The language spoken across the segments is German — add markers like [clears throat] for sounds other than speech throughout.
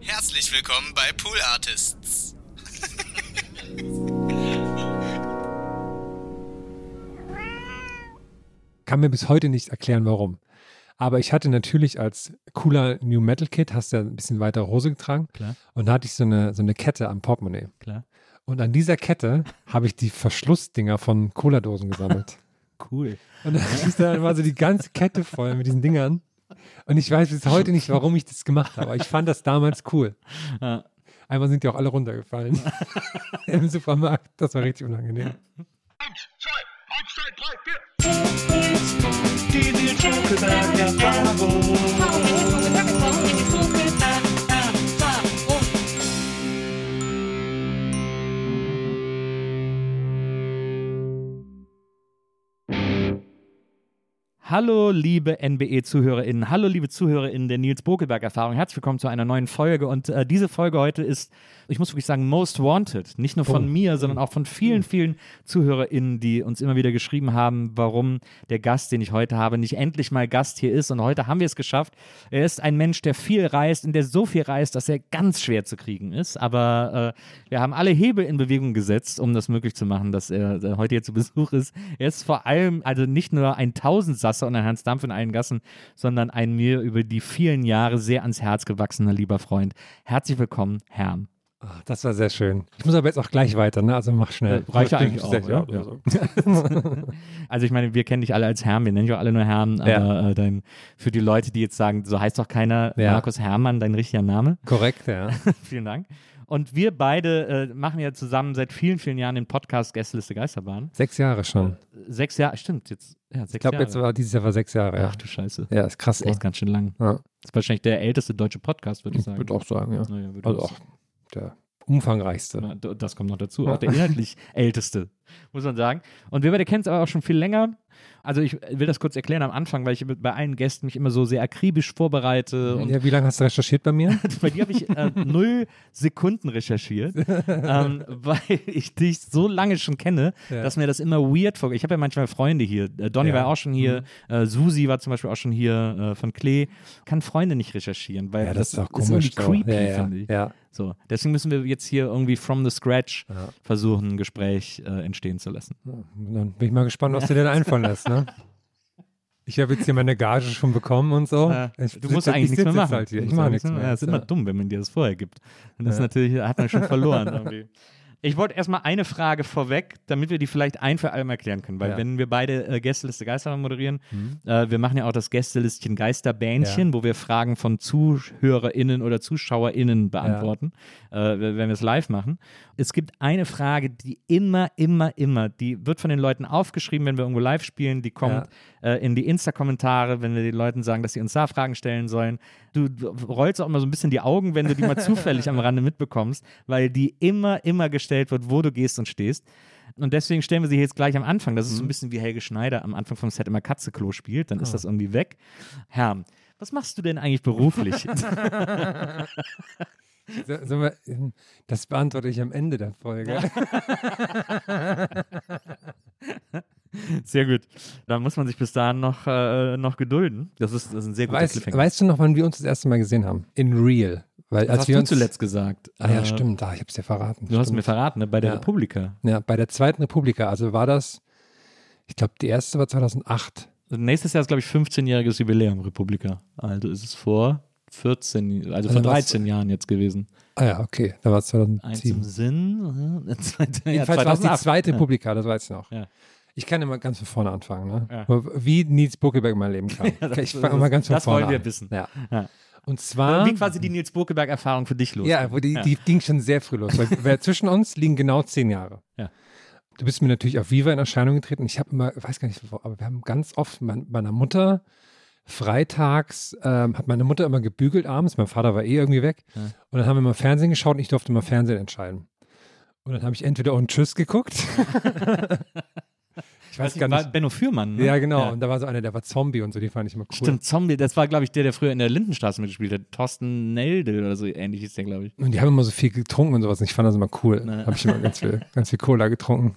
Herzlich willkommen bei Pool Artists. Kann mir bis heute nicht erklären, warum. Aber ich hatte natürlich als cooler New Metal Kid, hast du ja ein bisschen weiter Hose getragen. Klar. Und da hatte ich so eine, so eine Kette am Portemonnaie. Klar. Und an dieser Kette [laughs] habe ich die Verschlussdinger von Cola-Dosen gesammelt. [laughs] Cool. Und dann [laughs] ist da war so die ganze Kette voll mit diesen Dingern. Und ich weiß bis heute nicht, warum ich das gemacht habe. Aber ich fand das damals cool. [laughs] Ja. Einmal sind die auch alle runtergefallen. [laughs] Im Supermarkt. Das war richtig unangenehm. Die Nils Buckelberg Erfahrung. Hallo, liebe NBE-ZuhörerInnen. Hallo, liebe ZuhörerInnen der Nils Bokelberg-Erfahrung. Herzlich willkommen zu einer neuen Folge. Und äh, diese Folge heute ist, ich muss wirklich sagen, most wanted. Nicht nur von Oh. mir, sondern auch von vielen, vielen ZuhörerInnen, die uns immer wieder geschrieben haben, warum der Gast, den ich heute habe, nicht endlich mal Gast hier ist. Und heute haben wir es geschafft. Er ist ein Mensch, der viel reist und der so viel reist, dass er ganz schwer zu kriegen ist. Aber äh, wir haben alle Hebel in Bewegung gesetzt, um das möglich zu machen, dass er äh, heute hier zu Besuch ist. Er ist vor allem also nicht nur ein Tausendsasser und ein Hans Dampf in allen Gassen, sondern ein mir über die vielen Jahre sehr ans Herz gewachsener lieber Freund. Herzlich willkommen, Herm. Ach, das war sehr schön. Ich muss aber jetzt auch gleich weiter, ne? Also mach schnell. Reicht ja Ich eigentlich auch, ja, ja. so. [laughs] Also ich meine, wir kennen dich alle als Herm, wir nennen dich auch alle nur Herm, aber äh, dein, für die Leute, die jetzt sagen, so heißt doch keiner. Markus Hermann, dein richtiger Name. Korrekt, ja. [laughs] Vielen Dank. Und wir beide äh, machen ja zusammen seit vielen, vielen Jahren den Podcast Gästeliste Geisterbahn. Sechs Jahre schon. Sechs Jahre, stimmt, jetzt, ja, sechs Ich glaube, jetzt war dieses Jahr war sechs Jahre, ja. Ach du Scheiße. Ja, ist krass. Das ist echt Ne? ganz schön lang. Ja. Das ist wahrscheinlich der älteste deutsche Podcast, würde ich Ich sagen. würde auch sagen, ja. Naja, Also ich auch der umfangreichste. Na, Das kommt noch dazu. Auch der inhaltlich [laughs] älteste, muss man sagen. Und wir beide kennen es aber auch schon viel länger. Also ich will das kurz erklären am Anfang, weil ich bei allen Gästen mich immer so sehr akribisch vorbereite. Und Ja, wie lange hast du recherchiert bei mir? [laughs] bei dir habe ich äh, null Sekunden recherchiert, [laughs] ähm, weil ich dich so lange schon kenne, Ja. dass mir das immer weird vorgeht. Ich habe ja manchmal Freunde hier. Äh, Donny Ja. Mhm. war auch schon hier, äh, Susi war zum Beispiel auch schon hier äh, von Klee. Kann Freunde nicht recherchieren, weil Ja, das ist auch irgendwie komisch. so. creepy, ja, ja, finde ich. ja. So, deswegen müssen wir jetzt hier irgendwie from the scratch Ja. versuchen, ein Gespräch äh, entstehen zu lassen. Dann bin ich mal gespannt, was dir denn einfallen lässt, ne? Ich habe jetzt hier meine Gage schon bekommen und so. Äh, Ich du musst eigentlich ich nichts mehr machen. Halt. Du Ich mache nichts mehr. Ja, das ist immer dumm, wenn man dir das vorher gibt. Und das Ja. natürlich, hat man schon verloren [laughs] irgendwie. Ich wollte erstmal eine Frage vorweg, damit wir die vielleicht ein für allem erklären können. Weil Ja. wenn wir beide äh, Gästeliste Geister moderieren, äh, wir machen ja auch das Gästelistchen Geisterbähnchen, wo wir Fragen von ZuhörerInnen oder ZuschauerInnen beantworten, äh, wenn wir es live machen. Es gibt eine Frage, die immer, immer, immer, die wird von den Leuten aufgeschrieben, wenn wir irgendwo live spielen, die kommt äh, in die Insta-Kommentare, wenn wir den Leuten sagen, dass sie uns da Fragen stellen sollen. Du, du rollst auch immer so ein bisschen die Augen, wenn du die mal [laughs] zufällig am Rande mitbekommst, weil die immer, immer gestellt wird, wo du gehst und stehst. Und deswegen stellen wir sie jetzt gleich am Anfang. Das ist so ein bisschen wie Helge Schneider am Anfang vom Set immer Katzeklo spielt. Dann ist das irgendwie weg. Herr, was machst du denn eigentlich beruflich? [laughs] [laughs] So, wir, das beantworte ich am Ende der Folge. Sehr gut. Da muss man sich bis dahin noch, äh, noch gedulden. Das ist, das ist ein sehr guter Weißt, Cliffhanger. weißt du noch, wann wir uns das erste Mal gesehen haben? In Real. Weil Was als hast wir du uns zuletzt gesagt? Ah ja, Äh, stimmt. Ah, ich habe es dir verraten. Du hast Stimmt. mir verraten, ne? bei der Ja. Republika. Ja, bei der zweiten Republika. Also war das, ich glaube, die erste war 2008. Nächstes Jahr ist, glaube ich, 15-jähriges Jubiläum Republika. Also ist es vor 14, also, Also vor was- 13 Jahren jetzt gewesen. Ah ja, okay. Da war es Eins im 2007. Sinn. äh, [laughs] zweite- ja, Jedenfalls war es die 2008. zweite Ja. Republika, das weiß ich noch. Ja. Ich kann immer ganz von vorne anfangen, ne? Ja. Wie Nils Buckelberg mein Leben kann. [laughs] das- ich fange mal ganz von das vorne wollen wir an. wissen. Ja. Ja. Und zwar, Wie quasi die Nils Burkeberg-Erfahrung für dich los. ja, wo die, die ging schon sehr früh los. Weil, zwischen uns liegen genau zehn Jahre. Ja. Du bist mir natürlich auf Viva in Erscheinung getreten. Ich habe immer, weiß gar nicht, aber wir haben ganz oft mein, meiner Mutter freitags ähm, hat meine Mutter immer gebügelt abends. Mein Vater war eh irgendwie weg. Ja. Und dann haben wir mal Fernsehen geschaut und ich durfte mal Fernsehen entscheiden. Und dann habe ich entweder und Tschüss geguckt. [laughs] [laughs] ich weiß Weiß gar nicht, war. Benno Fürmann. Ne? Ja, genau. Ja. Und da war so einer, der war Zombie und so, die fand ich immer cool. Stimmt, Zombie, das war, glaube ich, der, der früher in der Lindenstraße mitgespielt hat. Thorsten Neldel oder so ähnlich ist der, glaube ich. Und die haben immer so viel getrunken und sowas. Und ich fand das immer cool. Na. Habe ich immer ganz viel, [laughs] ganz viel Cola getrunken.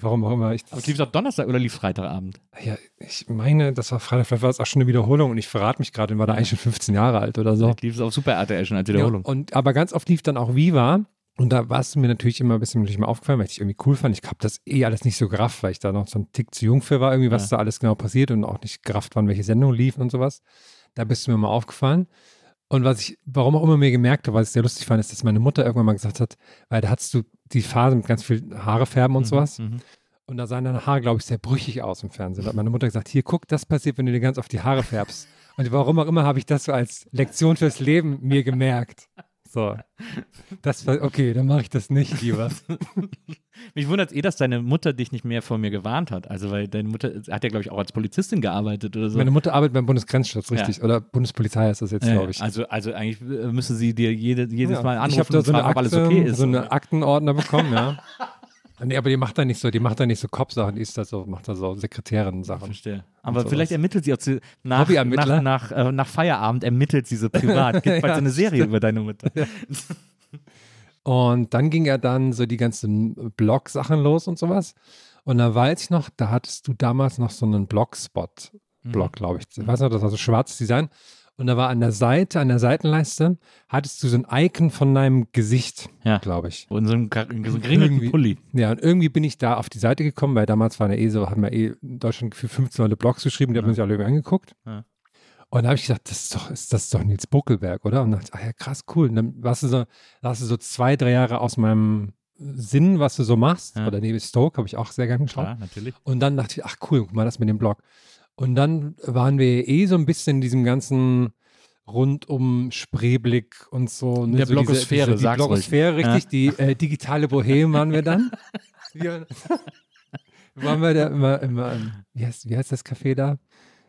Warum auch immer. Ich, Aber es lief doch Donnerstag oder lief Freitagabend? ja, ich meine, das war Freitag, vielleicht war es auch schon eine Wiederholung und ich verrate mich gerade, war da eigentlich schon 15 Jahre alt oder so. Lief es auf Super RTL schon als Wiederholung. Ja, und, aber ganz oft lief dann auch Viva. Und da war es mir natürlich immer ein bisschen mal aufgefallen, weil ich irgendwie cool fand. Ich habe das eh alles nicht so gerafft, weil ich da noch so ein Tick zu jung für war, irgendwie, was Ja. da alles genau passiert und auch nicht gerafft waren, welche Sendungen liefen und sowas. Da bist du mir mal aufgefallen. Und was ich, warum auch immer mir gemerkt habe, was ich sehr lustig fand, ist, dass meine Mutter irgendwann mal gesagt hat, weil da hattest du die Phase mit ganz viel Haare färben und sowas. Mhm. Und da sahen deine Haare, glaube ich, sehr brüchig aus im Fernsehen. Da hat meine Mutter gesagt, hier, guck, das passiert, wenn du dir ganz auf die Haare färbst. Und warum auch immer habe ich das so als Lektion fürs Leben mir gemerkt. So. Das war, okay, dann mache ich das nicht lieber. [laughs] Mich wundert es eh, dass deine Mutter dich nicht mehr vor mir gewarnt hat. Also, weil deine Mutter hat ja, glaube ich, auch als Polizistin gearbeitet oder so. Meine Mutter arbeitet beim Bundesgrenzschutz, richtig. Oder Bundespolizei ist das jetzt, Ja, glaube ich. Also, also eigentlich äh, müsste sie dir jede, jedes Ja. Mal ich anrufen habe da so fragen, ob alles Akte, okay ist. so eine Aktenordner bekommen, ja. [laughs] Nee, aber die macht da nicht so, die macht da nicht so Kopfsachen, die ist da so, macht da so Sekretärinnen-Sachen. Verstehe. Aber vielleicht ermittelt sie auch zu, nach, nach, nach, äh, nach Feierabend ermittelt sie so privat. [laughs] Gibt bald so eine Serie über deine Mutter. [laughs] [laughs] Und dann ging ja dann so die ganzen Blog-Sachen los und sowas. Und da weiß ich noch, da hattest du damals noch so einen Blogspot-Blog, glaube ich. Ich weiß noch, das war so schwarzes Design. Und da war an der Seite, an der Seitenleiste, hattest du so ein Icon von deinem Gesicht, Ja. glaube ich. Und so ein, Ka- so Irgendwie. Pulli. Ja, und irgendwie bin ich da auf die Seite gekommen, weil damals waren ja eh so, haben wir eh in Deutschland für 15 Leute Blogs geschrieben, die haben Ja. sich alle irgendwie angeguckt. Ja. Und da habe ich gesagt, das ist doch, ist, das doch Nils Buckelberg, oder? Und dachte ich, ach ja, krass, cool. Und dann warst du so, warst du so zwei, drei Jahre aus meinem Sinn, was du so machst. Ja. Oder David Stoke habe ich auch sehr gerne geschaut. Klar, natürlich. Und dann dachte ich, ach cool, guck mal, das mit dem Blog. Und dann waren wir eh so ein bisschen in diesem ganzen rund um Spreeblick und so. Ne, Der so diese- Blogosphäre, diese, die sag's ruhig. Blogosphäre, richtig, die äh, digitale Bohem waren wir dann. [laughs] Wir, waren wir da immer, immer im- wie, heißt, wie heißt das Café da?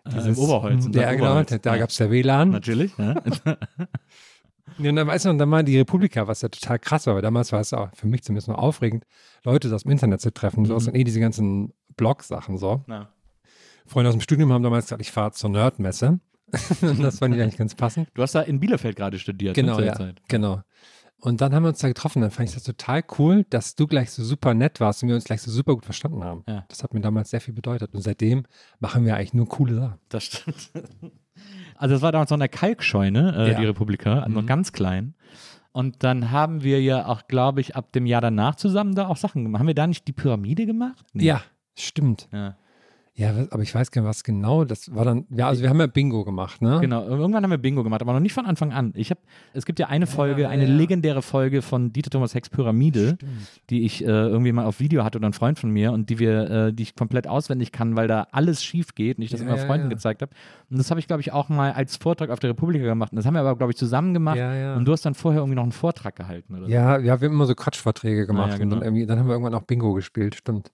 Äh, Im Oberholz. in Ja, St. genau, Oberholz. da, da Ja. gab es ja WLAN. Natürlich. Ja. [laughs] Ja, und dann weißt du, und dann war die Republika, was ja total krass war, weil damals war es auch für mich zumindest noch aufregend, Leute aus dem Internet zu treffen. So Mhm. aus dann eh diese ganzen Blog-Sachen so. Na. Freunde aus dem Studium haben damals gesagt, ich fahre zur Nerdmesse. [laughs] Das fand ich eigentlich ganz passend. Du hast da in Bielefeld gerade studiert. Genau, ne, zu der ja. Zeit. Genau. Und dann haben wir uns da getroffen. Dann fand ich das total cool, dass du gleich so super nett warst und wir uns gleich so super gut verstanden haben. Ja. Das hat mir damals sehr viel bedeutet. Und seitdem machen wir eigentlich nur coole Sachen. Das stimmt. Also das war damals noch in der Kalkscheune, äh, Ja. die Republika, noch Mhm. ganz klein. Und dann haben wir ja auch, glaube ich, ab dem Jahr danach zusammen da auch Sachen gemacht. Haben wir da nicht die Pyramide gemacht? Nee. Ja, stimmt. ja. Ja, aber ich weiß gar nicht, was genau. Das war dann, ja, also wir haben ja Bingo gemacht, ne? Genau, irgendwann haben wir Bingo gemacht, aber noch nicht von Anfang an. Ich habe, es gibt ja eine Folge, eine ja. legendäre Folge von Dieter Thomas Hecks Pyramide, die ich äh, irgendwie mal auf Video hatte oder ein Freund von mir und die wir, äh, die ich komplett auswendig kann, weil da alles schief geht und ich das Ja, immer ja, Freunden ja. gezeigt habe. Und das habe ich, glaube ich, auch mal als Vortrag auf der Republika gemacht. Und das haben wir aber, glaube ich, zusammen gemacht. Ja, ja. Und du hast dann vorher irgendwie noch einen Vortrag gehalten, oder? so. Ja, ja, wir haben immer so Quatschvorträge gemacht ja, und genau. dann, irgendwie, dann haben wir irgendwann auch Bingo gespielt, stimmt.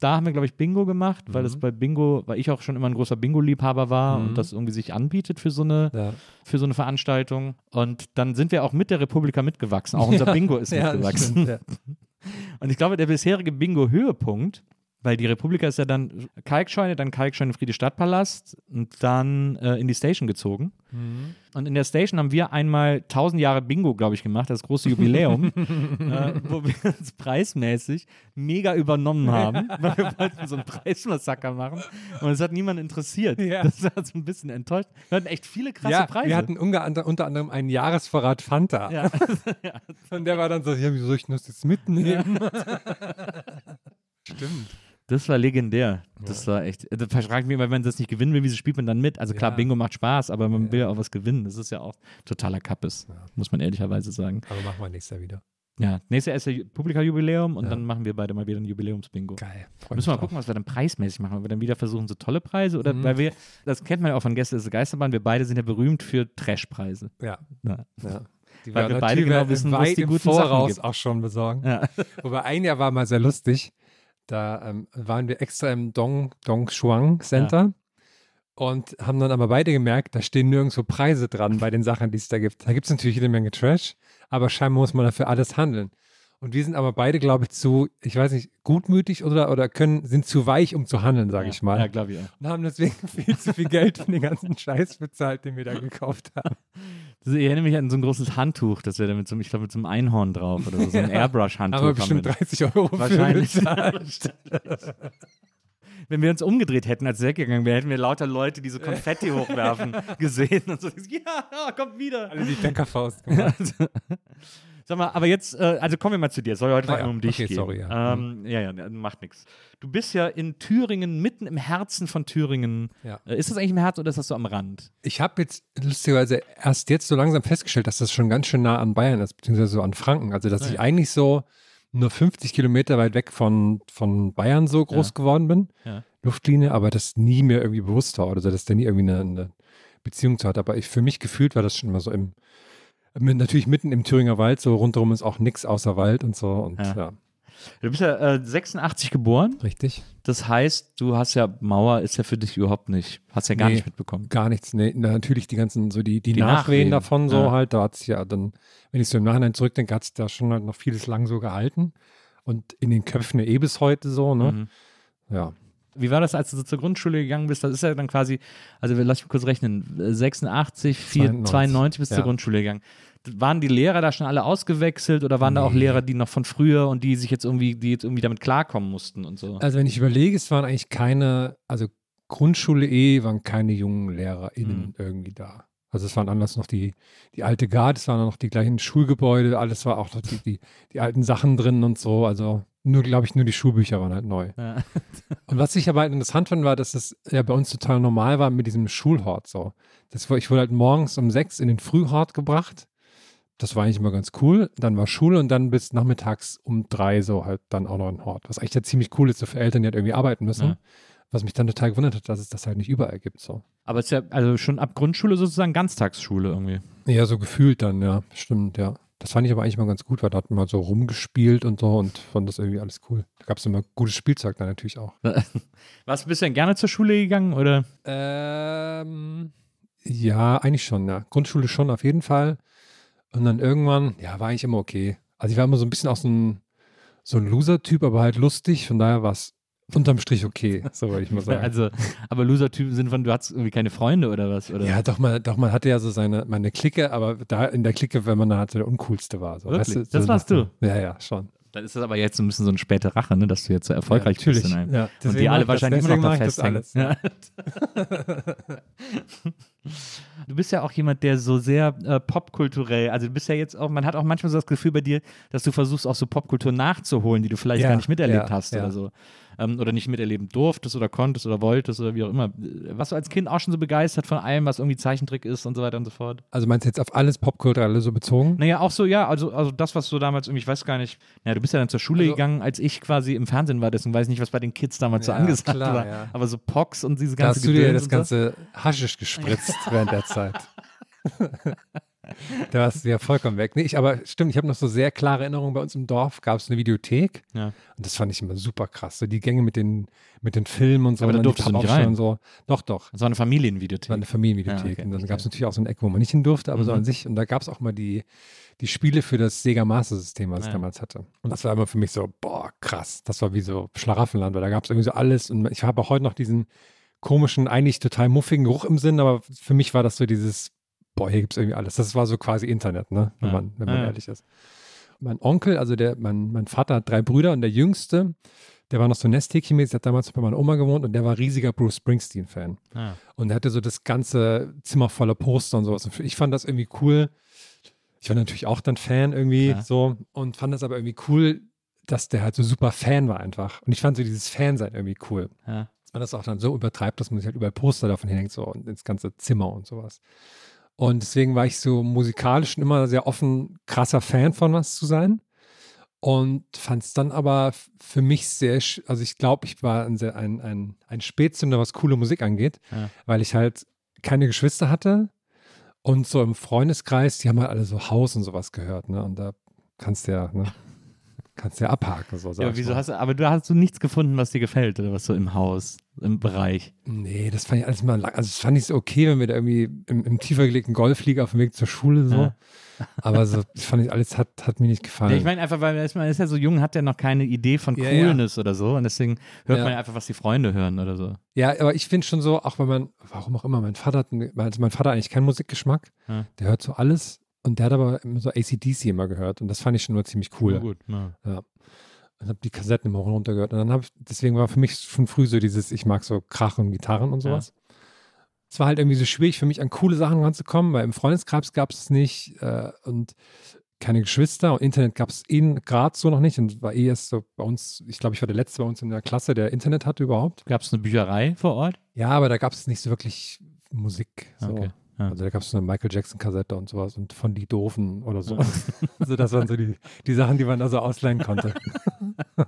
Da haben wir, glaube ich, Bingo gemacht, weil Mhm. es bei Bingo, weil ich auch schon immer ein großer Bingo-Liebhaber war Mhm. und das irgendwie sich anbietet für so eine Ja. für so eine Veranstaltung. Und dann sind wir auch mit der Republika mitgewachsen. Auch unser Bingo ist Ja, das mitgewachsen. stimmt, ja. [laughs] Und ich glaube, der bisherige Bingo-Höhepunkt, weil die Republika ist ja dann Kalkscheune, dann Kalkscheune Friede-Stadtpalast und dann äh, in die Station gezogen. Mhm. Und in der Station haben wir einmal 1000 Jahre Bingo, glaube ich, gemacht, das große Jubiläum, [laughs] äh, wo wir uns preismäßig mega übernommen haben, [laughs] weil wir wollten so einen Preismassaker machen und es hat niemand interessiert. Ja. Das war so ein bisschen enttäuscht. Wir hatten echt viele krasse ja, Preise. wir hatten unter, ander- unter anderem einen Jahresvorrat Fanta. [laughs] ja. Und der war dann so, ja, wieso soll ich das jetzt mitnehmen? Stimmt. Das war legendär. Das war echt. Da frage ich mich immer, wenn man das nicht gewinnen will, wieso spielt man dann mit? Also klar, Ja. Bingo macht Spaß, aber man Ja. will ja auch was gewinnen. Das ist ja auch totaler Kappes, muss man ehrlicherweise sagen. Aber machen wir nächstes Jahr wieder. Ja, nächstes Jahr ist ja Publika-Jubiläum und Ja. dann machen wir beide mal wieder ein Jubiläumsbingo. Geil. Müssen wir mal mich gucken, was wir dann preismäßig machen. Ob wir dann wieder versuchen, so tolle Preise oder Mhm. weil wir, das kennt man ja auch von Gäste des Geisterbahn, wir beide sind ja berühmt für Trashpreise. drauf. Ja, Ja. ja. Die Weil wir beide genau wissen, was die guten Sachen Voraus gibt. auch schon besorgen. Ja. Wobei ein Jahr war mal sehr lustig. Da ähm, waren wir extra im Dong, Dongshuang Center und haben dann aber beide gemerkt, da stehen nirgendwo Preise dran bei den Sachen, die es da gibt. Da gibt es natürlich jede Menge Trash, aber scheinbar muss man dafür alles handeln. Und wir sind aber beide, glaube ich, zu, ich weiß nicht, gutmütig oder, oder können, sind zu weich, um zu handeln, sage ich mal. Ja, glaube ich auch. Und haben deswegen [laughs] viel zu viel Geld für den ganzen Scheiß bezahlt, den wir da gekauft haben. Das erinnert mich an so ein großes Handtuch, das wäre mit so, ich glaube, mit so einem Einhorn drauf oder so, so ein [laughs] Airbrush-Handtuch. Aber haben bestimmt wir. 30 Euro für Wahrscheinlich. bezahlt. [laughs] Wenn wir uns umgedreht hätten, als weggegangen wäre, hätten wir lauter Leute, die so Konfetti hochwerfen, gesehen und so. Ja, kommt wieder. Alle die Bäckerfaust gemacht. Sag mal, aber jetzt, äh, also kommen wir mal zu dir. Soll heute vor allem ja, um dich okay, gehen. sorry, ja. Ähm, ja, ja, macht nichts. Du bist ja in Thüringen, mitten im Herzen von Thüringen. Ja. Äh, ist das eigentlich im Herzen oder ist das so am Rand? Ich habe jetzt lustigerweise erst jetzt so langsam festgestellt, dass das schon ganz schön nah an Bayern ist, beziehungsweise so an Franken. Also, dass Ah, ich ja. eigentlich so nur 50 Kilometer weit weg von, von Bayern so groß Ja. geworden bin. Ja. Luftlinie, aber das nie mir irgendwie bewusst war oder so, dass da nie irgendwie eine, eine Beziehung zu hat. Aber ich, für mich gefühlt war das schon immer so im, mit, natürlich mitten im Thüringer Wald, so rundherum ist auch nichts außer Wald und so. Und Ja. ja, Du bist ja äh, 86 geboren. richtig. Das heißt, du hast ja, Mauer ist ja für dich überhaupt nicht, hast ja gar Nee. nicht mitbekommen. Gar nichts. Nee, na, natürlich die ganzen, so die, die, Die Nachwehen, Nachwehen, davon so ja. halt, da hat es ja dann, wenn ich so im Nachhinein zurückdenke, hat es da schon halt noch vieles lang so gehalten. Und in den Köpfen eh bis heute so, ne? Mhm. Ja. Wie war das, als du so zur Grundschule gegangen bist? Das ist ja dann quasi, also lass mich kurz rechnen, äh, 86, 4, 92, 92 bist du ja. zur Grundschule gegangen. Waren die Lehrer da schon alle ausgewechselt oder waren da auch Nee. Lehrer, die noch von früher und die sich jetzt irgendwie, die jetzt irgendwie damit klarkommen mussten und so? Also wenn ich überlege, es waren eigentlich keine, also Grundschule eh waren keine jungen LehrerInnen Mhm. irgendwie da. Also es waren anders noch die, die alte Garde, es waren noch die gleichen Schulgebäude, alles war auch noch die, die, die alten Sachen drin und so. Also nur, glaube ich, nur die Schulbücher waren halt neu. Ja. [laughs] Und was ich aber halt interessant fand, war, dass es ja bei uns total normal war mit diesem Schulhort so. Das war, ich wurde halt morgens um sechs in den Frühhort gebracht. Das war eigentlich immer ganz cool. Dann war Schule und dann bis nachmittags um drei so halt dann auch noch ein Hort. Was eigentlich ja ziemlich cool ist, so für Eltern, die halt irgendwie arbeiten müssen. Ja. Was mich dann total gewundert hat, dass es das halt nicht überall gibt. So. Aber es ist ja also schon ab Grundschule sozusagen Ganztagsschule irgendwie. Ja, so gefühlt dann, ja. Stimmt, ja. Das fand ich aber eigentlich mal ganz gut, weil da hat man mal so rumgespielt und so und fand das irgendwie alles cool. Da gab es immer gutes Spielzeug dann natürlich auch. [laughs] Was, bist du denn gerne zur Schule gegangen oder? Ähm, ja, eigentlich schon, ja. Grundschule schon auf jeden Fall. Und dann irgendwann, ja, war eigentlich immer okay. Also ich war immer so ein bisschen auch so ein, so ein Loser-Typ, aber halt lustig. Von daher war es unterm Strich okay, [laughs] so würde ich mal sagen. Also, aber Loser-Typen sind von, du hattest irgendwie keine Freunde oder was? Oder? ja, doch mal, doch man hatte ja so seine, meine Clique, aber da in der Clique, wenn man da so der uncoolste war. So, Wirklich? weißt du, Das so warst du? Ja, ja, schon. Dann ist das aber jetzt so ein bisschen so eine späte Rache, ne, dass du jetzt so erfolgreich ja, natürlich. bist. In einem. Ja, Und die alle wahrscheinlich immer noch da festhängen. Ja. [laughs] Du bist ja auch jemand, der so sehr äh, popkulturell, also du bist ja jetzt auch, man hat auch manchmal so das Gefühl bei dir, dass du versuchst auch so Popkultur nachzuholen, die du vielleicht Ja, gar nicht miterlebt hast oder so. Ähm, oder nicht miterleben durftest oder konntest oder wolltest oder wie auch immer. Was du als Kind auch schon so begeistert von allem, was irgendwie Zeichentrick ist und so weiter und so fort. Also meinst du jetzt auf alles Popkulturelle so bezogen? Naja, auch so, ja, also, also das, was du damals irgendwie, ich weiß gar nicht, naja, du bist ja dann zur Schule Also- gegangen, als ich quasi im Fernsehen war, deswegen weiß ich nicht, was bei den Kids damals so Ja, angesagt klar, war. ja. Aber so Pox und diese Da ganze hast du dir das so. ganze Haschisch gespritzt [laughs] während der Zeit. [laughs] [laughs] da warst du ja vollkommen weg. Nee, ich, aber stimmt, ich habe noch so sehr klare Erinnerungen. Bei uns im Dorf gab es eine Videothek Ja. und das fand ich immer super krass. So die Gänge mit den, mit den Filmen und so. Aber da durftest du nicht rein. Und so. Doch, doch. Das war eine Das war Familienvideothek. eine Familienvideothek. Ja, okay, und dann gab es natürlich auch so ein Eck, wo man nicht hin durfte, aber so Mhm. an sich. Und da gab es auch mal die, die Spiele für das Sega Master System, was Ja. ich damals hatte. Und das war immer für mich so, boah, krass. Das war wie so Schlaraffenland, weil da gab es irgendwie so alles. Und ich habe auch heute noch diesen komischen, eigentlich total muffigen Geruch im Sinn, aber für mich war das so dieses, boah, hier gibt es irgendwie alles. Das war so quasi Internet, ne? Wenn Ja. man, wenn man Ja, ja. ehrlich ist. Mein Onkel, also der, mein, mein Vater hat drei Brüder und der jüngste, der war noch so Nesthäkchenmäßig, der hat damals bei meiner Oma gewohnt und der war riesiger Bruce Springsteen-Fan. Ah. Und er hatte so das ganze Zimmer voller Poster und sowas. Und ich fand das irgendwie cool. Ich war natürlich auch dann Fan irgendwie so und fand das aber irgendwie cool, dass der halt so super Fan war einfach. Und ich fand so dieses Fansein irgendwie cool. Ja. Dass man das auch dann so übertreibt, dass man sich halt überall Poster davon hängt so und ins ganze Zimmer und sowas. Und deswegen war ich so musikalisch immer sehr offen, krasser Fan von was zu sein. Und fand es dann aber für mich sehr, also ich glaube, ich war ein, sehr, ein, ein, ein Spätzünder, was coole Musik angeht, Ja. weil ich halt keine Geschwister hatte und so im Freundeskreis, die haben halt alle so Haus und sowas gehört, ne? Und da kannst du ja, ne? Kannst du ja abhaken. So, Ja, wieso mal. hast du, aber du hast du nichts gefunden, was dir gefällt oder was so im Haus, im Bereich. Nee, das fand ich alles mal lang. Also, das fand ich so okay, wenn wir da irgendwie im, im tiefer gelegten Golf liegen auf dem Weg zur Schule so. Ja. [laughs] Aber so, das fand ich alles, hat, hat mir nicht gefallen. Ja, ich meine einfach, weil man ist, ja so jung, hat ja noch keine Idee von Ja, ja. Coolness oder so und deswegen hört man ja einfach, was die Freunde hören oder so. Ja, aber ich finde schon so, auch wenn man, warum auch immer, mein Vater hat, also mein Vater hat eigentlich keinen Musikgeschmack, der hört so alles und der hat aber immer so ACDC immer gehört und das fand ich schon nur ziemlich cool. gut. Ja. Und habe die Kassetten immer runtergehört und dann habe ich, deswegen war für mich schon früh so dieses, ich mag so Krach und Gitarren und sowas. Es war halt irgendwie so schwierig für mich an coole Sachen ranzukommen, weil im Freundeskreis gab es nicht äh, und keine Geschwister und Internet gab es eh gerade so noch nicht und war eh erst so bei uns, ich glaube, ich war der Letzte bei uns in der Klasse, der Internet hatte überhaupt. Gab es eine Bücherei vor Ort? Ja, aber da gab es nicht so wirklich Musik. So. Okay. Ja. Also da gab es so eine Michael Jackson-Kassette und sowas und von die Doofen oder so. also [laughs] das waren so die, die Sachen, die man da so ausleihen konnte. [laughs]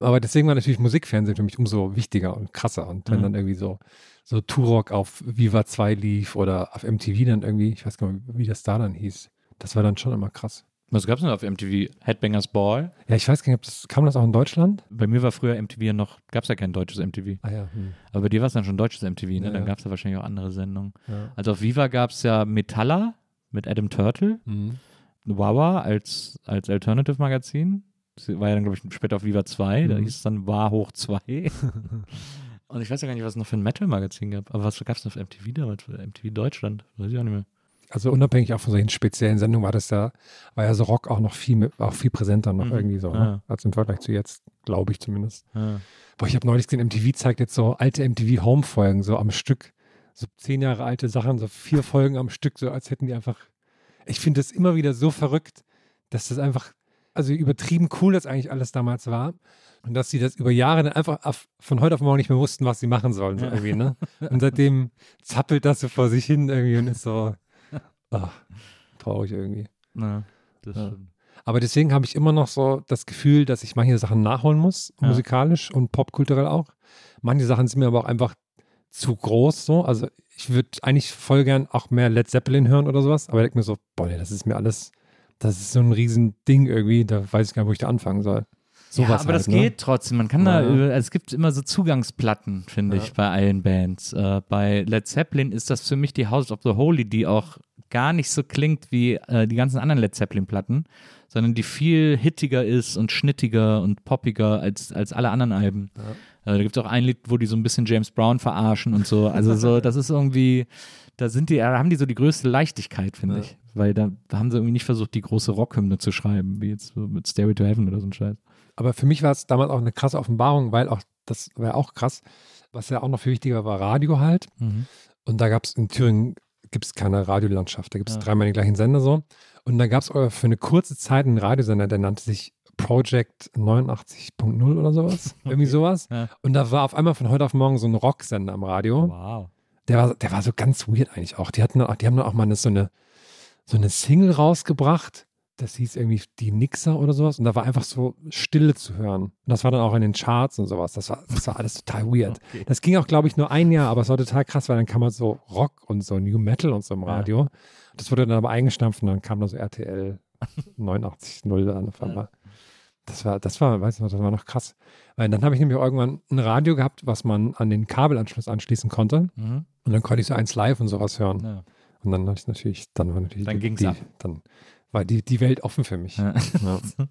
aber deswegen war natürlich Musikfernsehen für mich umso wichtiger und krasser. Und wenn Mhm. dann irgendwie so, so Turok auf Viva 2 lief oder auf MTV dann irgendwie, ich weiß gar nicht, wie das da dann hieß. Das war dann schon immer krass. Was gab es denn auf MTV? Headbangers Ball? Ja, ich weiß gar nicht, ob das, kam das auch in Deutschland? Bei mir war früher MTV ja noch, gab es ja kein deutsches MTV. Ah ja. Hm. Aber bei dir war es dann schon deutsches MTV, ne? Ja, Dann ja. gab es ja wahrscheinlich auch andere Sendungen. ja. Also auf Viva gab es ja Metalla mit Adam Turtle, Mhm. Wawa als, als Alternative-Magazin. Das war ja dann, glaube ich, später auf Viva 2, da Mhm. hieß es dann War hoch 2. [laughs] Und ich weiß ja gar nicht, was es noch für ein Metal-Magazin gab. Aber was gab es noch auf MTV damals? MTV Deutschland? Weiß ich auch nicht mehr. Also unabhängig auch von solchen speziellen Sendungen war das ja, war ja so Rock auch noch viel, mit, auch viel präsenter noch Mhm. irgendwie so, Ja. ne? als im Vergleich zu jetzt, glaube ich zumindest. Ja. Boah, ich habe neulich gesehen, MTV zeigt jetzt so alte MTV Home-Folgen, so am Stück, so zehn Jahre alte Sachen, so vier Folgen am Stück, so als hätten die einfach, ich finde das immer wieder so verrückt, dass das einfach, also übertrieben cool das eigentlich alles damals war. Und dass sie das über Jahre dann einfach auf, von heute auf morgen nicht mehr wussten, was sie machen sollen, so Ja. irgendwie, ne? [laughs] Und seitdem zappelt das so vor sich hin irgendwie und ist so, ach, traurig irgendwie. Ja, das Ja. stimmt. Aber deswegen habe ich immer noch so das Gefühl, dass ich manche Sachen nachholen muss, Ja. musikalisch und popkulturell auch. Manche Sachen sind mir aber auch einfach zu groß so. Also ich würde eigentlich voll gern auch mehr Led Zeppelin hören oder sowas, aber ich denke mir so, boah, das ist mir alles, das ist so ein riesen Ding irgendwie, da weiß ich gar nicht, wo ich da anfangen soll. Sowas ja, aber halt, das ne? geht trotzdem. Man kann da, Ja. über- es gibt immer so Zugangsplatten, finde Ja. ich, bei allen Bands. Äh, bei Led Zeppelin ist das für mich die House of the Holy, die auch gar nicht so klingt wie äh, die ganzen anderen Led Zeppelin-Platten, sondern die viel hittiger ist und schnittiger und poppiger als, als alle anderen Alben. Äh, da gibt es auch ein Lied, wo die so ein bisschen James Brown verarschen und so. Also so, [laughs] das ist irgendwie, da sind die, da haben die so die größte Leichtigkeit, finde Ja. ich. Weil da haben sie irgendwie nicht versucht, die große Rockhymne zu schreiben, wie jetzt so mit Stairway to Heaven oder so ein Scheiß. Aber für mich war es damals auch eine krasse Offenbarung, weil auch, das war auch krass, was ja auch noch viel wichtiger war, Radio halt. Und da gab es in Thüringen gibt es keine Radiolandschaft. Da gibt es Ja. dreimal den gleichen Sender so. Und dann gab es für eine kurze Zeit einen Radiosender, der nannte sich Project 89.0 oder sowas. [laughs] Irgendwie sowas. Ja. Und da war auf einmal von heute auf morgen so ein Rocksender am Radio. Wow. Der war, der war so ganz weird eigentlich auch. Die hatten die haben dann auch mal eine, so eine, so eine Single rausgebracht. Das hieß irgendwie die Nixer oder sowas. Und da war einfach so Stille zu hören. Und das war dann auch in den Charts und sowas. Das war, das war alles total weird. Okay. Das ging auch, glaube ich, nur ein Jahr, aber es war total krass, weil dann kam man so Rock und so New Metal und so im Ja. Radio. Das wurde dann aber eingestampft und dann kam da so RTL 89.0 an auf einmal. Das war, das war, weißt du, das war noch krass. Weil dann habe ich nämlich irgendwann ein Radio gehabt, was man an den Kabelanschluss anschließen konnte. Mhm. Und dann konnte ich so eins live und sowas hören. Ja. Und dann hatte ich natürlich, dann war natürlich Dann ging's die, ab. Dann war die, die Welt offen für mich. Ja. Ja. [laughs]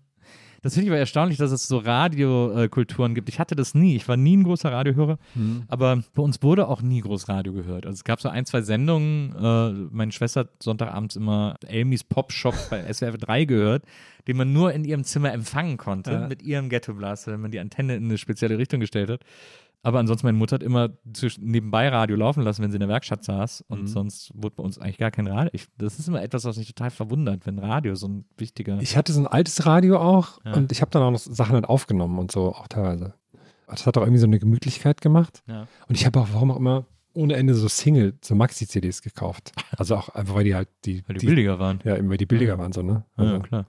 Das finde ich aber erstaunlich, dass es so Radiokulturen gibt. Ich hatte das nie. Ich war nie ein großer Radiohörer, Mhm. aber bei uns wurde auch nie groß Radio gehört. Also es gab so ein, zwei Sendungen. Äh, meine Schwester hat Sonntagabends immer Amy's Pop Shop bei [laughs] SWF 3 gehört, den man nur in ihrem Zimmer empfangen konnte Ja. mit ihrem Ghetto Blaster, wenn man die Antenne in eine spezielle Richtung gestellt hat. Aber ansonsten, meine Mutter hat immer nebenbei Radio laufen lassen, wenn sie in der Werkstatt saß. Und Mhm. sonst wurde bei uns eigentlich gar kein Radio. Ich, das ist immer etwas, was mich total verwundert, wenn Radio so ein wichtiger. Ich hatte so ein altes Radio auch Ja. und ich habe dann auch noch Sachen halt aufgenommen und so auch teilweise. Das hat auch irgendwie so eine Gemütlichkeit gemacht. Ja. Und ich habe auch, warum auch immer, ohne Ende so Single, so Maxi-CDs gekauft. Also auch einfach, weil die halt die, Weil die, billiger waren. ja, immer die billiger Ja. waren, so, ne? Ja, Also, klar.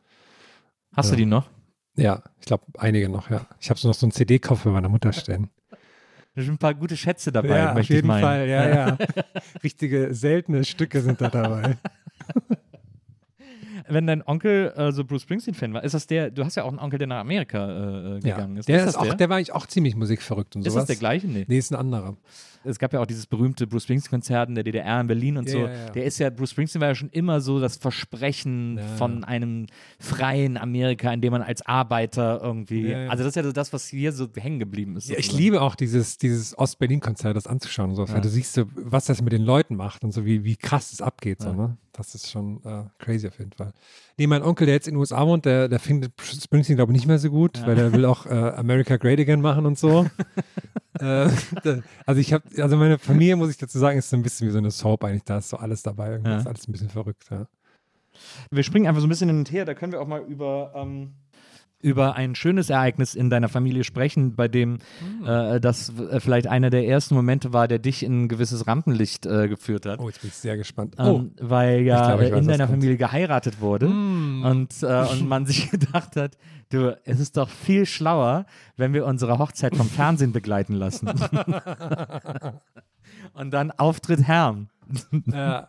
Hast Ja. du die noch? ja, ich glaube, einige noch, ja. Ich habe so noch so einen CD-Kopf für meine Mutter stehen. Da sind ein paar gute Schätze dabei, möchte ich meinen. ja, ja. Richtige seltene Stücke sind da dabei. [laughs] wenn dein Onkel äh, so Bruce Springsteen-Fan war, ist das der, du hast ja auch einen Onkel, der nach Amerika äh, äh, Ja. gegangen ist. Der, ist ist das auch, der? der war eigentlich auch ziemlich musikverrückt und ist sowas. das der gleiche? Nee. Nee, ist ein anderer. Es gab ja auch dieses berühmte Bruce Springsteen-Konzert in der DDR in Berlin und Ja, so. ja. Der ist ja, Bruce Springsteen war ja schon immer so das Versprechen von einem freien Amerika, in dem man als Arbeiter irgendwie, also das ist ja so das, was hier so hängen geblieben ist. Ja, ich liebe auch dieses, dieses Ost-Berlin-Konzert, das anzuschauen und so, weil du siehst, so, was das mit den Leuten macht und so, wie, wie krass es abgeht. So, ne? Das ist schon äh, crazy auf jeden Fall. Nee, mein Onkel, der jetzt in den USA wohnt, der, der findet Springsteen, glaube ich, nicht mehr so gut, weil der will auch äh, America Great Again machen und so. [laughs] äh, [laughs] also ich habe, also meine Familie, muss ich dazu sagen, ist so ein bisschen wie so eine Soap eigentlich. Da ist so alles dabei. Irgendwie Ja. ist alles ein bisschen verrückt. Ja. Wir springen einfach so ein bisschen hin und her, da können wir auch mal über, ähm, über ein schönes Ereignis in deiner Familie sprechen, bei dem Hm. äh, das äh, vielleicht einer der ersten Momente war, der dich in ein gewisses Rampenlicht äh, geführt hat. Oh, jetzt bin ich sehr gespannt. Ähm, weil ja Ich glaube, ich weiß, in deiner. Familie geheiratet wurde Mm. und, äh, und man [laughs] sich gedacht hat, du, es ist doch viel schlauer, wenn wir unsere Hochzeit vom Fernsehen begleiten lassen. [laughs] und dann Auftritt Herrn. Ja.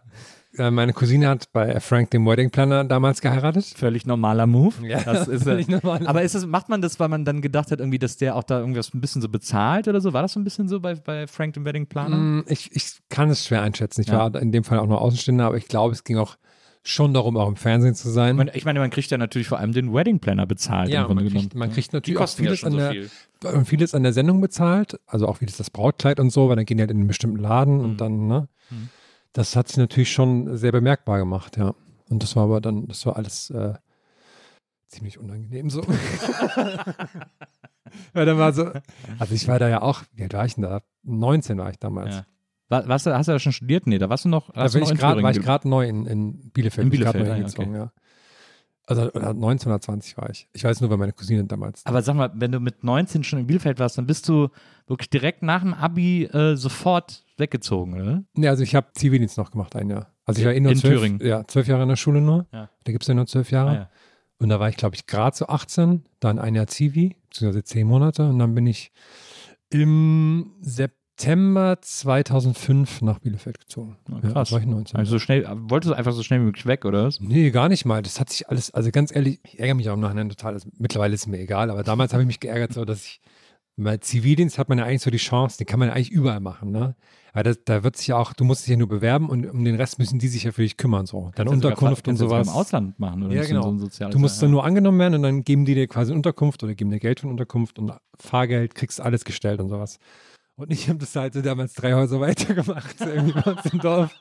Äh, meine Cousine hat bei Frank, dem Wedding Planner, damals geheiratet. Völlig normaler Move. Ja, das ist [laughs] völlig normal. Aber ist es, macht man das, weil man dann gedacht hat, irgendwie, dass der auch da irgendwas ein bisschen so bezahlt oder so? War das so ein bisschen so bei, bei Frank dem Wedding Planer? Mm, Ich, ich kann es schwer einschätzen. Ich Ja. war in dem Fall auch nur Außenstehender, aber ich glaube, es ging auch schon darum, auch im Fernsehen zu sein. Man, ich meine, man kriegt ja natürlich vor allem den Wedding Planner bezahlt. ja, man kriegt, man kriegt natürlich auch ja vieles, schon an so der, viel. und vieles an der Sendung bezahlt, also auch wie das, das Brautkleid und so, weil dann gehen die halt in einen bestimmten Laden Mhm. und dann, ne? Das hat sich natürlich schon sehr bemerkbar gemacht, ja. Und das war aber dann, das war alles äh, ziemlich unangenehm so. [laughs] weil dann war so, also ich war da ja auch, wie alt war ich denn da? 19 war ich damals. Ja. War, warst du, hast du da schon studiert? Nee, da warst du noch. Da bin ich grad, war ich ge- gerade neu in, in Bielefeld. In Bielefeld, ah, hingezogen, okay. ja. Also oder 19 oder 20 war ich. Ich weiß nur, weil meine Cousine damals. Aber sag mal, wenn du mit 19 schon in Bielefeld warst, dann bist du wirklich direkt nach dem Abi äh, sofort weggezogen, oder? nee, also ich habe Zivildienst noch gemacht, ein Jahr. Also ich war eh nur In zwölf, Thüringen? Ja, zwölf Jahre in der Schule nur. Ja. Da gibt es ja nur zwölf Jahre. Ah, ja. Und da war ich, glaube ich, gerade so 18, dann ein Jahr Zivi, beziehungsweise zehn Monate. Und dann bin ich im September 2005 nach Bielefeld gezogen. Ja, krass. war ich 19. Also so schnell, wolltest du einfach so schnell wie möglich weg, oder was? Nee, gar nicht mal. Das hat sich alles, also ganz ehrlich, ich ärgere mich auch im Nachhinein total. Also mittlerweile ist es mir egal, aber damals habe ich mich geärgert, so dass ich, bei Zivildienst hat man ja eigentlich so die Chance, den kann man ja eigentlich überall machen, ne? Weil das, da wird sich ja auch, du musst dich ja nur bewerben und um den Rest müssen die sich ja für dich kümmern, so. Kannst sogar- Unterkunft und kannst du sowas. Im Ausland machen, oder? Ja, genau. So Du musst dann ja. nur angenommen werden und dann geben die dir quasi Unterkunft oder geben dir Geld für Unterkunft und Fahrgeld, kriegst alles gestellt und sowas. Und ich habe das halt so damals drei Häuser weitergemacht, irgendwie bei uns im Dorf.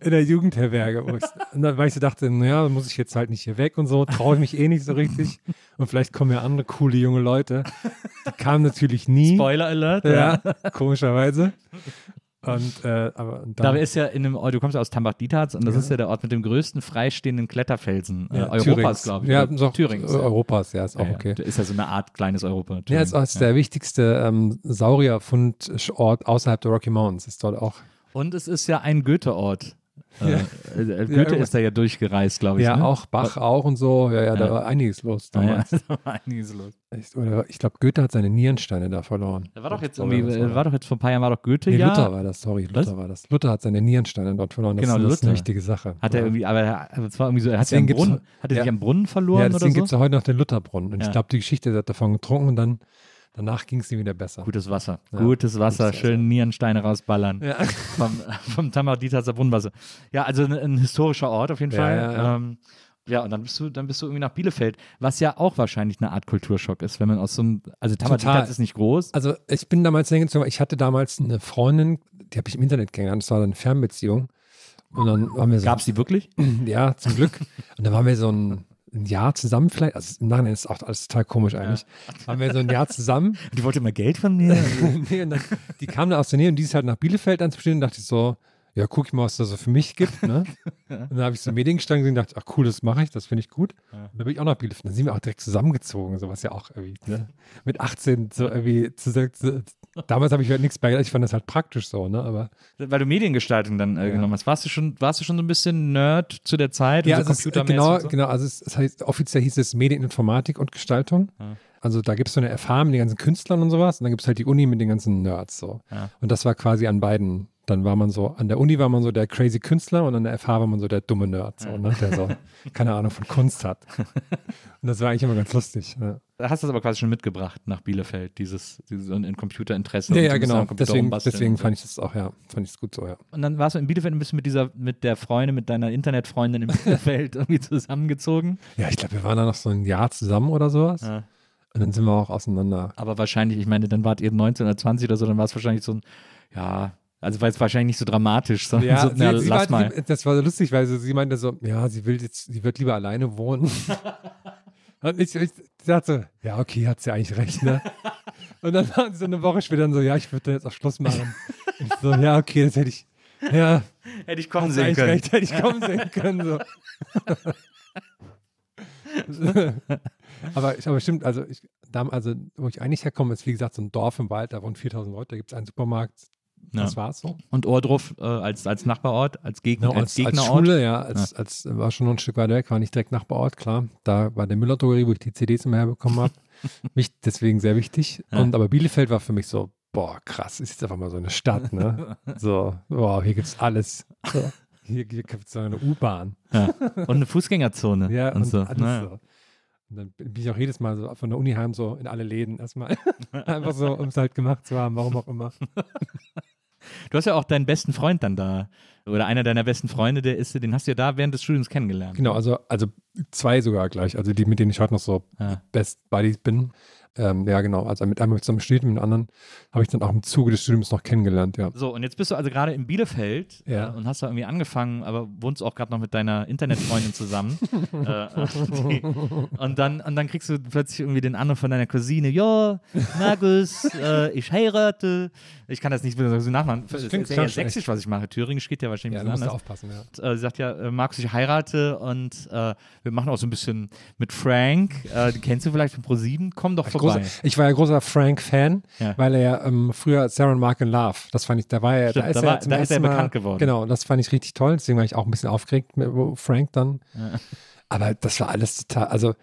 In der Jugendherberge. Wo ich, weil ich so dachte, naja, muss ich jetzt halt nicht hier weg und so, traue ich mich eh nicht so richtig. Und vielleicht kommen ja andere coole junge Leute. Die kamen natürlich nie. Spoiler Alert. Ja, komischerweise. Und, äh, aber und Da dann, ist ja in einem, Ort- du kommst ja aus Tambach-Dietharz und das ist ja der Ort mit dem größten freistehenden Kletterfelsen äh, ja, Europas, glaube ich. Ja, so, Thürings. äh, Europas, ja, ist auch Ja, ja. okay. Ist ja so eine Art kleines Europa. Ja, Thüringen. ist, ist der wichtigste ähm, Saurierfundort außerhalb der Rocky Mountains. Ist dort auch. Und es ist ja ein Goethe-Ort. Äh, Ja. äh, äh, Goethe irgendwas- ist da ja durchgereist, glaube ich. Ja, ne? auch Bach auch und so. Ja, ja, da Ja. war einiges los Ah, ja, [laughs] damals. da war einiges los. Ich, oder, ich glaube, Goethe hat seine Nierensteine da verloren. Da war doch jetzt Oder irgendwie, war war doch jetzt vor ein paar Jahren war doch Goethe Nee, ja. Luther war das, sorry, Luther Was? war das. Luther hat seine Nierensteine dort verloren. Das, Genau, ist- das ist eine Luther. wichtige Sache. Hat er ja. irgendwie, aber er- es war irgendwie so, er hat, Brunnen, hat er sich ja. am Brunnen verloren Ja, oder deswegen so? gibt es ja heute noch den Lutherbrunnen. Und Ja. ich glaube, die Geschichte der hat davon getrunken und dann danach ging es ihm wieder besser. Gutes Wasser. Ja, Gutes Wasser. gutes Schön Wasser. Nierensteine rausballern. Ja. [laughs] Vom, vom Tamar-Dietharzer Brunnenwasser. Ja, also ein, ein historischer Ort auf jeden Ja, Fall. ja. Ähm, ja, und dann bist du, dann bist du irgendwie nach Bielefeld, was ja auch wahrscheinlich eine Art Kulturschock ist, wenn man aus so einem, also Tamar-Dietharz Total. ist nicht groß. Also ich bin damals hingezogen, ich hatte damals eine Freundin, die habe ich im Internet kennengelernt, das war dann eine Fernbeziehung. Und dann waren wir so, Gab es die wirklich? [clears throat] ja, zum Glück. Und dann waren wir so ein, ein Jahr zusammen vielleicht, also im Nachhinein ist auch alles total komisch eigentlich. Waren wir so ein Jahr zusammen. [laughs] Die wollte immer Geld von mir. [laughs] nee, und dann, die kam dann aus der Nähe und die ist halt nach Bielefeld anzustehen und dachte ich so, ja, guck ich mal, was da so für mich gibt. Ne? [laughs] Und dann habe ich so Mediengestank gesehen und dachte, ach cool, das mache ich, das finde ich gut. Und dann bin ich auch nach Bielefeld. Dann sind wir auch direkt zusammengezogen, so was ja auch irgendwie, ne? Mit 18 so irgendwie zu, zu, [laughs] damals habe ich halt nichts bei ich fand das halt praktisch so, ne? Aber Weil du Mediengestaltung dann äh, Ja. genommen hast. Warst du, schon, warst du schon so ein bisschen Nerd zu der Zeit? ja, so also es, computermäßig genau, so? genau, also es, es heißt, offiziell hieß es Medieninformatik und Gestaltung. Ja. Also da gibt es so eine FH mit den ganzen Künstlern und sowas und dann gibt es halt die Uni mit den ganzen Nerds so. Ja. Und das war quasi an beiden dann war man so, an der Uni war man so der crazy Künstler und an der FH war man so der dumme Nerd, so, ne? der so [laughs] keine Ahnung von Kunst hat. Und das war eigentlich immer ganz lustig. Ja, Da hast du es aber quasi schon mitgebracht nach Bielefeld, dieses, dieses ein Computerinteresse. ja, und ja genau. Deswegen, deswegen fand ich das auch, ja, fand ich es gut so, ja. Und dann warst du in Bielefeld bist du mit dieser, mit der Freundin, mit deiner Internetfreundin in Bielefeld [laughs] irgendwie zusammengezogen. Ja, ich glaube, wir waren da noch so ein Jahr zusammen oder sowas. Ja. Und dann sind wir auch auseinander. Aber wahrscheinlich, ich meine, dann wart ihr 19 oder 20 oder so, dann war es wahrscheinlich so ein, ja, also war es wahrscheinlich nicht so dramatisch, sondern Ja, so, sie, na, sie lass war, mal. sie- das war so lustig, weil sie, sie meinte so, ja, sie will jetzt, sie wird lieber alleine wohnen. [laughs] Und ich, ich dachte so, ja, okay, hat sie eigentlich recht, ne? Und dann waren sie so eine Woche später dann so, ja, ich würde jetzt auch Schluss machen. Ich so, ja, okay, das hätte ich, ja, Hätte ich kommen sehen können. recht, hätte ich kommen sehen können, so. [laughs] aber, ich- aber stimmt, also, ich, da, also, wo ich eigentlich herkomme, ist wie gesagt so ein Dorf im Wald, da wohnen 4000 Leute, da gibt es einen Supermarkt, Ja. das war's so. Und Ohrdruf äh, als, als Nachbarort, als, Gegner, Genau, als als, als Gegnerort. Schule, ja, als, als war schon noch ein Stück weiter weg, war nicht direkt Nachbarort, klar. Da war der Müller-Drogerie, wo ich die CDs immer herbekommen habe. mich [laughs] deswegen sehr wichtig. Ja. Und aber Bielefeld war für mich so, boah, krass, ist jetzt einfach mal so eine Stadt, ne? [laughs] so, boah, hier gibt's alles. So, hier hier gibt's so eine U-Bahn. Ja. Und eine Fußgängerzone. Ja, und, und, so. alles Naja. so. Und dann bin ich auch jedes Mal so von der Uni heim so in alle Läden erstmal. [laughs] einfach so, um es halt gemacht zu haben, warum auch immer. Du hast ja auch deinen besten Freund dann da. Oder einer deiner besten Freunde, der ist, den hast du ja da während des Studiums kennengelernt. Genau, also, also zwei sogar gleich. Also die, mit denen ich heute noch so Ja. Best Buddies bin. Ähm, ja, genau. Also mit einem zusammen studiert, mit dem anderen habe ich dann auch im Zuge des Studiums noch kennengelernt, ja. So, und jetzt bist du also gerade in Bielefeld Ja. äh, und hast da irgendwie angefangen, aber wohnst auch gerade noch mit deiner Internetfreundin zusammen. [laughs] äh, die, und, dann, und dann kriegst du plötzlich irgendwie den Anruf von deiner Cousine, ja, Markus, [laughs] äh, ich heirate. Ich kann das nicht so nachmachen. Das ist klingt ja sächsisch, was ich mache. Thüringisch geht ja wahrscheinlich Ja, ein da bisschen anders. aufpassen, ja. äh, sie sagt ja, äh, Markus, ich heirate und äh, wir machen auch so ein bisschen mit Frank. Den kennst du vielleicht von ProSieben? Komm doch vorbei. Großer, ich war ja großer Frank-Fan, Ja. weil er ja ähm, früher Sarah Mark in Love, das fand ich, da war er, Stimmt, da ist da er war- zum da ist er ersten Mal, bekannt geworden. Genau, das fand ich richtig toll, deswegen war ich auch ein bisschen aufgeregt mit wo Frank dann. Ja. Aber das war alles total, also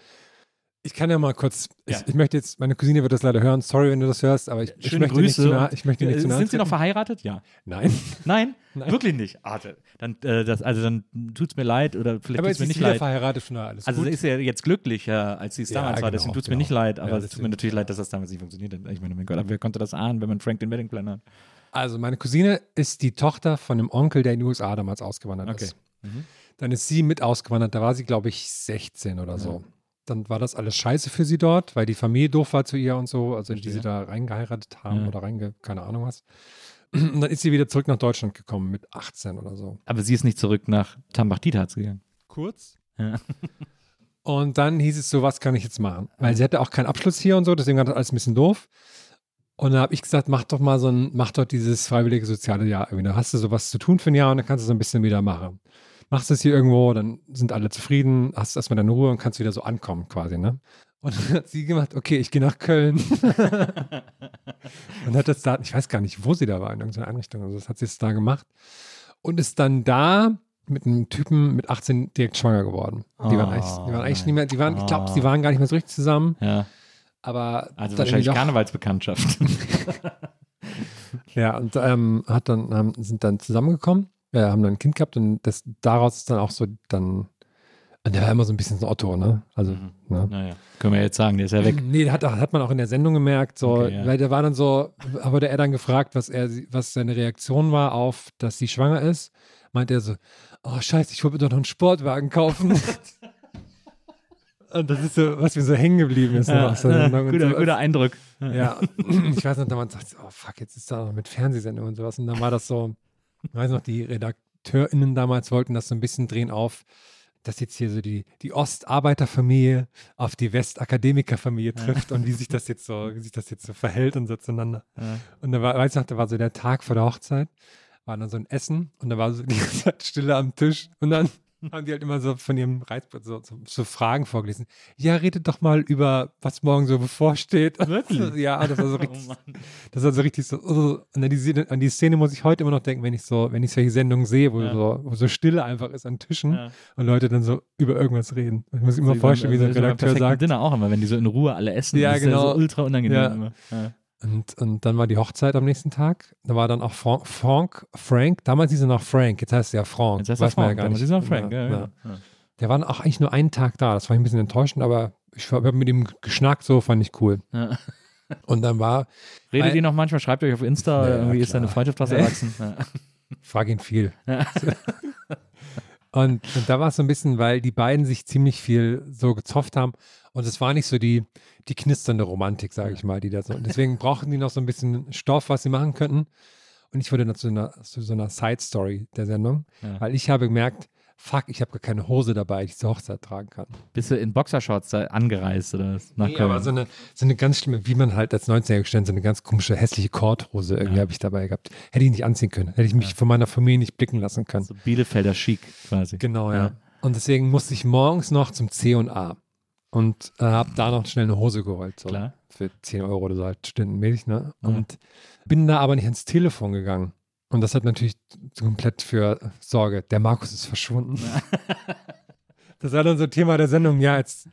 ich kann ja mal kurz, Ja. ich, ich möchte jetzt, meine Cousine wird das leider hören, sorry, wenn du das hörst, aber ich, ich möchte nicht zu Grüße. nah, ich möchte nicht zu Äh, nahe Sind sie noch verheiratet? Ja. Nein. [laughs] Nein? Nein. Wirklich nicht. Da- dann, äh, das, also dann tut's mir leid oder vielleicht Aber tut's mir nicht leid. verheiratet, schon alles Also gut. ist ja jetzt glücklicher, als sie es Ja, damals war. genau, Deswegen tut's mir genau. nicht leid. Aber Ja, es tut mir natürlich leid, dass das damals nicht funktioniert hat. Ich meine, mein Gott, aber wer konnte das ahnen, wenn man Frank den Wedding Planner hat? Also meine Cousine ist die Tochter von einem Onkel, der in die USA damals ausgewandert Okay. ist. Mhm. Dann ist sie mit ausgewandert, da war sie, glaube ich, 16 oder so. Dann war das alles scheiße für sie dort, weil die Familie doof war zu ihr und so, also die Verstehe. sie da reingeheiratet haben Ja. oder reinge, keine Ahnung was. Und dann ist sie wieder zurück nach Deutschland gekommen mit 18 oder so. Aber sie ist nicht zurück nach Tambach-Dietharz gegangen. Kurz. Ja. [laughs] Und dann hieß es so, was kann ich jetzt machen? Weil sie hatte auch keinen Abschluss hier und so, deswegen war das alles ein bisschen doof. Und dann habe ich gesagt, mach doch mal so ein, mach doch dieses freiwillige soziale Jahr irgendwie. Da hast du sowas zu tun für ein Jahr und dann kannst du so ein bisschen wieder machen. Machst es hier irgendwo, dann sind alle zufrieden, hast erstmal deine Ruhe und kannst wieder so ankommen quasi, ne? Und dann hat sie gemacht, okay, ich gehe nach Köln. [laughs] und hat das da, ich weiß gar nicht, wo sie da war, in irgendeiner Einrichtung. Also das hat sie jetzt da gemacht. Und ist dann da mit einem Typen mit 18 direkt schwanger geworden. Die waren Oh, eigentlich, die waren eigentlich nein. nicht mehr, die waren, ich glaube, Oh. sie waren gar nicht mehr so richtig zusammen, Ja. aber Also wahrscheinlich doch- Karnevalsbekanntschaft. [laughs] [laughs] Ja, und ähm, hat dann, haben, sind dann zusammengekommen, äh, haben dann ein Kind gehabt und das, daraus ist dann auch so dann, und der war immer so ein bisschen so Otto, ne? Also, Mhm. ne? naja, können wir jetzt sagen, der ist ja weg. [laughs] Nee, hat, hat man auch in der Sendung gemerkt, so, Okay, ja. weil der war dann so, wurde er dann gefragt, was er, was seine Reaktion war auf, dass sie schwanger ist, meint er so, oh scheiße, ich wollte mir doch noch einen Sportwagen kaufen. [laughs] Und das ist so, was mir so hängen geblieben ist. Sendung und guter, so. guter Eindruck. Ja, [laughs] ich weiß noch, da man sagt, oh fuck, jetzt ist da noch mit Fernsehsendung und sowas. Und dann war das so, ich weiß noch, die RedakteurInnen damals wollten das so ein bisschen drehen auf, dass jetzt hier so die, die Ostarbeiterfamilie auf die Westakademikerfamilie trifft und wie sich das jetzt so, [laughs] wie sich das jetzt so verhält und so zueinander. Ja. Und da war, weiß ich noch, da war so der Tag vor der Hochzeit, war dann so ein Essen und da war so die ganze Zeit Stille am Tisch und dann haben die halt immer so von ihrem Reizbrett so, so, so Fragen vorgelesen. Ja, redet doch mal über, was morgen so bevorsteht. [laughs] Wirklich? ja, das war so [laughs] richtig, Oh das war so richtig so, oh, an, die, Szene- an die Szene muss ich heute immer noch denken, wenn ich so, wenn ich solche Sendungen sehe, wo, Ja. so, wo so Stille einfach ist an Tischen Ja. und Leute dann so über irgendwas reden. Ich muss mir immer vorstellen, wie so ein also Redakteur sagt, Dinner auch immer, wenn die so in Ruhe alle essen. Ja, das ist genau. so ultra unangenehm Ja. immer. Ja. Und, und dann war die Hochzeit am nächsten Tag. Da war dann auch Frank, Frank, Frank damals hieß er noch Frank, jetzt heißt er ja Frank. Jetzt heißt er Weiß Frank, ja gar damals nicht. ist er Frank. Ja, Ja, ja. ja. Der war auch eigentlich nur einen Tag da. Das war ein bisschen enttäuschend, aber ich habe mit ihm geschnackt, so fand ich cool. Ja. Und dann war, Redet ihr noch manchmal? Schreibt euch auf Insta, Ja, irgendwie ist klar. deine Freundschaft was erwachsen. Ja. frag ihn viel. Ja. [laughs] Und, und da war es so ein bisschen, weil die beiden sich ziemlich viel so gezofft haben. Und es war nicht so die, die knisternde Romantik, sage ich mal, die da so. Und [laughs] deswegen brauchten die noch so ein bisschen Stoff, was sie machen könnten. Und ich wurde dann zu einer, zu so einer Side-Story der Sendung, Ja. weil ich habe gemerkt, fuck, ich habe gar keine Hose dabei, die ich zur Hochzeit tragen kann. Bist du in Boxershorts da angereist oder was? Nach Nee, Köln? aber so eine, so eine ganz schlimme, wie man halt als 19-Jähriger gestellt, so eine ganz komische, hässliche Korthose irgendwie Ja. habe ich dabei gehabt. Hätte ich nicht anziehen können. Hätte ich mich von meiner Familie nicht blicken lassen können. so Bielefelder Chic quasi. Genau, ja. Ja. Und deswegen musste ich morgens noch zum C und A und äh, habe da noch schnell eine Hose geholt. So. Klar. Für 10 Euro oder so halt stundenmäßig, ne? Ja. Und bin da aber nicht ans Telefon gegangen. Und das hat natürlich komplett für Sorge. Der Markus ist verschwunden. [laughs] das war dann so Thema der Sendung. Ja, jetzt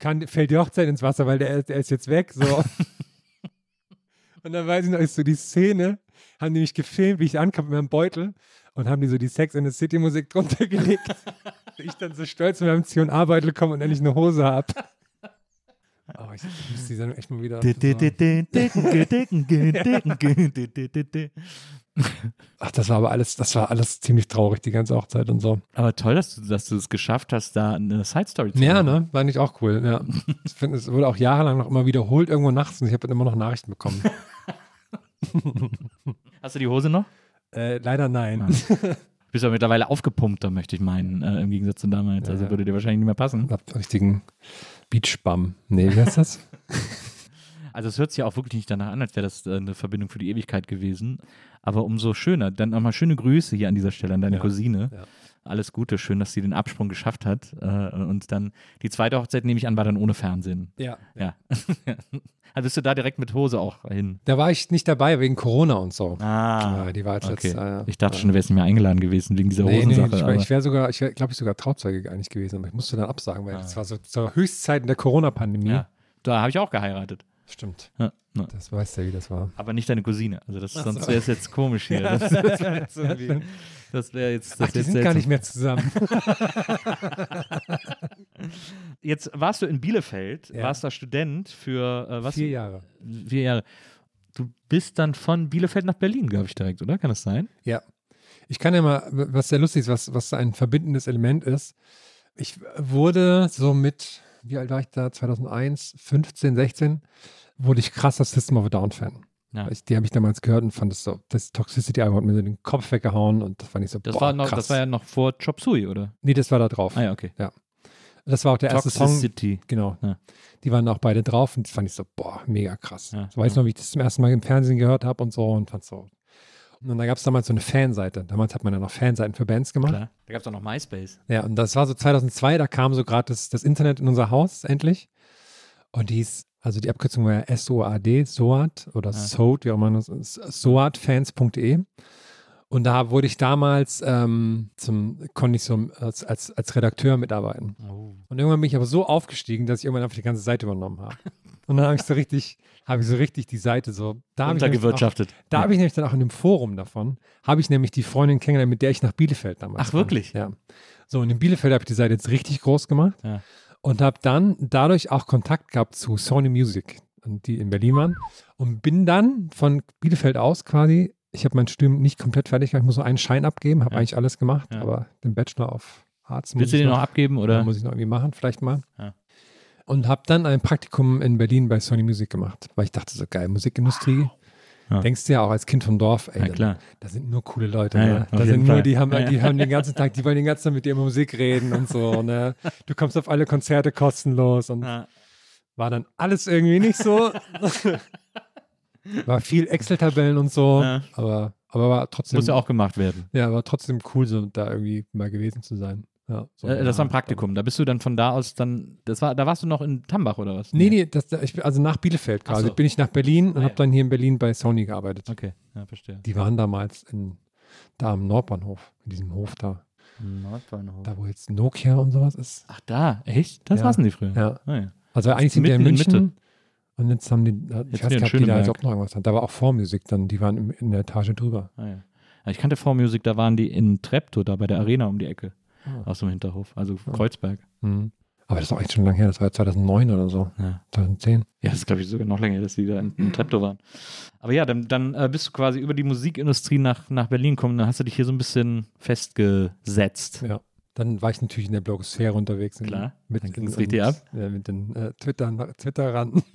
kann, fällt die Hochzeit ins Wasser, weil der, der ist jetzt weg. So. [laughs] und dann weiß ich noch, ist so die Szene, haben die mich gefilmt, wie ich ankam mit meinem Beutel und haben die so die Sex in the City Musik drunter gelegt. [laughs] ich dann so stolz mit meinem C&A-Beutel komme und endlich eine Hose habe. Oh, ich muss die Sendung echt mal wieder. [laughs] Ach, das war aber alles, das war alles ziemlich traurig, die ganze Hochzeit und so. Aber toll, dass du, dass du es geschafft hast, da eine Side-Story zu Ja, machen. ne? War nicht auch cool, ja. [laughs] Ich finde, es wurde auch jahrelang noch immer wiederholt irgendwo nachts und ich habe dann immer noch Nachrichten bekommen. Hast du die Hose noch? Äh, leider nein. Ah. [laughs] Bist ja mittlerweile aufgepumpter, möchte ich meinen, äh, im Gegensatz zu damals. Also Ja. würde dir wahrscheinlich nicht mehr passen. Ich hab richtigen Beachbum. Nee, wie heißt das? [laughs] Also es hört sich ja auch wirklich nicht danach an, als wäre das äh, eine Verbindung für die Ewigkeit gewesen. Aber umso schöner. Dann nochmal schöne Grüße hier an dieser Stelle an deine Ja, Cousine. ja. Alles Gute, schön, dass sie den Absprung geschafft hat. Äh, und dann die zweite Hochzeit, nehme ich an, war dann ohne Fernsehen. Ja. Ja. [laughs] also bist du da direkt mit Hose auch hin? Da war ich nicht dabei wegen Corona und so. Ah. Ja, die war jetzt okay. jetzt, äh, ich dachte äh, schon, du wärst nicht mehr eingeladen gewesen wegen dieser Nee, nee, Hosensache. ich, war- ich wäre sogar, ich glaube ich sogar Trauzeuge eigentlich gewesen, aber ich musste dann absagen, weil Ah. es war so zur Höchstzeiten der Corona-Pandemie. ja. Da habe ich auch geheiratet. Stimmt. Ja. Ja. Das weißt du, wie das war. Aber nicht deine Cousine. Also das, so. sonst wäre es jetzt komisch hier. [laughs] Das, das wäre jetzt, [laughs] das wär jetzt, das Ach, die jetzt sind gar seltsam. nicht mehr zusammen. [laughs] Jetzt warst du in Bielefeld, Ja. warst da Student für äh, was? Vier Jahre. Vier Jahre. Du bist dann von Bielefeld nach Berlin, glaube ich, direkt, oder? Kann das sein? Ja. Ich kann ja mal, was sehr lustig ist, was, was ein verbindendes Element ist. Ich wurde so mit, wie alt war ich da? 2001, 15, 16, wurde ich krasser System of a Down Fan. Ja. Ich, die habe ich damals gehört und fand es so, das Toxicity-Album hat mir so den Kopf weggehauen und das fand ich so, Das, boah, war, noch, krass. das war ja noch vor Chop Suey, oder? nee, das war da drauf. Ah ja, okay. Das war auch der erste Song. Toxicity. Genau. Ja. Die waren auch beide drauf und das fand ich so, boah, mega krass. Ja, Ich weiß ja. noch, wie ich das zum ersten Mal im Fernsehen gehört habe und so und fand so. Und da gab es damals so eine Fanseite. Damals hat man ja noch Fanseiten für Bands gemacht. Klar. Da gab es auch noch MySpace. Ja, und das war so 2002, da kam so gerade das, das Internet in unser Haus endlich. Und die ist, also die Abkürzung war ja SOAD, SOAD oder Ja. SOAD, wie auch immer das ist, soadfans.de. Und da wurde ich damals ähm, zum, konnte ich so als, als, als Redakteur mitarbeiten. Oh. Und irgendwann bin ich aber so aufgestiegen, dass ich irgendwann einfach die ganze Seite übernommen habe. Und dann habe ich so richtig, habe ich so richtig die Seite so, da habe ich, nämlich auch- Untergewirtschaftet. da habe ich nämlich dann auch in dem Forum davon, habe ich nämlich die Freundin kennengelernt, mit der ich nach Bielefeld damals Ach, kam. wirklich? Ja. So, und in Bielefeld habe ich die Seite jetzt richtig groß gemacht Ja. und habe dann dadurch auch Kontakt gehabt zu Sony Music, die in Berlin waren. Und bin dann von Bielefeld aus quasi, ich habe mein Studium nicht komplett fertig gemacht, ich muss nur einen Schein abgeben, habe Ja. eigentlich alles gemacht, Ja. aber den Bachelor auf Arzt Willst du den noch abgeben, oder? oder? muss ich noch irgendwie machen, vielleicht mal. Ja. Und habe dann ein Praktikum in Berlin bei Sony Music gemacht, weil ich dachte so geil, Musikindustrie. Ja. Denkst du ja auch als Kind vom Dorf, ey, Ja, da- sind nur coole Leute. Ja, ne? da sind nur, Fall. die haben, die haben den ganzen Tag, die wollen den ganzen Tag mit dir über Musik reden und so. [laughs] Ne? Du kommst auf alle Konzerte kostenlos und war dann alles irgendwie nicht so. [laughs] war viel Excel-Tabellen und so, aber, aber war trotzdem, Muss ja auch gemacht werden. ja, war trotzdem cool, so da irgendwie mal gewesen zu sein. Ja, so, Äh, das war ein. Praktikum. Da bist du dann von da aus dann, das war, da warst du noch in Tambach oder was? Nee, nee, das, ich, also nach Bielefeld quasi. so. Bin ich nach Berlin und Ah, habe ja. dann hier in Berlin bei Sony gearbeitet. Okay, ja, verstehe. Die waren damals in, da am Nordbahnhof, in diesem Hof da. Nordbahnhof. Da, wo jetzt Nokia und sowas ist. Ach da, echt? Das Ja. saßen die früher. Ja. Ah, ja. Also eigentlich sind wir in Mitten in München. Und jetzt haben die, ich Jetzt weiß in gar nicht, ob die da jetzt auch noch irgendwas haben. Da war auch Vormusik dann, die waren im, in der Etage drüber. Ah, ja. Ja, Ich kannte Vormusik, da waren die in Treptow, da bei der Arena um die Ecke. Ah. Aus dem Hinterhof, also Kreuzberg. Mhm. Aber das ist auch echt schon lange her, das war 2009 oder so, Ja. 2010. Ja, das ist, glaube ich, sogar noch länger, her, dass die da in, in Treptow waren. Aber ja, dann, dann äh, bist du quasi über die Musikindustrie nach, nach Berlin gekommen. Dann hast du dich hier so ein bisschen festgesetzt. Ja. Dann war ich natürlich in der Blogosphäre unterwegs. in- Klar, Mit, dann ging's und- richtig ab. Ja, mit den äh, Twitter, Twitterern. [laughs]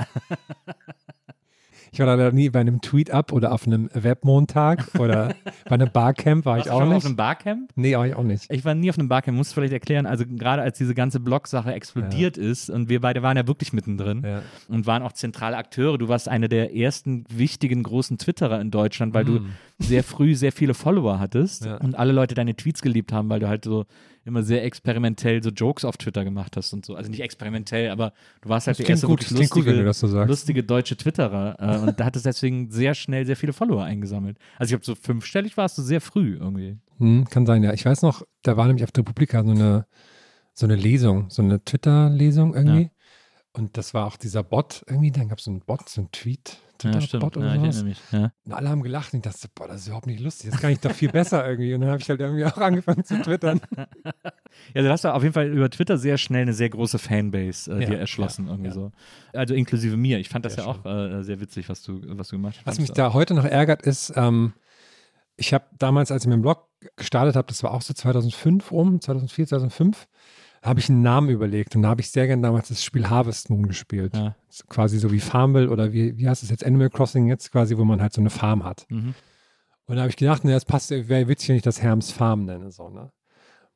ich war leider nie bei einem Tweet-Up oder auf einem Webmontag oder bei einem Barcamp war Warst ich auch nicht. auf einem Barcamp? nee, war ich auch nicht. Ich war nie auf einem Barcamp, musst du vielleicht erklären, also gerade als diese ganze Blog-Sache explodiert ist und wir beide waren ja wirklich mittendrin Ja. und waren auch zentrale Akteure. Du warst einer der ersten wichtigen großen Twitterer in Deutschland, weil du sehr früh sehr viele Follower hattest Ja. und alle Leute deine Tweets geliebt haben, weil du halt so immer sehr experimentell so Jokes auf Twitter gemacht hast und so. Also nicht experimentell, aber du warst halt Das der erste gut, gut, lustige, du das so lustige deutsche Twitterer äh, und da hattest deswegen sehr schnell sehr viele Follower eingesammelt. Also ich glaube, so fünfstellig warst du sehr früh irgendwie. Hm, kann sein, ja. Ich weiß noch, da war nämlich auf der Republika so eine, so eine Lesung, so eine Twitter-Lesung irgendwie. Und das war auch dieser Bot irgendwie, dann gab es so einen Bot, so einen Tweet, Ja, stimmt. Oder Ja, ich erinnere mich. Ja. Und alle haben gelacht und ich dachte, boah, das ist überhaupt nicht lustig. Das kann ich doch viel [laughs] besser irgendwie. Und dann habe ich halt irgendwie auch angefangen zu twittern. [laughs] Ja, du hast da auf jeden Fall über Twitter sehr schnell eine sehr große Fanbase äh, dir erschlossen, irgendwie so. Also inklusive mir. Ich fand das ja auch äh, sehr witzig, was du, was du gemacht hast. Was mich da heute noch ärgert, ist, ähm, ich habe damals, als ich meinen Blog gestartet habe, das war auch so 2005 rum, 2004, 2005, habe ich einen Namen überlegt und da habe ich sehr gern damals das Spiel Harvest Moon gespielt. Ja. Quasi so wie Farmville oder wie, wie heißt es jetzt, Animal Crossing jetzt quasi, wo man halt so eine Farm hat. Mhm. Und da habe ich gedacht, ne, das passt, wäre witzig, wenn ich das Herms Farm nenne. So, ne?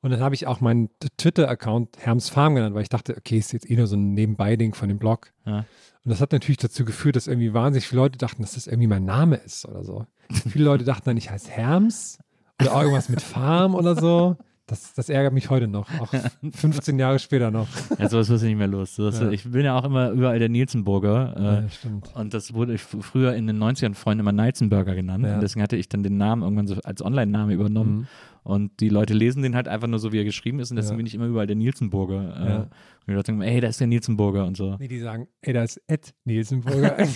Und dann habe ich auch meinen Twitter-Account Herms Farm genannt, weil ich dachte, okay, ist jetzt eh nur so ein Nebenbei-Ding von dem Blog. Ja. Und das hat natürlich dazu geführt, dass irgendwie wahnsinnig viele Leute dachten, dass das irgendwie mein Name ist oder so. [laughs] viele Leute dachten dann, ich heiße Herms oder auch irgendwas mit Farm oder so. Das, das ärgert mich heute noch, auch [laughs] 15 Jahre später noch. Ja, sowas wirst du nicht mehr los. Sowas, Ja. Ich bin ja auch immer überall der Nielsenburger. Äh, Ja, stimmt. Und das wurde ich früher in den 90ern Freunde immer Neizenburger genannt. Ja. Und deswegen hatte ich dann den Namen irgendwann so als Online-Name übernommen. Mhm. Und die Leute lesen den halt einfach nur so, wie er geschrieben ist. Und deswegen Ja. bin ich immer überall der Nielsenburger. Äh, Ja. Und die Leute sagen, ey, da ist der Nielsenburger und so. Nee, die sagen, ey, da ist Ed Nielsenburger. [laughs] [laughs]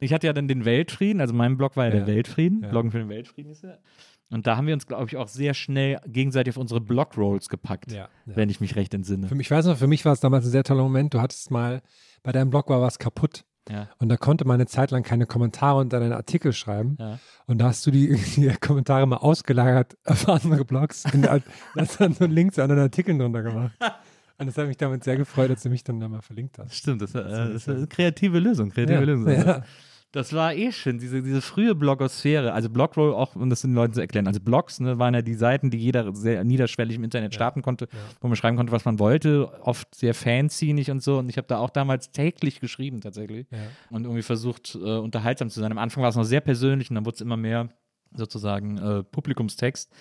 Ich hatte ja dann den Weltfrieden, also mein Blog war ja, Ja. der Weltfrieden, Ja. Bloggen für den Weltfrieden ist er. Und da haben wir uns, glaube ich, auch sehr schnell gegenseitig auf unsere Blog-Rolls gepackt, ja, ja. wenn ich mich recht entsinne. Für mich, ich weiß noch, für mich war es damals ein sehr toller Moment. Du hattest mal, bei deinem Blog war was kaputt. Ja. Und da konnte man eine Zeit lang keine Kommentare unter deinen Artikel schreiben. Ja. Und da hast du die, [laughs] die Kommentare mal ausgelagert auf andere Blogs. Und [laughs] da hast dann so einen Link zu anderen Artikeln drunter gemacht. Und das hat mich damit sehr gefreut, dass du mich dann da mal verlinkt hast. Stimmt, das, äh, das ist eine kreative Lösung, kreative Ja, Lösung. Ja. Das war eh schön, diese, diese frühe Blogosphäre, also Blogroll auch, um das den Leuten zu erklären. Also Blogs ne, waren ja die Seiten, die jeder sehr niederschwellig im Internet starten konnte, wo man schreiben konnte, was man wollte, oft sehr fancy und so. Und ich habe da auch damals täglich geschrieben tatsächlich Ja. und irgendwie versucht, äh, unterhaltsam zu sein. Am Anfang war es noch sehr persönlich und dann wurde es immer mehr sozusagen äh, Publikumstext.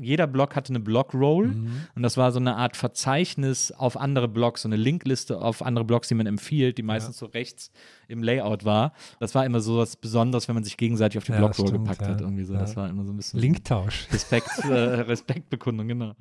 Jeder Blog hatte eine Blogroll Mhm. und das war so eine Art Verzeichnis auf andere Blogs, so eine Linkliste auf andere Blogs, die man empfiehlt, die meistens so rechts im Layout war. Das war immer so was Besonderes, wenn man sich gegenseitig auf die Ja, Blogroll gepackt ja. hat. Irgendwie so. Ja. Das war immer so ein bisschen Linktausch. Respekt, äh, [laughs] Respektbekundung, genau.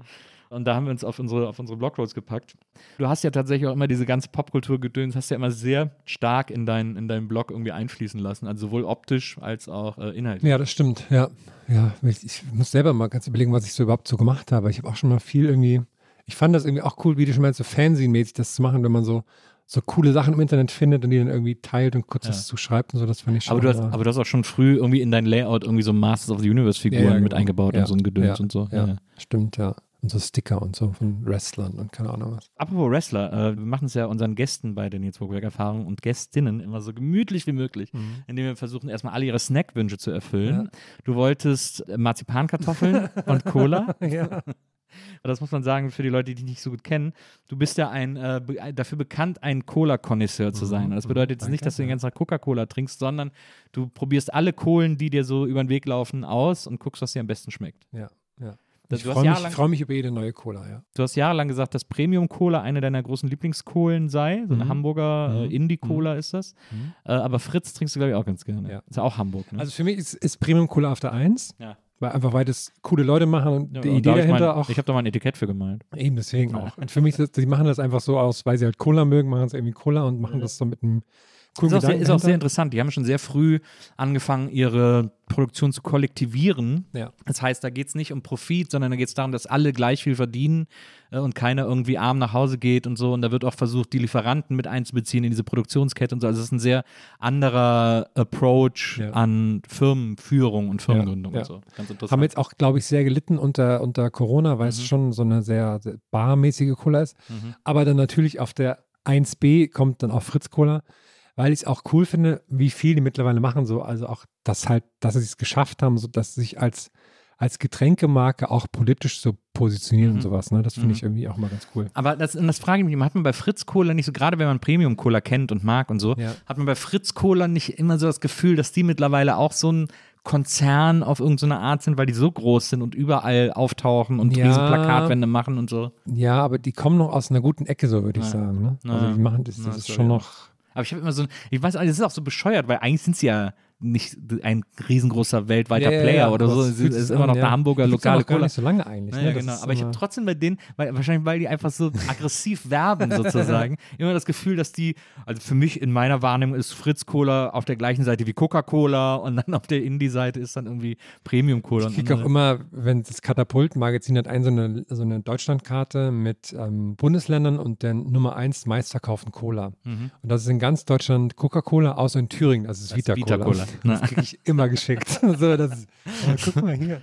Und da haben wir uns auf unsere, auf unsere Blogrolls gepackt. Du hast ja tatsächlich auch immer diese ganze Popkultur-Gedöns, hast ja immer sehr stark in, dein, in deinen Blog irgendwie einfließen lassen, also sowohl optisch als auch äh, inhaltlich. Ja, das stimmt. Ja, ja. Ich, ich muss selber mal ganz überlegen, was ich so überhaupt so gemacht habe. Ich habe auch schon mal viel irgendwie. Ich fand das irgendwie auch cool, wie du schon meinst, so Fernsehen-mäßig das zu machen, wenn man so so coole Sachen im Internet findet und die dann irgendwie teilt und kurz Ja. was zuschreibt und so. Das fand ich schon. Aber du, hast, aber du hast auch schon früh irgendwie in dein Layout irgendwie so Masters of the Universe-Figuren Ja, ja, mit genau. eingebaut Ja, und so ein Gedöns ja, und so. Ja. stimmt, ja. Und so Sticker und so von Wrestlern und keine Ahnung was. Apropos Wrestler, äh, wir machen es ja unseren Gästen bei der Nils Erfahrung und Gästinnen immer so gemütlich wie möglich, indem wir versuchen, erstmal alle ihre Snackwünsche zu erfüllen. Du wolltest äh, Marzipankartoffeln [laughs] und Cola. ja. Das muss man sagen für die Leute, die dich nicht so gut kennen. Du bist ja ein, äh, be dafür bekannt, ein Cola-Konnoisseur zu sein. Und das bedeutet jetzt nicht, dass du den ja. ganzen Tag Coca-Cola trinkst, sondern du probierst alle Kohlen, die dir so über den Weg laufen, aus und guckst, was dir am besten schmeckt. ja, ja. Das- Ich freue mich, freu mich über jede neue Cola, ja. du hast jahrelang gesagt, dass Premium-Cola eine deiner großen Lieblingskohlen sei. So eine Mhm. Hamburger äh, Mhm. Indie-Cola ist das. Mhm. Äh, aber Fritz trinkst du, glaube ich, auch ganz gerne. Ja. Ist ja auch Hamburg, ne? Also für mich ist, ist Premium Cola auf der 1. ja. Weil einfach, weil das coole Leute machen und Ja, die und Idee da hab ich dahinter mein, auch. Ich habe da mal ein Etikett für gemalt. Eben deswegen auch. Und für mich, ist, die machen das einfach so aus, weil sie halt Cola mögen, machen es irgendwie Cola und machen das so mit einem coolen Ist auch, sehr, ist auch sehr interessant. Die haben schon sehr früh angefangen, ihre Produktion zu kollektivieren. Ja. Das heißt, da geht es nicht um Profit, sondern da geht es darum, dass alle gleich viel verdienen äh, und keiner irgendwie arm nach Hause geht und so. Und da wird auch versucht, die Lieferanten mit einzubeziehen in diese Produktionskette und so. Also es ist ein sehr anderer Approach Ja. an Firmenführung und Firmengründung Ja, und so. Ganz interessant. Haben jetzt auch, glaube ich, sehr gelitten unter, unter Corona, weil es schon so eine sehr, sehr barmäßige Cola ist. Mhm. Aber dann natürlich auf der 1B kommt dann auch Fritz Cola, weil ich es auch cool finde, wie viel die mittlerweile machen. So, also auch, dass halt, dass sie es geschafft haben, so dass sie sich als, als Getränkemarke auch politisch so positionieren Mhm. und sowas. Ne? Das finde Mhm. ich irgendwie auch mal ganz cool. Aber das, das frage ich mich, immer, hat man bei Fritz Cola nicht so, gerade wenn man Premium Cola kennt und mag und so, Ja. hat man bei Fritz Cola nicht immer so das Gefühl, dass die mittlerweile auch so ein Konzern auf irgendeine Art sind, weil die so groß sind und überall auftauchen und Ja. riesen Plakatwände machen und so. Ja, aber die kommen noch aus einer guten Ecke, so würde ich Ja. sagen. Ne? Also die machen das, das ist schon noch. Aber ich habe immer so, ein- ich weiß, das ist auch so bescheuert, weil eigentlich sind sie ja nicht ein riesengroßer weltweiter Ja, ja, Player ja, oder so. es ist immer an, noch ja. eine Hamburger lokale Cola. nicht so lange eigentlich. Ne? Das genau. Aber ich habe trotzdem bei denen, weil, wahrscheinlich weil die einfach so [laughs] aggressiv werben sozusagen, immer das Gefühl, dass die, also für mich in meiner Wahrnehmung ist Fritz Cola auf der gleichen Seite wie Coca-Cola und dann auf der Indie-Seite ist dann irgendwie Premium Cola. Ich kriege auch immer, wenn das Katapult-Magazin hat ein so eine, so eine Deutschlandkarte mit ähm, Bundesländern und der Nummer 1 meistverkauften Cola. Mhm. Und das ist in ganz Deutschland Coca-Cola, außer in Thüringen, das ist ist Vita Cola. Vita-Cola. Das kriege ich immer geschickt. [laughs] so, das ist, aber guck mal hier.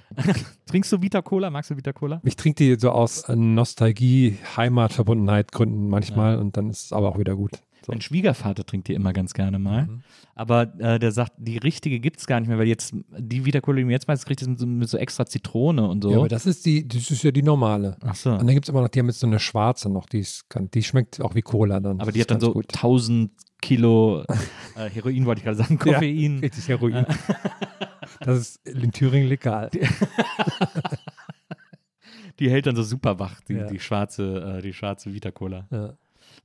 Trinkst du Vita Cola? Magst du Vita Cola? Ich trinke die so aus Nostalgie, Heimatverbundenheit Gründen manchmal und dann ist es aber auch wieder gut. So. Mein Schwiegervater trinkt die immer ganz gerne mal. Mhm. Aber äh, der sagt, die richtige gibt es gar nicht mehr, weil jetzt die Vita Cola, die mir jetzt meistens kriegt, ist mit so, mit so extra Zitrone und so. Ja, aber das ist die, das ist ja die normale. Ach so. Und dann gibt es immer noch, die haben jetzt so eine schwarze noch, die, ist, die schmeckt auch wie Cola dann. Aber die hat dann so gut. 1000 Kilo [laughs] äh, Heroin, wollte ich gerade sagen, Ja. Koffein. Richtig Heroin. [laughs] das ist in Thüringen legal. [laughs] Die hält dann so super wach, die, Ja. die schwarze, äh, die schwarze Vita Cola. Ja.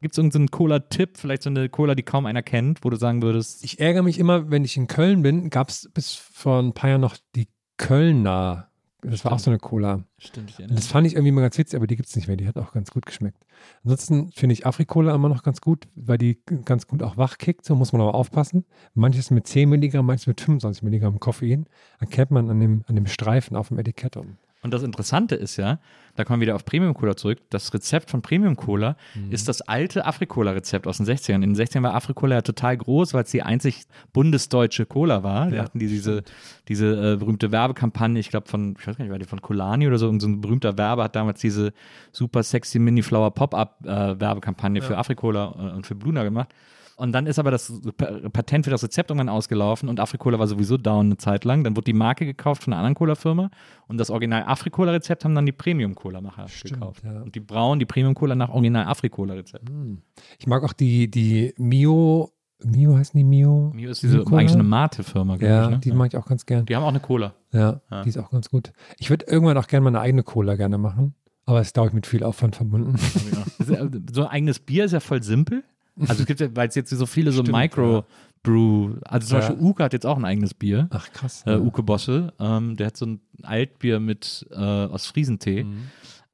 Gibt es irgendeinen Cola-Tipp, vielleicht so eine Cola, die kaum einer kennt, wo du sagen würdest, Ich ärgere mich immer, wenn ich in Köln bin, gab es bis vor ein paar Jahren noch die Kölner. Das war auch so eine Cola. stimmt, Und das fand ich irgendwie immer ganz witzig, aber die gibt es nicht mehr. Die hat auch ganz gut geschmeckt. Ansonsten finde ich Afrikola immer noch ganz gut, weil die ganz gut auch wach kickt. So muss man aber aufpassen. Manches mit 10 Milligramm, manches mit 25 Milligramm Koffein. Erkennt man an dem, an dem Streifen auf dem Etikett. Und Und das Interessante ist ja, da kommen wir wieder auf Premium Cola zurück. Das Rezept von Premium Cola ist das alte Afrikola-Rezept aus den 60ern. In den 60ern war Afrikola ja total groß, weil es die einzig bundesdeutsche Cola war. Da Ja, hatten die diese, diese äh, berühmte Werbekampagne, ich glaube von, ich weiß gar nicht, war die von Colani oder so, irgend so ein berühmter Werber hat damals diese super sexy Mini Flower Pop-Up äh, Werbekampagne für Afrikola äh, und für Bluna gemacht. Und dann ist aber das Pa- Patent für das Rezept irgendwann ausgelaufen und Afrikola war sowieso down eine Zeit lang. Dann wurde die Marke gekauft von einer anderen Cola-Firma und das Original Afrikola-Rezept haben dann die Premium-Cola-Macher gekauft. ja. Und die brauen die Premium-Cola nach Original Afrikola-Rezept. ich mag auch die, die Mio, Mio heißen die Mio? Mio ist diese Cola? eigentlich eine Mate-Firma, glaube Ja, ich. Ne? die mag ich auch ganz gern. die haben auch eine Cola. Ja, Ja. die ist auch ganz gut. Ich würde irgendwann auch gerne mal eine eigene Cola gerne machen. Aber es ist, glaube ich, mit viel Aufwand verbunden. [laughs] so ein eigenes Bier ist ja voll simpel. Also es gibt ja, weil es jetzt so viele so Stimmt, Micro-Brew, also zum Ja. Beispiel Uke hat jetzt auch ein eigenes Bier. Ach, krass. äh, Uke Bosse. Ähm, der hat so ein Altbier mit äh, aus Friesentee. Mhm.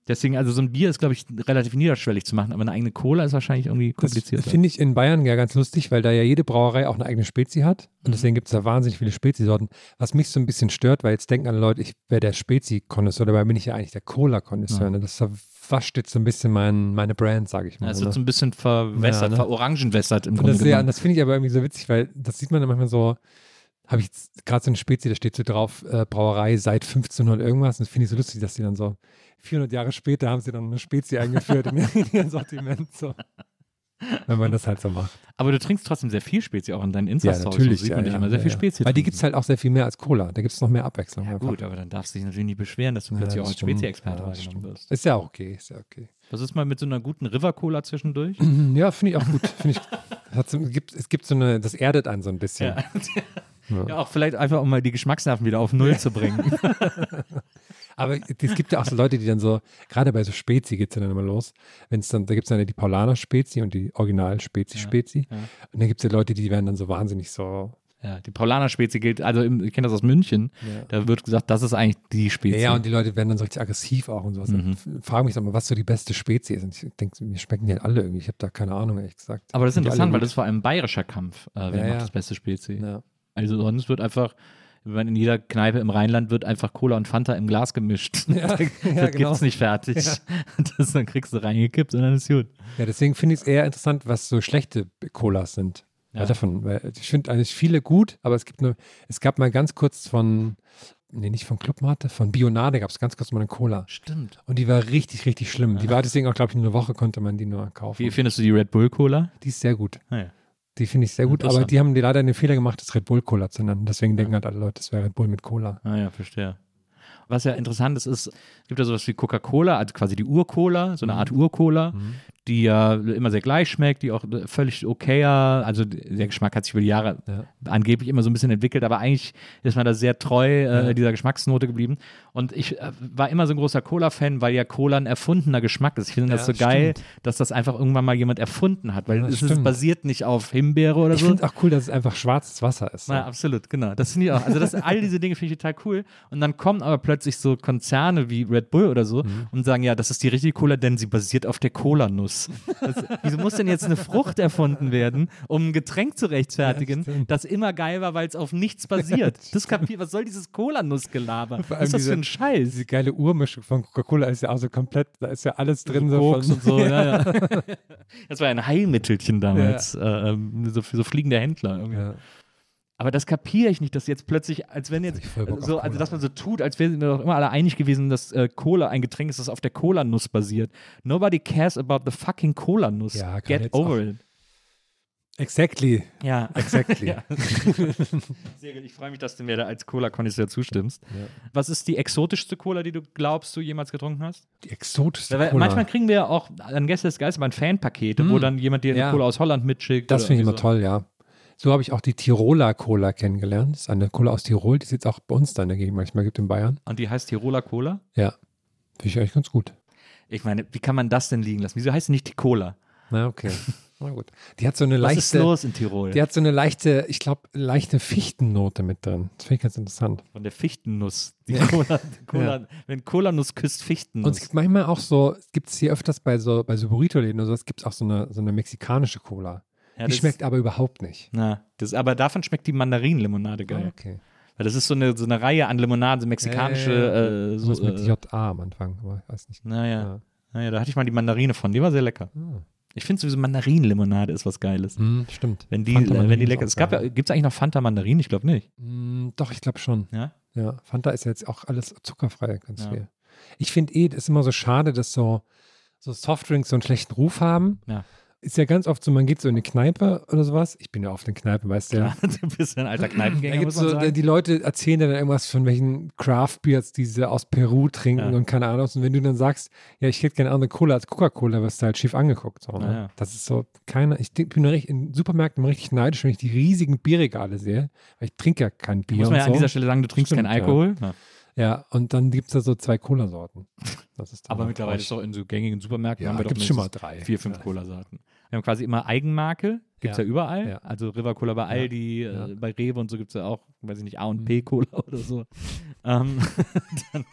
Deswegen, also so ein Bier ist, glaube ich, relativ niederschwellig zu machen, aber eine eigene Cola ist wahrscheinlich irgendwie Das komplizierter. finde ich in Bayern ja ganz lustig, weil da ja jede Brauerei auch eine eigene Spezi hat. Mhm. Und deswegen gibt es da wahnsinnig viele Spezi-Sorten. Was mich so ein bisschen stört, weil jetzt denken alle Leute, ich wäre der Spezi-Konnoisseur, dabei bin ich ja eigentlich der Cola-Konnoisseur. Ja. Ne? Das verwascht jetzt so ein bisschen mein, meine Brand, sage ich mal. Ja, es wird so ein bisschen verwässert, Ja, ne? verorangenwässert im Und Grunde das, ja, und das finde ich aber irgendwie so witzig, weil das sieht man dann manchmal so, habe ich gerade so eine Spezi, da steht so drauf, äh, Brauerei seit 1500 irgendwas. Und das finde ich so lustig, dass die dann so 400 Jahre später haben sie dann eine Spezi eingeführt in ihr [laughs] Sortiment. So. [laughs] Wenn man das halt so macht. Aber du trinkst trotzdem sehr viel Spezi, auch in deinen Ja, Insta-Stories. natürlich. so sieht ja, man ja, immer sehr ja, viel ja. Spezi Weil die gibt es halt auch sehr viel mehr als Cola. Da gibt es noch mehr Abwechslung. Ja, einfach. gut, aber dann darfst du dich natürlich nicht beschweren, dass du Ja, plötzlich auch als Ja, das wahrgenommen wirst. Ist ja okay, ist ja okay. Was ist mal mit so einer guten River-Cola zwischendurch? [clears throat] Ja, finde ich auch gut. Ich, [laughs] so, gibt, es gibt so eine, das erdet einen so ein bisschen. Ja. ja, [laughs] auch vielleicht einfach, um mal die Geschmacksnerven wieder auf Null zu bringen. Aber es gibt ja auch so Leute, die dann so, gerade bei so Spezi geht es ja dann immer los. Wenn es dann, da gibt es dann die Paulaner Spezi und die Original Spezi Ja, Spezi. ja. Und dann gibt es ja Leute, die werden dann so wahnsinnig so Ja, die Paulaner-Spezie gilt, also im, ich kenne das aus München, Ja. da wird gesagt, das ist eigentlich die Ja, Spezie. ja, und die Leute werden dann so richtig aggressiv auch und sowas. Mhm. Ich frage mich sag mal, was so die beste Spezie ist. Und ich denke, mir schmecken die halt alle irgendwie. Ich habe da keine Ahnung, ehrlich gesagt. Aber das ist interessant, weil das ist vor allem ein bayerischer Kampf. Äh, wer Ja, macht ja. das beste Spezie? Ja. Also sonst wird einfach, man in jeder Kneipe im Rheinland wird einfach Cola und Fanta im Glas gemischt. [laughs] Ja, [laughs] das ja, genau. gibt's nicht fertig. [laughs] Das, dann kriegst du reingekippt und dann ist gut. Ja, deswegen finde ich es eher interessant, was so schlechte Colas sind. Ja. Ja. Davon, weil ich finde eigentlich viele gut, aber es gibt nur, es gab mal ganz kurz von, nee, nicht von Clubmate, von Bionade gab es ganz kurz mal eine Cola. Stimmt. Und die war richtig, richtig schlimm. Die war deswegen auch, glaube ich, nur eine Woche konnte man die nur kaufen. Wie findest du die Red Bull Cola? Die ist sehr gut. Ah, ja. Die finde ich sehr gut, aber die haben die leider den Fehler gemacht, das Red Bull Cola zu nennen. Deswegen denken halt alle Leute, das wäre Red Bull mit Cola. Ah ja, verstehe. Was ja interessant ist, ist, es gibt ja sowas wie Coca-Cola, also quasi die Ur-Cola, so eine Art Ur-Cola, die ja immer sehr gleich schmeckt, die auch völlig okayer, also der Geschmack hat sich über die Jahre Ja. angeblich immer so ein bisschen entwickelt, aber eigentlich ist man da sehr treu äh, Ja. dieser Geschmacksnote geblieben. Und ich äh, war immer so ein großer Cola-Fan, weil ja Cola ein erfundener Geschmack ist. Ich finde das Ja, so geil, stimmt. dass das einfach irgendwann mal jemand erfunden hat, weil es ist, basiert nicht auf Himbeere oder Ich so. finde auch cool, dass es einfach schwarzes Wasser ist. so. Ja, absolut, genau. Das finde ich auch. Also das, all diese Dinge finde ich total cool. Und dann kommen aber plötzlich so Konzerne wie Red Bull oder so Mhm. und sagen, ja, das ist die richtige Cola, denn sie basiert auf der Cola-Nuss. Das- Wieso muss denn jetzt eine Frucht erfunden werden, um ein Getränk zu rechtfertigen, Ja, das immer geil war, weil es auf nichts basiert? [laughs] Das kapiert, was soll dieses Cola-Nuss-Gelaber? Was ist das für ein diese- Scheiß? Diese geile Urmischung von Coca-Cola ist ja auch so komplett, da ist ja alles drin. So von, und so, ja, ja. [laughs] Das war ja ein Heilmittelchen damals, äh, ähm, so für so fliegende Händler. Irgendwie. Aber das kapiere ich nicht, dass jetzt plötzlich, als wenn jetzt so, also dass man so tut, als wären wir doch immer alle einig gewesen, dass äh, Cola ein Getränk ist, das auf der Cola-Nuss basiert. Nobody cares about the fucking Cola-Nuss. Ja, Get over it. Exactly. Ja, Exactly. [laughs] Ja. Sehr gut. Ich freue mich, dass du mir da als Cola-Konnoisseur zustimmst. Ja. Was ist die exotischste Cola, die du glaubst, du jemals getrunken hast? Die exotischste Weil Cola. manchmal kriegen wir ja auch an Gäste des Geistes Fanpakete, wo Mm. dann jemand dir eine Ja. Cola aus Holland mitschickt. das finde ich immer so. toll, ja. So habe ich auch die Tiroler Cola kennengelernt. Das ist eine Cola aus Tirol, die es jetzt auch bei uns da in der Gegend manchmal gibt in Bayern. Und die heißt Tiroler Cola? Ja. Finde ich eigentlich ganz gut. Ich meine, wie kann man das denn liegen lassen? Wieso heißt sie nicht die Cola? Na, okay. [laughs] Na gut. Die hat so eine Was ist leichte, los in Tirol? die hat so eine leichte, ich glaube, leichte Fichtennote mit drin. Das finde ich ganz interessant. Von der Fichtennuss. Die Cola, [laughs] die Cola, Wenn Cola-Nuss küsst Und Fichtennuss. es gibt manchmal auch so, es gibt es hier öfters bei so, bei so Burrito-Läden oder so, es gibt auch so eine, so eine mexikanische Cola. Ja, die das- schmeckt aber überhaupt nicht. Na, das, aber davon schmeckt die Mandarinenlimonade geil. Ah, okay. Weil das ist so eine, so eine Reihe an Limonaden, so mexikanische. Äh, äh, so so, mit äh, J.A. am Anfang, aber ich weiß nicht. naja, Ja. naja, da hatte ich mal die Mandarine von. Die war sehr lecker. Ah. Ich finde sowieso Mandarinenlimonade ist was Geiles. Hm, stimmt. Wenn die, äh, wenn die lecker ist Es gab ja, gibt es eigentlich noch Fanta Mandarin? Ich glaube nicht. Hm, doch, ich glaube schon. Ja? Ja, Fanta ist jetzt auch alles zuckerfrei, ganz Ja. viel. Ich finde eh, das ist immer so schade, dass so, so Softdrinks so einen schlechten Ruf haben. Ja. Ist ja ganz oft so, man geht so in eine Kneipe oder sowas. Ich bin ja oft in Kneipen, weißt du ja. [laughs] du bist ein alter Kneipengänger, muss man so, sagen. die Leute erzählen dann irgendwas von welchen Craft Beers, die sie aus Peru trinken Ja. und keine Ahnung. Und wenn du dann sagst, ja, ich hätte gerne andere Cola als Coca-Cola, wirst du halt schief angeguckt. So, ne? Ja, ja. Das ist so keine, ich bin richtig, in Supermärkten richtig neidisch, wenn ich die riesigen Bierregale sehe, weil ich trinke ja kein Bier. muss man ja so. an dieser Stelle sagen, du trinkst Stimmt, keinen ja. Alkohol. Ja. Ja, und dann gibt es da so zwei Cola-Sorten. [laughs] Aber mittlerweile ist doch in so gängigen Supermärkten Ja, haben wir doch gibt's schon mal drei. vier, fünf Ja. Cola-Sorten. Wir haben quasi immer Eigenmarke, gibt es ja. Ja. überall. Ja. Also River Cola bei Aldi, Ja. äh, bei Rewe und so gibt es ja auch, weiß ich nicht, A und Mhm. P Cola oder so. [laughs] ähm, [laughs] dann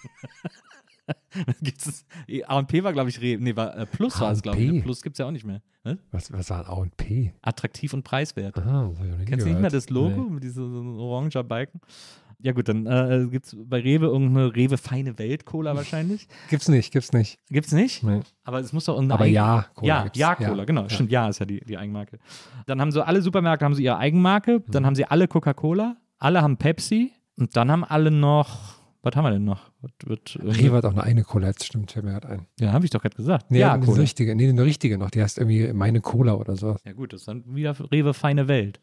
gibt's es, A und P war, glaube ich, Rewe, nee, war, äh, Plus war es, glaube ich. Ne? Plus gibt es ja auch nicht mehr. Ne? Was, was war A und P? Attraktiv und preiswert. Aha, das hab ich noch nie Kennst du nicht mehr das Logo Nee. mit diesem so oranger Balken? Ja gut, dann äh, gibt es bei Rewe irgendeine Rewe Feine Welt Cola wahrscheinlich. [laughs] Gibt's nicht, gibt's nicht. Gibt's nicht? Nee. Aber es muss doch irgendeine Aber Eigen- ja, Cola ja, gibt's. ja, Cola, genau. Ja. Stimmt, ja ist ja die, die Eigenmarke. Dann haben so alle Supermärkte haben so ihre Eigenmarke, Mhm. dann haben sie alle Coca-Cola, alle haben Pepsi und dann haben alle noch, was haben wir denn noch? Was wird Rewe hat auch eine eigene Cola, jetzt stimmt, fällt mir gerade ein. ja, habe ich doch gerade gesagt. Nee, ja, eine richtige, nee, eine richtige noch, die heißt irgendwie meine Cola oder sowas. Ja gut, das ist dann wieder Rewe feine Welt.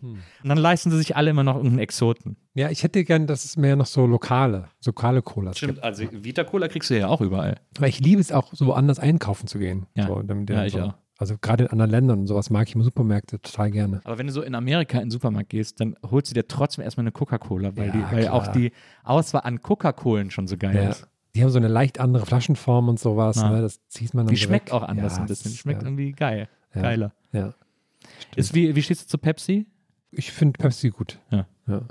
Hm. Und dann leisten sie sich alle immer noch irgendeinen Exoten. Ja, ich hätte gern, dass es mehr noch so lokale, so lokale Colas gibt. also Vita Cola kriegst du ja auch überall. Weil ich liebe es auch, so woanders einkaufen zu gehen. Ja. So, damit Ja, ich so, auch. Also gerade in anderen Ländern und sowas mag ich im Supermärkte total gerne. Aber wenn du so in Amerika in den Supermarkt gehst, dann holst du dir trotzdem erstmal eine Coca-Cola, weil, Ja, die, weil auch die Auswahl an Coca-Colen schon so geil Ja. ist. Die haben so eine leicht andere Flaschenform und sowas. Ne? Das zieht man dann Die so schmeckt auch anders ja, ein bisschen. Die es- schmeckt ja. irgendwie geil. Ja. Geiler. Ja. Ist wie, wie stehst du zu Pepsi? Ich finde Pepsi gut. Ja. Ja,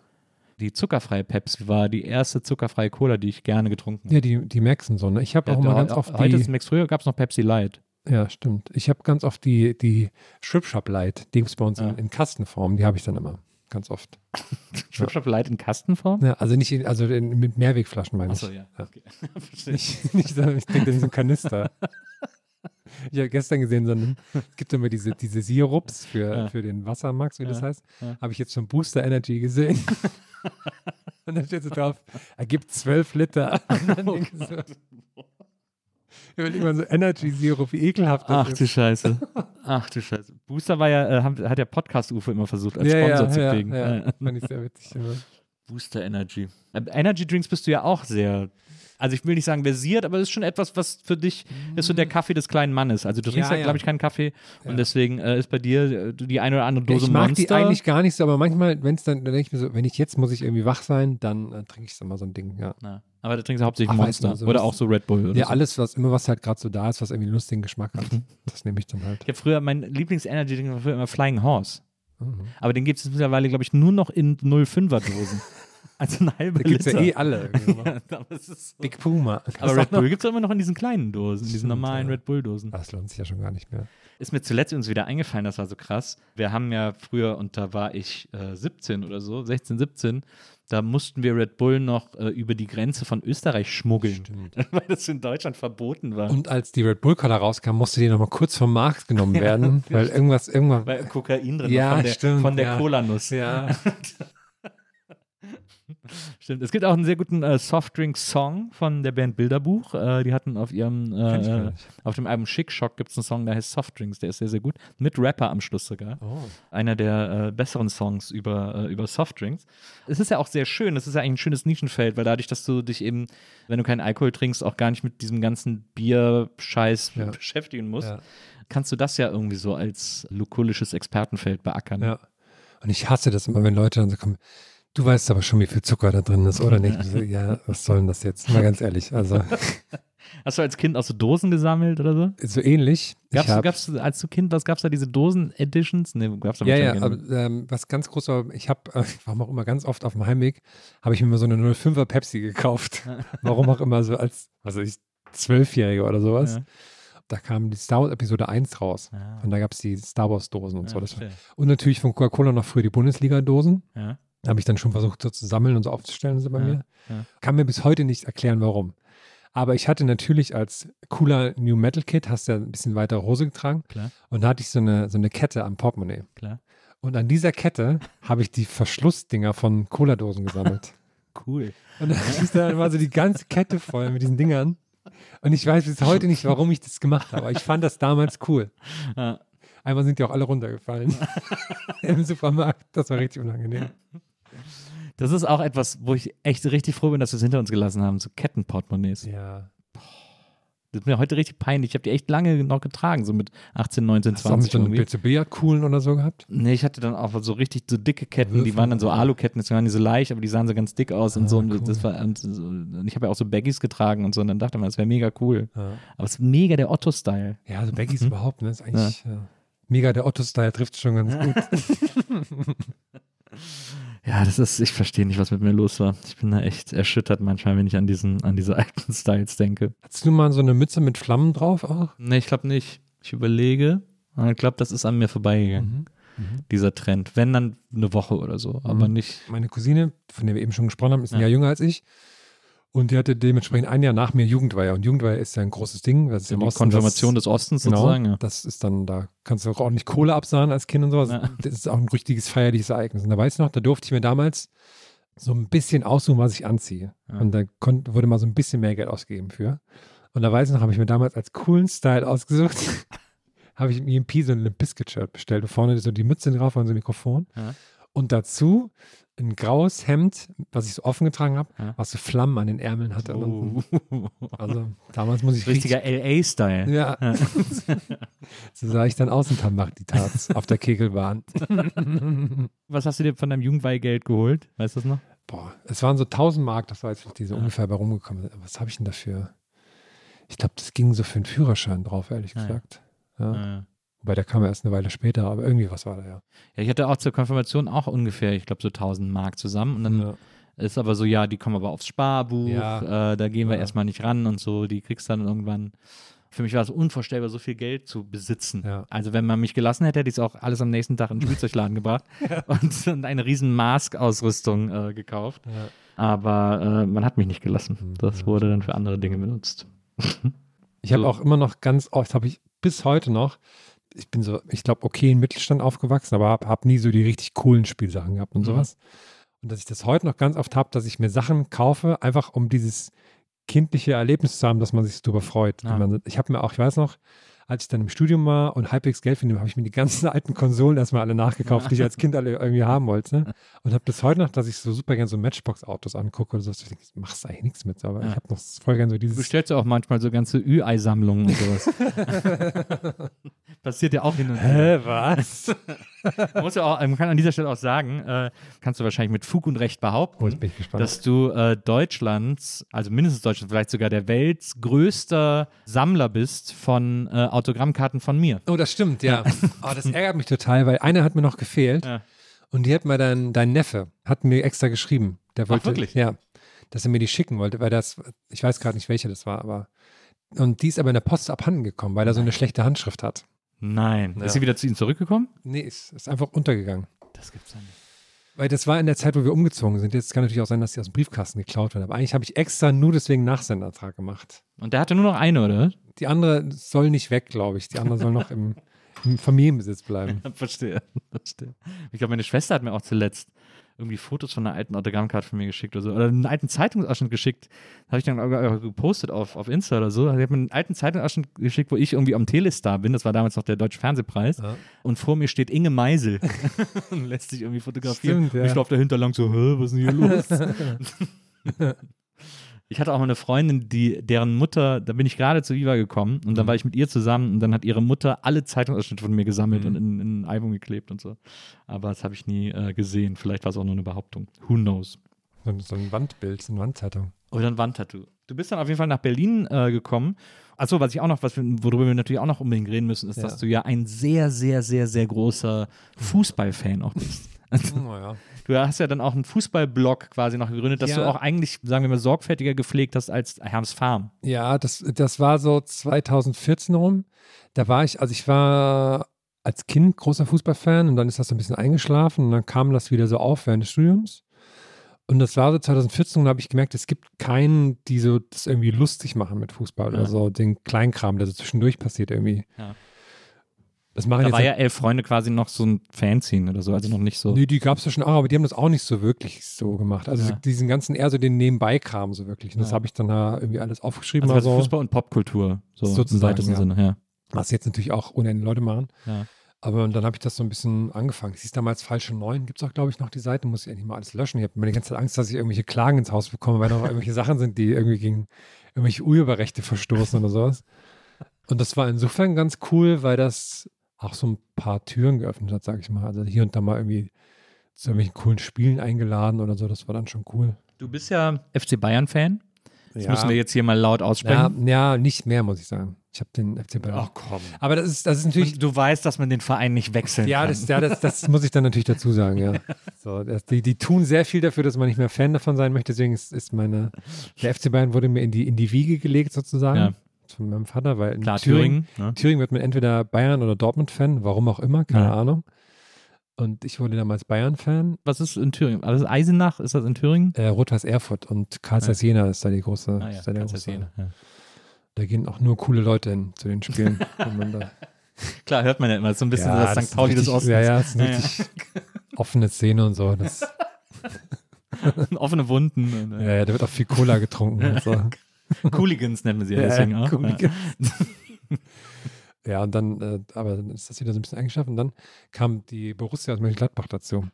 Die zuckerfreie Pepsi war die erste zuckerfreie Cola, die ich gerne getrunken habe. ja die, die Maxen so, ne? Ich habe auch Ja, mal da- ganz oft Heute ist die, Max, früher gab es noch Pepsi Light. ja, stimmt. Ich habe ganz oft die, die Strip Shop Light, die gibt es bei uns Ja. in, in Kastenform, die habe ich dann immer. Ganz oft. [laughs] Strip Shop Light in Kastenform? Ja, also nicht, in, also in, mit Mehrwegflaschen meine ich. Achso, ja. Ja. Okay. [laughs] Verstehe. Nicht, nicht, ich denke, das ist so ein Kanister. [laughs] Ich habe gestern gesehen, so ein, es gibt immer diese, diese Sirups für, Ja. für den Wassermax, wie das Ja, heißt. ja. Habe ich jetzt schon Booster Energy gesehen. [laughs] Und dann steht so drauf, er gibt 12 Liter. [laughs] Oh ich so, überleg mal so Energy-Sirup, wie ekelhaft das Ach ist. du Scheiße. [laughs] Ach du Scheiße. Booster war ja, äh, hat der Podcast-UFO immer versucht, als ja, Sponsor ja, zu ja, kriegen. ja, Ja. fand ich sehr witzig. Immer. Booster Energy. Äh, Energy Drinks bist du ja auch sehr. Also ich will nicht sagen versiert, aber es ist schon etwas, was für dich ist so der Kaffee des kleinen Mannes. Also du trinkst Ja, ja, ja. glaube ich, keinen Kaffee und deswegen äh, ist bei dir äh, die eine oder andere Dose ich mag Monster. die eigentlich gar nicht so, aber manchmal, wenn es dann, dann denke ich mir so, wenn ich jetzt muss ich irgendwie wach sein, dann äh, trinke ich so mal so ein Ding, ja. Na, aber da trinkst du hauptsächlich Ach, weiß Monster man, so oder auch so Red Bull oder Ja, so. alles, was immer was halt gerade so da ist, was irgendwie einen lustigen Geschmack hat, [laughs] das nehme ich dann halt. Ich habe früher, mein Lieblings-Energy-Drink war früher immer Flying Horse. Mhm. Aber den gibt es mittlerweile, glaube ich, nur noch in 05er-Dosen. [laughs] also eine halbe Da gibt es ja Liter. eh alle. [laughs] Ja, so. Big Puma. Aber Red Bull gibt es immer noch in diesen kleinen Dosen, in diesen normalen ja. Red Bull-Dosen. Das lohnt sich ja schon gar nicht mehr. Ist mir zuletzt uns wieder eingefallen, das war so krass. Wir haben ja früher, und da war ich äh, 17 oder so, 16, 17, da mussten wir Red Bull noch äh, über die Grenze von Österreich schmuggeln, Stimmt. [laughs] weil das in Deutschland verboten war. Und als die Red Bull Cola rauskam, musste die nochmal kurz vom Markt genommen [laughs] werden, weil irgendwas, irgendwann. weil Kokain drin Ja, war von der, stimmt, von der ja. Cola-Nuss. Ja. Stimmt. Es gibt auch einen sehr guten äh, Softdrink-Song von der Band Bilderbuch. Äh, die hatten auf ihrem, äh, nicht. auf dem Album Schick Shock gibt es einen Song, der heißt Softdrinks, der ist sehr, sehr gut. Mit Rapper am Schluss sogar. Oh. einer der äh, besseren Songs über, äh, über Softdrinks. Es ist ja auch sehr schön, es ist ja eigentlich ein schönes Nischenfeld, weil dadurch, dass du dich eben, wenn du keinen Alkohol trinkst, auch gar nicht mit diesem ganzen Bier-Scheiß Ja. beschäftigen musst, Ja. kannst du das ja irgendwie so als lukulisches Expertenfeld beackern. ja. Und ich hasse das immer, wenn Leute dann so kommen, du weißt aber schon, wie viel Zucker da drin ist, oder nicht? Ja, was soll denn das jetzt? Mal ganz ehrlich. Also, [laughs] Hast du als Kind auch so Dosen gesammelt oder so? so ähnlich. Gab's, hab, gab's als du Kind, was gab's da, diese Dosen-Editions? Nee, gab's da ja, ja, aber, ähm, was ganz groß war, ich habe, äh, [laughs] warum auch immer ganz oft auf dem Heimweg, habe ich mir mal so eine 05er Pepsi gekauft. [laughs] warum auch immer so als, weiß ich, Zwölfjähriger oder sowas. Ja. Da kam die Star Wars Episode 1 raus. Ah. Und da gab es die Star Wars Dosen und Ja, so. War, und natürlich von Coca-Cola noch früher die Bundesliga-Dosen. ja. Habe ich dann schon versucht, so zu sammeln und so aufzustellen so bei Ja, mir. ja. Kann mir bis heute nicht erklären, warum. Aber ich hatte natürlich als cooler New Metal Kid, hast du ja ein bisschen weiter Hose getragen. Klar. Und da hatte ich so eine, so eine Kette am Portemonnaie. Klar. Und an dieser Kette [laughs] habe ich die Verschlussdinger von Cola-Dosen gesammelt. [laughs] Cool. Und dann ist da immer so die ganze Kette voll mit diesen Dingern. Und ich weiß bis heute nicht, warum ich das gemacht habe. Aber ich fand das damals cool. Ja. Einmal sind die auch alle runtergefallen. [laughs] Im Supermarkt. Das war richtig unangenehm. Das ist auch etwas, wo ich echt richtig froh bin, dass wir es hinter uns gelassen haben, so Kettenportemonnaies. Ja. Das ist mir heute richtig peinlich. Ich habe die echt lange noch getragen, so mit 18, 19, Hast du auch mit 20 so. BCB-Coolen oder so gehabt? Nee, ich hatte dann auch so richtig so dicke Ketten, die Würfel. waren dann so Aluketten, das waren die so leicht, aber die sahen so ganz dick aus und Ah, so. Und cool. das war, und, und ich habe ja auch so Baggies getragen und so. Und dann dachte man, das wäre mega cool. Ja, Aber es ist mega der Otto-Style. ja also Baggies Mhm. überhaupt, ne? Ist eigentlich ja. mega der Otto-Style, trifft schon ganz gut. [laughs] [laughs] Ja, das ist, ich verstehe nicht, was mit mir los war. Ich bin da echt erschüttert manchmal, wenn ich an diesen, an diese [laughs] alten Styles denke. Hattest du mal so eine Mütze mit Flammen drauf auch? Nee, ich glaube nicht. Ich überlege. Ich glaube, das ist an mir vorbeigegangen, dieser Trend. Wenn dann eine Woche oder so, aber Mhm. nicht. Meine Cousine, von der wir eben schon gesprochen haben, ist ein Ja. Jahr jünger als ich. Und die hatte dementsprechend ein Jahr nach mir Jugendweihe. Und Jugendweihe ist ja ein großes Ding. Das ist im die Osten Konfirmation das, des Ostens genau, sozusagen. Ja. Das ist dann, da kannst du auch ordentlich Kohle absahen als Kind und sowas. Ja. Das ist auch ein richtiges feierliches Ereignis. Und da weiß ich noch, da durfte ich mir damals so ein bisschen aussuchen, was ich anziehe. Ja. Und da konnt, wurde mal so ein bisschen mehr Geld ausgegeben für. Und da weiß ich noch, habe ich mir damals als coolen Style ausgesucht, [laughs] habe ich im EMP so ein Limp Bizkit-Shirt bestellt. Und vorne so die Mütze drauf und so ein Mikrofon. Ja. Und dazu ein graues Hemd, was ich so offen getragen habe, Ja. was so Flammen an den Ärmeln hatte. Und, also damals muss ich richtig Richtiger LA-Style. ja. [laughs] so sah ich dann aus und macht die Tats auf der Kegelbahn. [laughs] Was hast du dir von deinem Jugendweihgeld geholt? Weißt du das noch? Boah, es waren so 1000 Mark, das war jetzt die so ungefähr bei rumgekommen. sind. Was habe ich denn dafür? Ich glaube, das ging so für einen Führerschein drauf, ehrlich Ah, ja. gesagt. Ja. Wobei der kam erst eine Weile später, aber irgendwie was war da, ja. Ja, ich hatte auch zur Konfirmation auch ungefähr, ich glaube, so 1000 Mark zusammen. Und dann ja. ist aber so, ja, die kommen aber aufs Sparbuch, Ja. äh, da gehen wir Ja. erstmal nicht ran und so, die kriegst dann irgendwann. Für mich war es unvorstellbar, so viel Geld zu besitzen. Ja. Also wenn man mich gelassen hätte, hätte ich es auch alles am nächsten Tag in den Spielzeugladen gebracht [laughs] und, und eine riesen Mask-Ausrüstung äh, gekauft. Aber äh, man hat mich nicht gelassen. Das Ja. wurde dann für andere Dinge benutzt. Ich habe So. auch immer noch ganz oft, habe ich bis heute noch, ich bin so, ich glaube, okay im Mittelstand aufgewachsen, aber habe hab nie so die richtig coolen Spielsachen gehabt und Mhm. sowas. Und dass ich das heute noch ganz oft habe, dass ich mir Sachen kaufe, einfach um dieses kindliche Erlebnis zu haben, dass man sich darüber freut. Ja. Man, ich habe mir auch, ich weiß noch, als ich dann im Studium war und halbwegs Geld finde, habe ich mir die ganzen [laughs] alten Konsolen erstmal alle nachgekauft, die ich als Kind alle irgendwie haben wollte. [laughs] Und habe bis heute noch, dass ich so super gerne so Matchbox-Autos angucke oder so. Ich denke, machst eigentlich nichts mit, aber Ja. ich habe noch voll gerne so Du dieses bestellst ja auch manchmal so ganze Ü-Ei-Sammlungen und sowas. [laughs] Passiert ja auch hin und wieder. Hä, was? [laughs] Man, muss ja auch, man kann an dieser Stelle auch sagen, äh, kannst du wahrscheinlich mit Fug und Recht behaupten, Oh, dass du äh, Deutschlands, also mindestens Deutschlands, vielleicht sogar der Welts größter Sammler bist von äh, Autogrammkarten von mir. oh, das stimmt, ja. [laughs] Oh, das ärgert mich total, weil eine hat mir noch gefehlt. Ja. Und die hat mir dann, dein Neffe, hat mir extra geschrieben. Der wollte, wirklich? Ja, dass er mir die schicken wollte, weil das, ich weiß gerade nicht, welche das war, aber. Und die ist aber in der Post abhanden gekommen, weil er so eine schlechte Handschrift hat. Nein. Ja. Ist sie wieder zu ihm zurückgekommen? Nee, ist, ist einfach untergegangen. Das gibt's ja nicht. Weil das war in der Zeit, wo wir umgezogen sind. Jetzt kann natürlich auch sein, dass die aus dem Briefkasten geklaut werden. Aber eigentlich habe ich extra nur deswegen Nachsenderantrag gemacht. Und der hatte nur noch eine, oder? Die andere soll nicht weg, glaube ich. Die andere soll noch im, im Familienbesitz bleiben. [laughs] Verstehe. Verstehe. Ich glaube, meine Schwester hat mir auch zuletzt irgendwie Fotos von einer alten Autogrammkarte von mir geschickt oder so. Oder einen alten Zeitungsausschnitt geschickt. Habe ich dann auch gepostet auf, auf Insta oder so. Hat mir einen alten Zeitungsausschnitt geschickt, wo ich irgendwie am Telestar bin. Das war damals noch der Deutsche Fernsehpreis. Ja. Und vor mir steht Inge Meisel. [laughs] und lässt sich irgendwie fotografieren. Stimmt, ja. Und ich laufe dahinter lang so, was ist denn hier [laughs] los? [laughs] Ich hatte auch mal eine Freundin, die, deren Mutter, da bin ich gerade zu Viva gekommen und dann Mhm. war ich mit ihr zusammen und dann hat ihre Mutter alle Zeitungsausschnitte von mir gesammelt Mhm. und in, in ein Album geklebt und so. Aber das habe ich nie äh, gesehen. Vielleicht war es auch nur eine Behauptung. Who knows? So, ein- so ein Wandbild, so eine Wandzeitung. Oder ein Wandtattoo. Du bist dann auf jeden Fall nach Berlin äh, gekommen. Achso, was ich auch noch, was wir, worüber wir natürlich auch noch unbedingt reden müssen, ist, Ja. dass du ja ein sehr, sehr, sehr, sehr großer Fußballfan auch bist. Oh, ja. [laughs] Du hast ja dann auch einen Fußballblog quasi noch gegründet, dass Ja. du auch eigentlich, sagen wir mal, sorgfältiger gepflegt hast als Herms Farm. Ja, das, das war so 2014 rum. Da war ich, also ich war als Kind großer Fußballfan und dann ist das so ein bisschen eingeschlafen und dann kam das wieder so auf während des Studiums. Und das war so 2014 und da habe ich gemerkt, es gibt keinen, die so das irgendwie lustig machen mit Fußball Ja. oder so den Kleinkram, der so zwischendurch passiert irgendwie. Ja. Das machen Da jetzt war ja Elf Freunde quasi noch so ein Fanzine oder so, also noch nicht so. Nee, die gab es ja schon auch, aber die haben das auch nicht so wirklich so gemacht. Also Ja. diesen ganzen eher so den Nebenbei-Kram so wirklich. Und das Ja. habe ich dann da irgendwie alles aufgeschrieben. Also, also. Fußball und Popkultur, so Sozusagen, im ja. Sinne, ja. Was jetzt natürlich auch ohne Ende Leute machen. Ja. Aber dann habe ich das so ein bisschen angefangen. Es hieß damals Falsche Neun. Gibt es auch, glaube ich, noch die Seite. Muss ich endlich mal alles löschen. Ich habe mir die ganze Zeit Angst, dass ich irgendwelche Klagen ins Haus bekomme, weil da noch irgendwelche Sachen sind, die irgendwie gegen irgendwelche Urheberrechte verstoßen oder sowas. Und das war insofern ganz cool, weil das auch so ein paar Türen geöffnet hat, sage ich mal. Also hier und da mal irgendwie zu irgendwelchen coolen Spielen eingeladen oder so. Das war dann schon cool. Du bist ja FC Bayern-Fan. Das müssen wir jetzt hier mal laut ja, aussprechen. ja, nicht mehr, muss ich sagen. Ich habe den FC Bayern. komm. Aber das ist, das ist natürlich Und du weißt, dass man den Verein nicht wechseln Ja, kann. das, ja das, das muss ich dann natürlich dazu sagen, ja. [laughs] So, das, die, die tun sehr viel dafür, dass man nicht mehr Fan davon sein möchte. Deswegen ist, ist meine, der FC Bayern wurde mir in die, in die Wiege gelegt sozusagen. Ja. Von meinem Vater, weil in Klar, Thüringen, Thüringen. Ne? Thüringen wird man entweder Bayern oder Dortmund-Fan, warum auch immer, keine Ja. Ahnung. Und ich wurde damals Bayern-Fan. Was ist in Thüringen? Also Eisenach, ist das in Thüringen? Äh, Rot-Weiß Erfurt und Karl Zeiss Jena ist da die große. Ah ja, ist da große sehen. Ja. Da gehen auch nur coole Leute hin zu den Spielen. [laughs] Klar, hört man ja immer. Das so ein bisschen Ja, das ist St. Pauli des Ostens. Ja, ja, das ist eine Ja, ja. richtig offene Szene und so. Das, [laughs] Offene Wunden. Und, ja, ja, da wird auch viel Cola getrunken und so. [laughs] [laughs] Cooligans nennen wir sie ja Ja, deswegen auch. Cooligans. [laughs] Ja, und dann, äh, aber dann ist das wieder so ein bisschen eingeschafft und dann kam die Borussia aus Mönchengladbach dazu.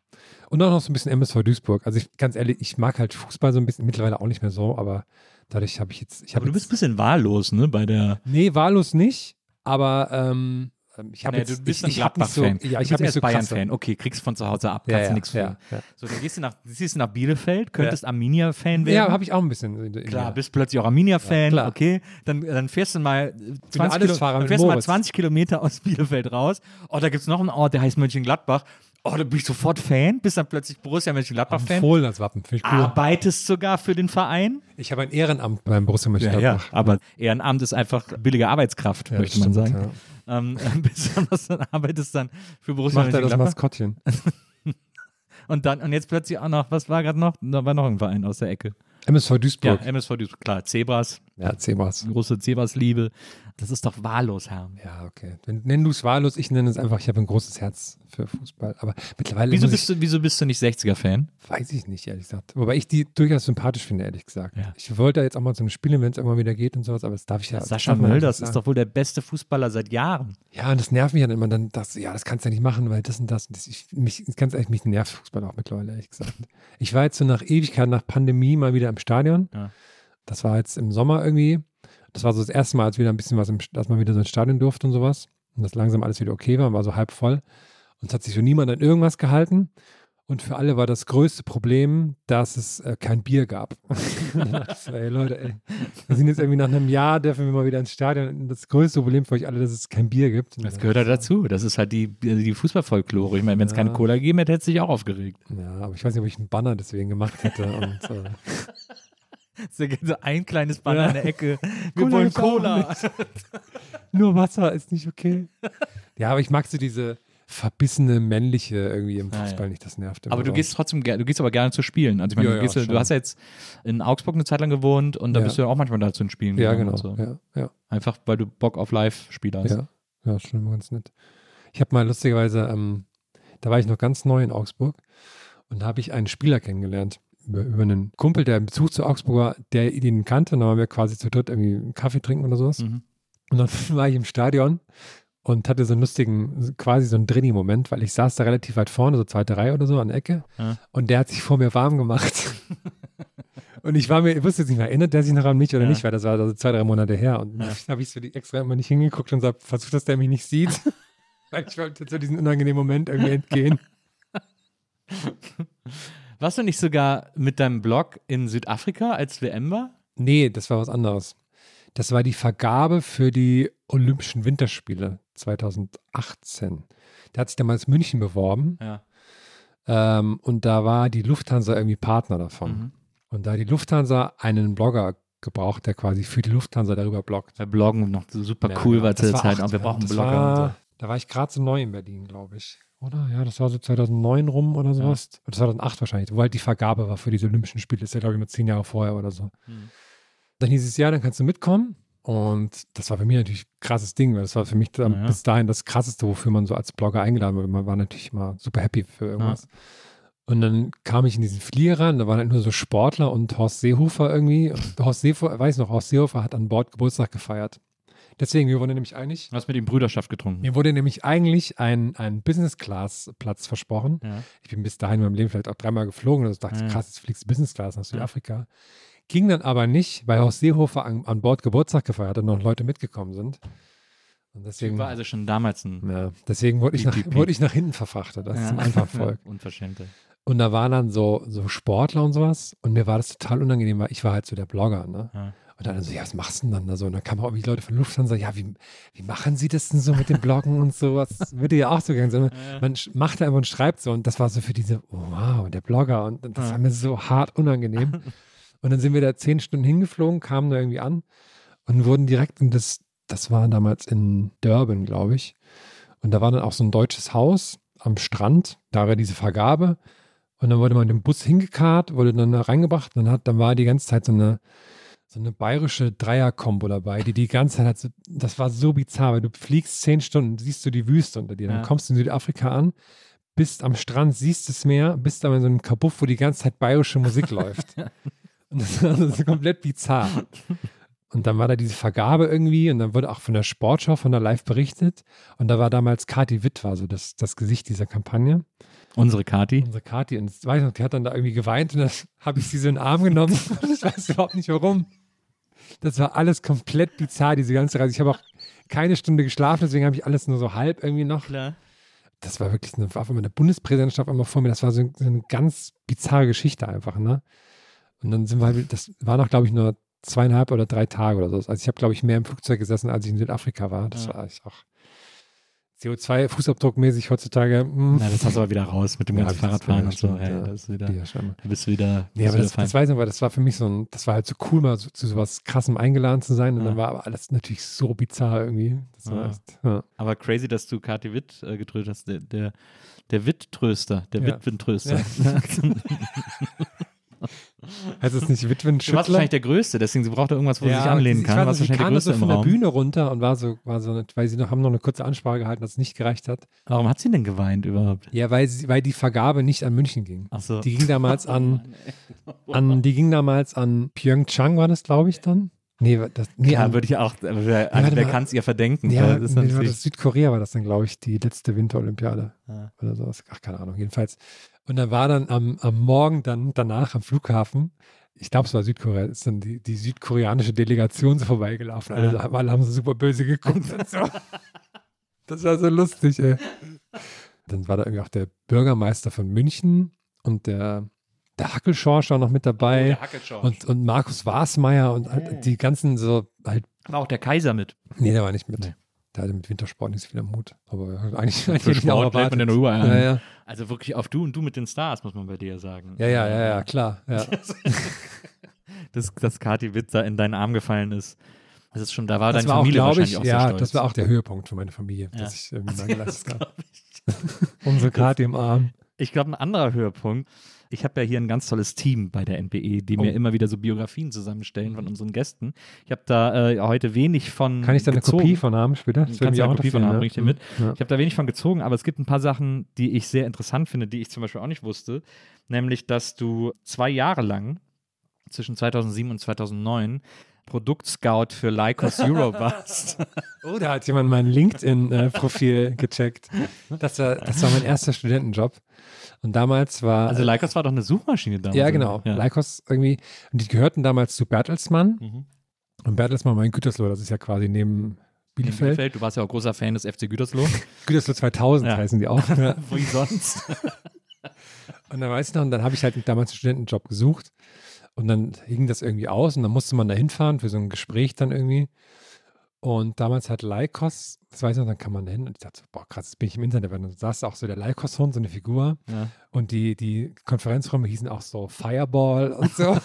Und auch noch so ein bisschen MSV Duisburg. Also ich, ganz ehrlich, ich mag halt Fußball so ein bisschen, mittlerweile auch nicht mehr so, aber dadurch habe ich jetzt, ich Aber habe du bist ein bisschen wahllos, ne, bei der. Nee, wahllos nicht, aber ähm, ich habe Nee, jetzt, du bist ich, ein ich nicht so, Gladbach-Fan. ja, ich du habe so Bayern-Fan. Okay, kriegst von zu Hause ab, Ja, kannst ja, du nichts für. ja, ja. So, dann gehst du nach, ziehst du nach Bielefeld, könntest Arminia-Fan werden. Ja, habe ich auch ein bisschen. in- in Klar, bist plötzlich auch Arminia-Fan, klar. okay. Dann, dann fährst du mal äh, 20, alles Kilo, dann fährst mal Moritz. 20 Kilometer aus Bielefeld raus. Oh, da gibt es noch einen Ort, der heißt Mönchengladbach. Oh, da bin ich sofort Fan. Bist dann plötzlich Borussia Mönchengladbach-Fan. Fohlen als Wappen, finde ich cool. Arbeitest sogar für den Verein. Ich habe ein Ehrenamt beim Borussia Mönchengladbach. aber Ehrenamt ist einfach billige Arbeitskraft, Ja, möchte man stimmt, sagen. Ähm, [laughs] bist dann, arbeitest dann für Borussia Macht er das Mönchengladbach. Maskottchen. [laughs] Und dann, und jetzt plötzlich auch noch, was war gerade noch? Da war noch ein Verein aus der Ecke. MSV Ja, Duisburg. MSV Duisburg, klar, Zebras, Ja, Zebras. große Zebras-Liebe. Das ist doch wahllos, Herr. Ja, okay. Nenn du es wahllos, ich nenne es einfach, ich habe ein großes Herz für Fußball. Aber mittlerweile Wieso bist, du, wieso bist du nicht 60er-Fan? ich, weiß ich nicht, ehrlich gesagt. Wobei ich die durchaus sympathisch finde, ehrlich gesagt. Ja. Ich wollte jetzt auch mal zum Spielen, wenn es irgendwann wieder geht und sowas, aber das darf ich ja. das Sascha Mölders ist doch wohl der beste Fußballer seit Jahren. Ja, und das nervt mich dann immer dann, dass, ja, das kannst du ja nicht machen, weil das und das. Und das ich, mich, ganz ehrlich, mich nervt Fußball auch mittlerweile, ehrlich gesagt. Ich war jetzt so nach Ewigkeit, nach Pandemie mal wieder im Stadion. Ja. Das war jetzt im Sommer irgendwie. Das war so das erste Mal, als wieder ein bisschen was, im, dass man wieder so ins Stadion durfte und sowas. Und das langsam alles wieder okay war, war so halb voll. Und es hat sich so niemand an irgendwas gehalten. Und für alle war das größte Problem, dass es äh, kein Bier gab. [laughs] so, ey, Leute, ey. Wir sind jetzt irgendwie nach einem Jahr, dürfen wir mal wieder ins Stadion. Und das größte Problem für euch alle, dass es kein Bier gibt. Das gehört ja dazu. Das ist halt die, die Fußballfolklore. Ich meine, wenn es Ja. keine Cola gegeben hätte, hätte es sich auch aufgeregt. Ja, aber ich weiß nicht, ob ich einen Banner deswegen gemacht hätte. Und, äh, [laughs] [laughs] So ein kleines Banner Ja. in der Ecke. Wir Cola wollen Cola. [laughs] nur Wasser ist nicht okay. ja, aber ich mag so diese verbissene männliche irgendwie im Ah, Fußball ja. nicht. Das nervt immer Aber du so. gehst trotzdem gerne, du gehst aber gerne zu spielen. Also ich meine, Ja, du, gehst, ja- du hast ja jetzt in Augsburg eine Zeit lang gewohnt und da Ja. bist du ja auch manchmal da zu den Spielen Ja, gegangen genau. und So. Ja, ja. Einfach weil du Bock auf Live-Spiele hast. Ja, ja, schon immer ganz nett. Ich habe mal lustigerweise, ähm, da war ich noch ganz neu in Augsburg und da habe ich einen Spieler kennengelernt. Über, über einen Kumpel, der im Bezug zu Augsburg war, der ihn kannte. Dann waren wir quasi zu dritt irgendwie einen Kaffee trinken oder sowas. Mhm. Und dann [laughs] war ich im Stadion und hatte so einen lustigen, quasi so einen Drini-Moment, weil ich saß da relativ weit vorne, so zweite Reihe oder so an der Ecke. Ja. Und der hat sich vor mir warm gemacht. [laughs] und ich war mir, ich wusste jetzt nicht mehr, erinnert der sich noch an mich oder Ja. nicht, weil das war also zwei, drei Monate her. Und Ja. [laughs] habe ich so die extra immer nicht hingeguckt und gesagt, versucht, dass der mich nicht sieht. weil ich wollte zu diesem unangenehmen Moment irgendwie entgehen. Warst du nicht sogar mit deinem Blog in Südafrika, als WM war? Nee, das war was anderes. Das war die Vergabe für die Olympischen Winterspiele 2018. Da hat sich damals München beworben Ja. ähm, und da war die Lufthansa irgendwie Partner davon. Mhm. Und da hat die Lufthansa einen Blogger gebraucht, der quasi für die Lufthansa darüber bloggt. Weil Bloggen noch super Ja, cool genau. war zu der Zeit. wir brauchen Blogger War, und so. Da war ich gerade so neu in Berlin, glaube ich. Oder? Ja, das war so 2009 rum oder sowas. Oder 2008 wahrscheinlich, wo halt die Vergabe war für diese Olympischen Spiele. Das ist ja, glaube ich, mal zehn Jahre vorher oder so. Mhm. Dann hieß es, ja, dann kannst du mitkommen. Und das war für mich natürlich ein krasses Ding, weil das war für mich dann Ja, ja. bis dahin das Krasseste, wofür man so als Blogger eingeladen wurde. Man war natürlich mal super happy für irgendwas. Und dann kam ich in diesen Flieger rein, da waren halt nur so Sportler und Horst Seehofer irgendwie. Und Horst Seehofer, weiß noch, Horst Seehofer hat an Bord Geburtstag gefeiert. Deswegen, wir wurden nämlich eigentlich, Du hast mit ihm Brüderschaft getrunken. mir wurde nämlich eigentlich ein, ein Business-Class-Platz versprochen. Ja. Ich bin bis dahin in meinem Leben vielleicht auch dreimal geflogen und dachte, Ja. krass, jetzt fliegst du Business Class nach Südafrika. Ging dann aber nicht, weil Horst Seehofer an, an Bord Geburtstag gefeiert hat und noch Leute mitgekommen sind. Und deswegen, War also schon damals ein ja, deswegen wurde ich, nach, wurde ich nach hinten verfrachtet. Das ist zum einfachen Volk. Unverschämte. Und da waren dann so, so Sportler und sowas. Und mir war das total unangenehm, weil ich war halt so der Blogger. Ne? Ja. Und dann so, ja, was machst du denn dann da so? Und dann kamen auch irgendwie Leute von Lufthansa, ja, wie, wie machen sie das denn so mit dem Bloggen und sowas? Das würde ja auch so gegangen sein. Man macht da einfach und schreibt so. Und das war so für diese, oh, wow, der Blogger. Und das Ja. war mir so hart unangenehm. [laughs] Und dann sind wir da zehn Stunden hingeflogen, kamen da irgendwie an und wurden direkt in das, das war damals in Durban, glaube ich. Und da war dann auch so ein deutsches Haus am Strand, da war diese Vergabe. Und dann wurde man in den Bus hingekarrt, wurde dann da reingebracht. Und dann, hat, dann war die ganze Zeit so eine, so eine bayerische Dreier-Kombo dabei, die die ganze Zeit hat, so, das war so bizarr, weil du fliegst zehn Stunden, siehst du die Wüste unter dir, dann Ja. kommst du in Südafrika an, bist am Strand, siehst das Meer, bist aber in so einem Kabuff, wo die ganze Zeit bayerische Musik läuft. [laughs] Und das war so komplett bizarr. Und dann war da diese Vergabe irgendwie und dann wurde auch von der Sportschau, von der Live berichtet. Und da war damals Kati Witt, war so das, das Gesicht dieser Kampagne Unsere Kati. unsere Kathi, und das weiß ich noch, die hat dann da irgendwie geweint und dann [laughs] habe ich sie so in den Arm genommen und [laughs] ich weiß überhaupt nicht warum. Das war alles komplett bizarr, diese ganze Reise. Ich habe auch keine Stunde geschlafen, deswegen habe ich alles nur so halb irgendwie noch. Klar. Das war wirklich eine, war auf einmal eine Bundespräsidentschaft einmal vor mir. Das war so, so eine ganz bizarre Geschichte einfach, ne? Und dann sind wir halt, das war noch, glaube ich, nur zweieinhalb oder drei Tage oder so. Also ich habe, glaube ich, mehr im Flugzeug gesessen, als ich in Südafrika war. Das Ja. war echt auch CO2-Fußabdruckmäßig heutzutage. Mh, Na, das hast du aber wieder raus mit dem Ja, ganzen Fahrradfahren und so. Hey, ja. das ist wieder, da bist du wieder, Nee, aber das, das weiß ich aber, das war für mich so ein, das war halt so cool, mal so, zu sowas krassem eingeladen zu sein. Und Ja. dann war aber alles natürlich so bizarr irgendwie. Ja. echt. Aber crazy, dass du Kathi Witt äh, getrötet hast. Der, der, der Witt-Tröster, der Ja. Witwentröster. [laughs] [laughs] Heißt es nicht Du warst Witwenschüttler? wahrscheinlich der Größte, deswegen sie brauchte irgendwas, wo sie sich anlehnen kann. weiß sie kam so von der. Bühne runter und war so, war so, weil sie noch, haben noch eine kurze Ansprache gehalten, dass es nicht gereicht hat. Warum hat sie denn geweint überhaupt? Ja, weil, sie, weil die Vergabe nicht an München ging. Ach so. Die ging damals an, [laughs] an die ging damals an Pyeongchang, war das, glaube ich, dann? Nee, das, nee, Ja, an, würde ich auch, äh, wer, kann es ihr verdenken? ja, das nee, war das Südkorea war das dann, glaube ich, die letzte Winterolympiade. Ja. Oder sowas. Ach, keine Ahnung, jedenfalls. Und dann war dann am, am Morgen dann danach am Flughafen, ich glaube, es war Südkorea, ist dann die, die südkoreanische Delegation so vorbeigelaufen. Alle, Ja. alle haben so super böse geguckt und so. [laughs] Das war so lustig, ey. Dann war da irgendwie auch der Bürgermeister von München und der, der Hackelschorsch war noch mit dabei. und, und Markus Wasmeier und halt die ganzen so halt, war auch der Kaiser mit. nee, der war nicht mit. Nee. Hatte mit Wintersport nicht so viel am Hut. Aber [laughs] eigentlich, Für eigentlich auch Sport lädt man den überall an. Ja, ja. Also wirklich auf du und du mit den Stars, muss man bei dir sagen. Ja, ja, ja, ja, klar. Ja. [laughs] Dass, dass Kathi Witt da in deinen Arm gefallen ist. Das ist schon, da war Das deine war auch, Familie glaube wahrscheinlich ich, auch sehr ja, stolz. das war auch der Höhepunkt für meine Familie, Ja. dass ich irgendwie mal geleistet [laughs] habe. Unsere Karte im Arm. Ich glaube, ein anderer Höhepunkt. Ich habe ja hier ein ganz tolles Team bei der NPE, die Oh. mir immer wieder so Biografien zusammenstellen von unseren Gästen. Ich habe da äh, heute wenig von Kann ich da eine gezogen. Kopie von haben später? Kannst du eine Kopie von haben, bring ich dir mit. Ja. Ich habe da wenig von gezogen, aber es gibt ein paar Sachen, die ich sehr interessant finde, die ich zum Beispiel auch nicht wusste. Nämlich, dass du zwei Jahre lang, zwischen 2007 und 2009, Produktscout für Lycos Europe warst. [laughs] [laughs] Oh, da hat jemand mein LinkedIn-Profil gecheckt. Das war, das war mein erster Studentenjob. Und damals war. Also Lycos war doch eine Suchmaschine damals. ja, genau. Ja. Lycos irgendwie. Und die gehörten damals zu Bertelsmann. Mhm. Und Bertelsmann war in Gütersloh. Das ist ja quasi neben Bielefeld. Bielefeld. Du warst ja auch großer Fan des FC Gütersloh. [laughs] Gütersloh 2000 Ja. heißen die auch. Ja. [laughs] Wie sonst? [laughs] Und dann weiß ich noch, und dann habe ich halt damals einen Studentenjob gesucht. Und dann hing das irgendwie aus und dann musste man da hinfahren für so ein Gespräch dann irgendwie. Und damals hat Lycos, das weiß ich noch, dann kam man da hin und ich dachte, so, boah, krass, jetzt bin ich im Internet, weil dann saß auch so der Lycos-Hund, so eine Figur. ja. Und die, die Konferenzräume hießen auch so Fireball und so.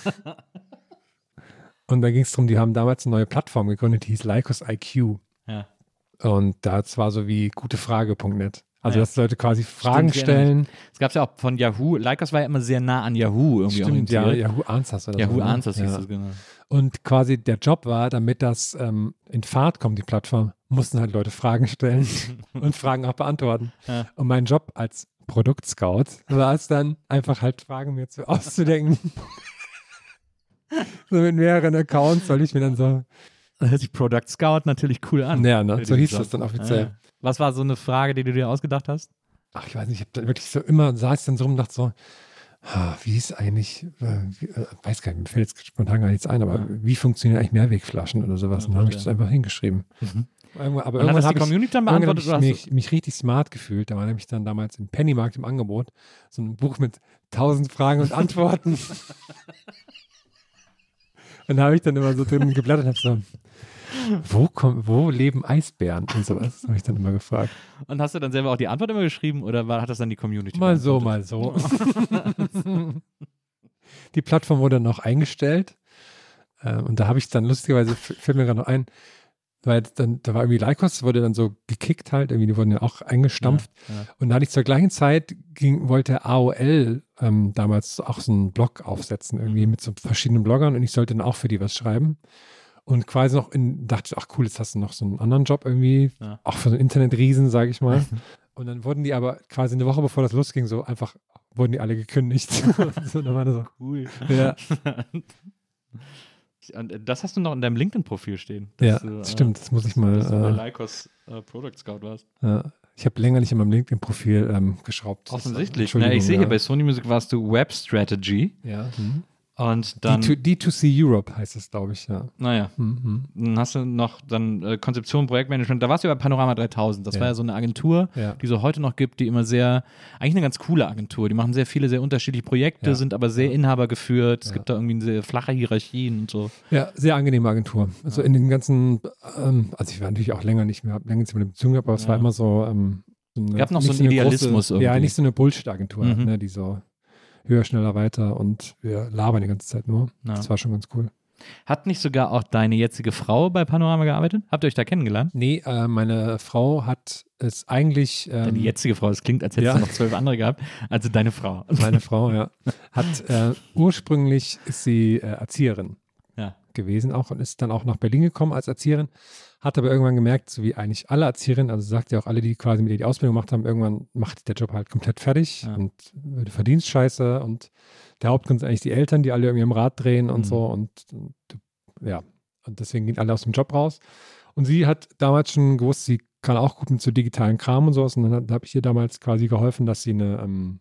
[laughs] und da ging es darum, die haben damals eine neue Plattform gegründet, die hieß Lycos IQ. Ja. Und das war so wie gutefrage.net. Also, Ja. dass Leute quasi Fragen erinnere stellen. Es gab ja auch von Yahoo. Lycos war ja immer sehr nah an Yahoo irgendwie Stimmt, ja. Yahoo Answers oder Yahoo so. ne? Answers hieß ja. es, genau. Und quasi der Job war, damit das ähm, in Fahrt kommt, die Plattform, mussten halt Leute Fragen stellen [laughs] und Fragen auch beantworten. Ja. Und mein Job als Produktscout war es dann, einfach halt Fragen mir zu [laughs] auszudenken. [laughs] so mit mehreren Accounts soll ich mir dann so. Das hört sich Product Scout natürlich cool an. Ja, ne? So hieß Job. das dann offiziell. Ah, ja. Was war so eine Frage, die du dir ausgedacht hast? Ach, ich weiß nicht, ich habe dann wirklich so immer, saß dann so rum und dachte so, ah, wie ist eigentlich, äh, wie, äh, weiß gar nicht, mir fällt jetzt spontan gar nichts ein, aber Ja. wie funktionieren eigentlich Mehrwegflaschen oder sowas? Ja, und dann habe ich das einfach hingeschrieben. Mhm. Irgendwann, aber Und hat irgendwann das die habe ich, Community dann irgendwann beantwortet? ich oder hast mich, mich richtig smart gefühlt. Da war nämlich dann damals im Pennymarkt im Angebot so ein Buch mit tausend Fragen und Antworten. [laughs] und da habe ich dann immer so drin geblättert und habe so, wo, komm, wo leben Eisbären und sowas, habe ich dann immer gefragt. und hast du dann selber auch die Antwort immer geschrieben oder war, hat das dann die Community Mal so, mal so. die Plattform wurde dann auch eingestellt. Ähm, und da habe ich dann lustigerweise, fällt mir gerade noch ein, weil dann, da war irgendwie Lycos, wurde dann so gekickt halt, irgendwie, die wurden ja auch eingestampft. Ja, ja. Und da hatte ich zur gleichen Zeit, ging, wollte AOL ähm, damals auch so einen Blog aufsetzen, irgendwie mit so verschiedenen Bloggern und ich sollte dann auch für die was schreiben. Und quasi noch in, dachte ich, ach cool, jetzt hast du noch so einen anderen Job irgendwie, Ja. auch für so einen Internetriesen, sage ich mal. [laughs] Und dann wurden die aber quasi eine Woche bevor das losging, so einfach, wurden die alle gekündigt. [laughs] so, dann war das so, Cool. ja, [laughs] Und äh, das hast du noch in deinem LinkedIn-Profil stehen. ja, dass du, äh, stimmt, das muss ich mal, Dass du bei äh, Lycos äh, Product Scout warst. äh, ich habe länger nicht in meinem LinkedIn-Profil ähm, geschraubt. Das- Offensichtlich. Na, ich sehe ja. hier bei Sony Music warst du Web Strategy. Ja. Mhm. Und dann, D2, D2C Europe heißt es, glaube ich, ja. naja, Mhm. dann hast du noch dann äh, Konzeption, Projektmanagement. Da warst du ja bei Panorama 3000. Das Ja. war ja so eine Agentur, Ja. die es heute noch gibt, die immer sehr, eigentlich eine ganz coole Agentur. Die machen sehr viele, sehr unterschiedliche Projekte, Ja. sind aber sehr inhabergeführt. Es Ja. gibt da irgendwie sehr flache Hierarchien und so. Ja, sehr angenehme Agentur. Also in den ganzen, ähm, also ich war natürlich auch länger nicht mehr, länger nichts mit dem Beziehung gehabt, aber es Ja. war immer so. Ähm, so eine, Gab noch nicht so einen eine Idealismus große, Ja, irgendwie. nicht so eine Bullshit-Agentur, Mhm. ne, die so höher, schneller, weiter und wir labern die ganze Zeit nur. Ja. Das war schon ganz cool. Hat nicht sogar auch deine jetzige Frau bei Panorama gearbeitet? Habt ihr euch da kennengelernt? Nee, äh, meine Frau hat es eigentlich. Ähm, Deine jetzige Frau, das klingt, als hättest ja. du noch zwölf andere gehabt. Also deine Frau. Meine [laughs] Frau, ja. Hat äh, ursprünglich ist sie äh, Erzieherin Ja. gewesen auch und ist dann auch nach Berlin gekommen als Erzieherin. Hat aber irgendwann gemerkt, so wie eigentlich alle Erzieherinnen, also sagt ja auch alle, die quasi mit ihr die Ausbildung gemacht haben, irgendwann macht der Job halt komplett fertig Ja. und du verdienst scheiße und der Hauptgrund sind eigentlich die Eltern, die alle irgendwie am Rad drehen und Mhm. so und, und ja, und deswegen gehen alle aus dem Job raus. Und sie hat damals schon gewusst, sie kann auch gut mit so digitalen Kram und sowas. Und dann habe ich ihr damals quasi geholfen, dass sie eine, ähm,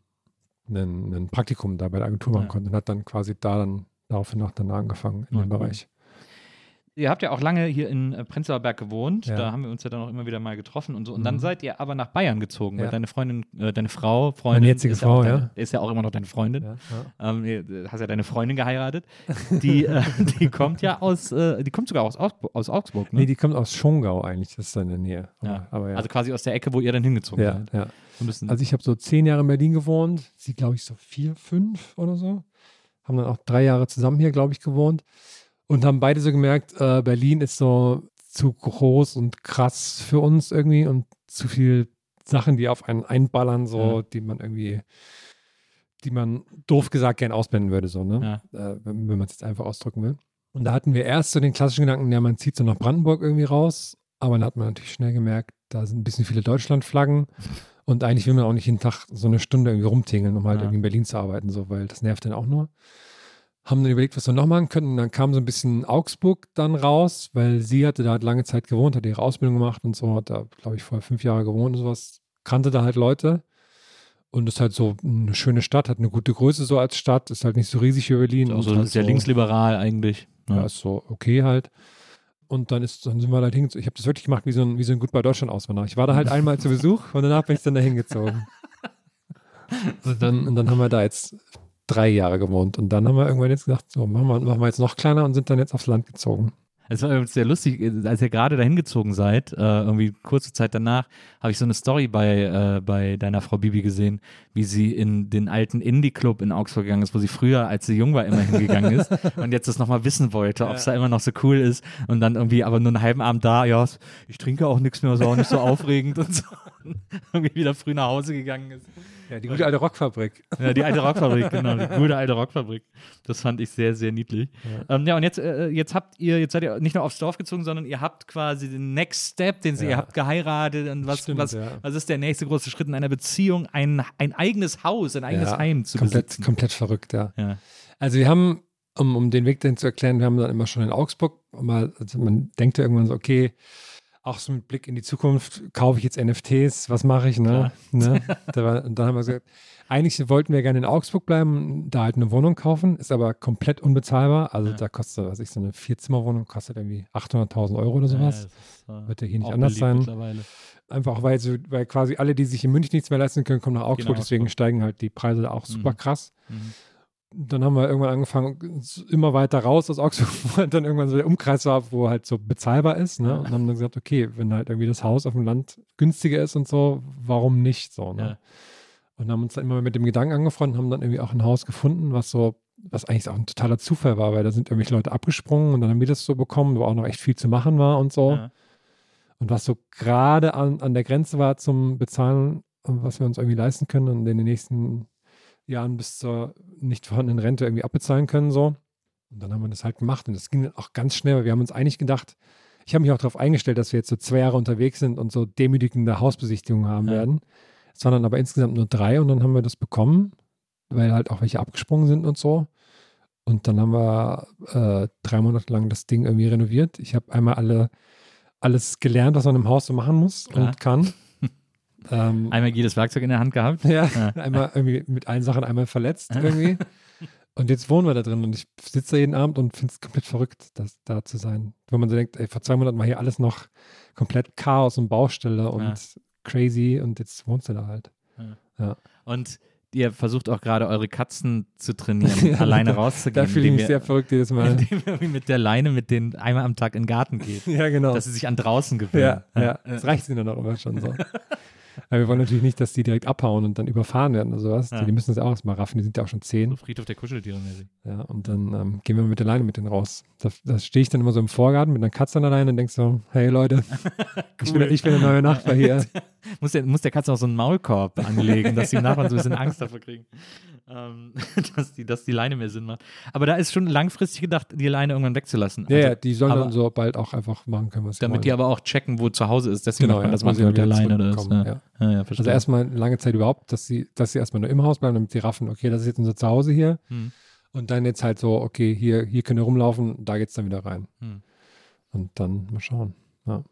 einen, ein Praktikum da bei der Agentur machen Ja. konnte und hat dann quasi da dann daraufhin noch dann angefangen in Ja, dem cool. Bereich. Ihr habt ja auch lange hier in äh, Prenzlauer Berg gewohnt. Ja. Da haben wir uns ja dann auch immer wieder mal getroffen und so. Und dann Mhm. seid ihr aber nach Bayern gezogen, weil Ja. deine Freundin, äh, deine Frau, Freundin. jetzige ist Frau, ja. Auch ja. deine, Ist ja auch immer noch deine Freundin. Ja, ja. Ähm, hast ja deine Freundin geheiratet. [laughs] Die, äh, die kommt ja aus, äh, die kommt sogar aus, Augsburg, aus Augsburg, ne? Nee, die kommt aus Schongau eigentlich, das ist da in der Nähe. Aber aber. Also quasi aus der Ecke, wo ihr dann hingezogen ja, seid. ja. So. Also ich habe so zehn Jahre in Berlin gewohnt, sie glaube ich so vier, fünf oder so. Haben dann auch drei Jahre zusammen hier, glaube ich, gewohnt. Und haben beide so gemerkt, äh, Berlin ist so zu groß und krass für uns irgendwie und zu viel Sachen, die auf einen einballern, so, Ja. die man irgendwie, die man doof gesagt gern ausblenden würde, so, ne? Äh, wenn, wenn man es jetzt einfach ausdrücken will. Und da hatten wir erst so den klassischen Gedanken, ja, man zieht so nach Brandenburg irgendwie raus, aber dann hat man natürlich schnell gemerkt, da sind ein bisschen viele Deutschlandflaggen [laughs] und eigentlich will man auch nicht jeden Tag so eine Stunde irgendwie rumtingeln, um halt Ja. irgendwie in Berlin zu arbeiten, so, weil das nervt dann auch nur. Haben dann überlegt, was wir noch machen könnten. Und dann kam so ein bisschen Augsburg dann raus, weil sie hatte da halt lange Zeit gewohnt, hat ihre Ausbildung gemacht und so, hat da, glaube ich, vorher fünf Jahre gewohnt und sowas, kannte da halt Leute. Und ist halt so eine schöne Stadt, hat eine gute Größe so als Stadt, ist halt nicht so riesig wie Berlin. Ist auch und so halt sehr so- linksliberal eigentlich. ja, ist so okay halt. Und dann ist, dann sind wir da hingezogen. Ich habe das wirklich gemacht wie so ein, wie so ein Goodbye Deutschland Auswanderer. Ich war da halt einmal zu Besuch und danach bin ich dann da hingezogen. Und [laughs] dann, und dann haben wir da jetzt drei Jahre gewohnt. Und dann haben wir irgendwann jetzt gesagt, so, machen wir, machen wir jetzt noch kleiner und sind dann jetzt aufs Land gezogen. Es war sehr lustig, als ihr gerade dahin gezogen seid, äh, irgendwie kurze Zeit danach, habe ich so eine Story bei, äh, bei deiner Frau Bibi gesehen, wie sie in den alten Indie-Club in Augsburg gegangen ist, wo sie früher, als sie jung war, immer hingegangen ist [laughs] und jetzt das nochmal wissen wollte, ob es da immer noch so cool ist und dann irgendwie aber nur einen halben Abend da, ja, ich trinke auch nichts mehr, ist auch nicht so aufregend und so. [laughs] irgendwie wieder früh nach Hause gegangen ist. Ja, die gute alte Rockfabrik. Ja, die alte Rockfabrik, [laughs] genau, die gute alte Rockfabrik. Das fand ich sehr, sehr niedlich. Ja, ähm, ja und jetzt, äh, jetzt habt ihr, jetzt seid ihr nicht nur aufs Dorf gezogen, sondern ihr habt quasi den Next Step, den sie, Ja. ihr habt geheiratet und was, Stimmt, was, ja. was ist der nächste große Schritt in einer Beziehung? Ein, ein eigenes Haus, ein eigenes Heim zu komplett, besitzen. komplett verrückt, ja. Also wir haben, um, um den Weg dahin zu erklären, wir haben dann immer schon in Augsburg, mal, also man denkt ja irgendwann so, okay, auch so mit Blick in die Zukunft, kaufe ich jetzt NFTs, was mache ich, ne? ne? Da war, und dann haben wir gesagt, eigentlich wollten wir gerne in Augsburg bleiben, da halt eine Wohnung kaufen, ist aber komplett unbezahlbar. Also Ja. da kostet, was ich, so eine Vierzimmerwohnung kostet irgendwie 800.000 Euro oder sowas. Ja, äh, Wird ja hier nicht anders sein. Einfach weil, so, weil quasi alle, die sich in München nichts mehr leisten können, kommen nach Augsburg, Genau, deswegen Augsburg. steigen halt die Preise da auch super Mhm. krass Mhm. Dann haben wir irgendwann angefangen, immer weiter raus aus Augsburg, [laughs] wo halt dann irgendwann so der Umkreis war, wo halt so bezahlbar ist. Ne? Und haben dann gesagt, okay, wenn halt irgendwie das Haus auf dem Land günstiger ist und so, warum nicht so? Ne? Ja. Und haben uns dann immer mit dem Gedanken angefreundet, haben dann irgendwie auch ein Haus gefunden, was so, was eigentlich auch ein totaler Zufall war, weil da sind irgendwelche Leute abgesprungen und dann haben wir das so bekommen, wo auch noch echt viel zu machen war und so. Ja. Und was so gerade an, an der Grenze war zum Bezahlen, was wir uns irgendwie leisten können und in den nächsten Jahren bis zur nicht vorhandenen Rente irgendwie abbezahlen können, so. Und dann haben wir das halt gemacht und das ging dann auch ganz schnell, weil wir haben uns eigentlich gedacht, ich habe mich auch darauf eingestellt, dass wir jetzt so zwei Jahre unterwegs sind und so demütigende Hausbesichtigungen haben Ja. werden. Es waren dann aber insgesamt nur drei und dann haben wir das bekommen, weil halt auch welche abgesprungen sind und so. Und dann haben wir äh, drei Monate lang das Ding irgendwie renoviert. Ich habe einmal alle, alles gelernt, was man im Haus so machen muss Klar. und kann. Ähm, Einmal jedes Werkzeug in der Hand gehabt. ja, Ja. [laughs] einmal irgendwie mit allen Sachen einmal verletzt irgendwie. [laughs] Und jetzt wohnen wir da drin und ich sitze da jeden Abend und finde es komplett verrückt, das, da zu sein. Wenn man so denkt, ey, vor zwei Monaten war hier alles noch komplett Chaos und Baustelle und Ja. crazy und jetzt wohnst du da halt. Und ihr versucht auch gerade eure Katzen zu trainieren, [laughs] alleine rauszugehen. Da fühle ich mich ihr- sehr verrückt jedes Mal. Indem ihr mit der Leine mit denen einmal am Tag in den Garten geht. ja, genau. Dass sie sich an draußen gewöhnen. Ja, ja, das reicht ihnen dann auch immer schon so. Weil wir wollen natürlich nicht, dass die direkt abhauen und dann überfahren werden oder sowas. Ja. Die, die müssen das auch erstmal raffen, die sind ja auch schon So zehn. Friedhof der Kuscheltiere mäßig. Ja, und dann ähm, gehen wir mit der Leine mit denen raus. Da, da stehe ich dann immer so im Vorgarten mit einer Katze an der Leine und denke so, hey Leute, [laughs] ich, bin, ich bin der neue Nachbar hier. [laughs] Muss der, muss der Katze auch so einen Maulkorb anlegen, dass die [laughs] Nachbarn so ein bisschen Angst davor kriegen. Ähm, dass, die, dass die Leine mehr Sinn macht. Aber da ist schon langfristig gedacht, die Leine irgendwann wegzulassen. Ja, Also, ja, die sollen aber- dann so bald auch einfach machen können, was sie damit wollen. die aber auch checken, wo zu Hause ist. Deswegen Genau, macht man ja, das manchmal mit der Leine oder das. Ja. ja. Ja, ja. Also erstmal lange Zeit überhaupt, dass sie, dass sie erstmal nur im Haus bleiben, damit sie raffen, okay, das ist jetzt unser Zuhause hier. Hm. Und dann jetzt halt so, okay, hier, hier können wir rumlaufen, da geht's dann wieder rein. Hm. Und dann mal schauen. Ja.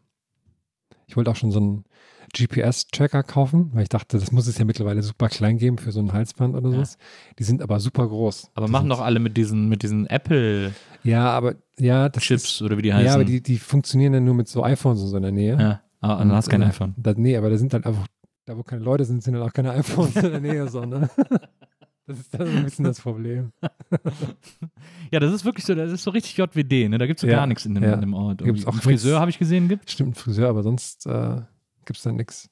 Ich wollte auch schon so einen GPS-Tracker kaufen, weil ich dachte, das muss es ja mittlerweile super klein geben für so ein Halsband oder Ja. sowas. Die sind aber super groß. Aber Die machen doch alle mit diesen, mit diesen Apple-Chips Ja, aber ja, das ist, oder wie die heißen. ja, aber die, die funktionieren ja nur mit so iPhones und so in der Nähe. Ja, aber du hast kein äh, iPhone. Da, nee, aber da sind dann einfach, da wo keine Leute sind, sind dann auch keine iPhones in der Nähe, so, ne? [laughs] Das ist, das ist ein bisschen das Problem. [laughs] Ja, das ist wirklich so, das ist so richtig JWD, ne? Da gibt es so Ja, gar nichts in dem, ja. in dem Ort. Gibt's auch Einen Friseur habe ich gesehen, gibt Stimmt, ein Friseur, aber sonst äh, gibt es da nichts.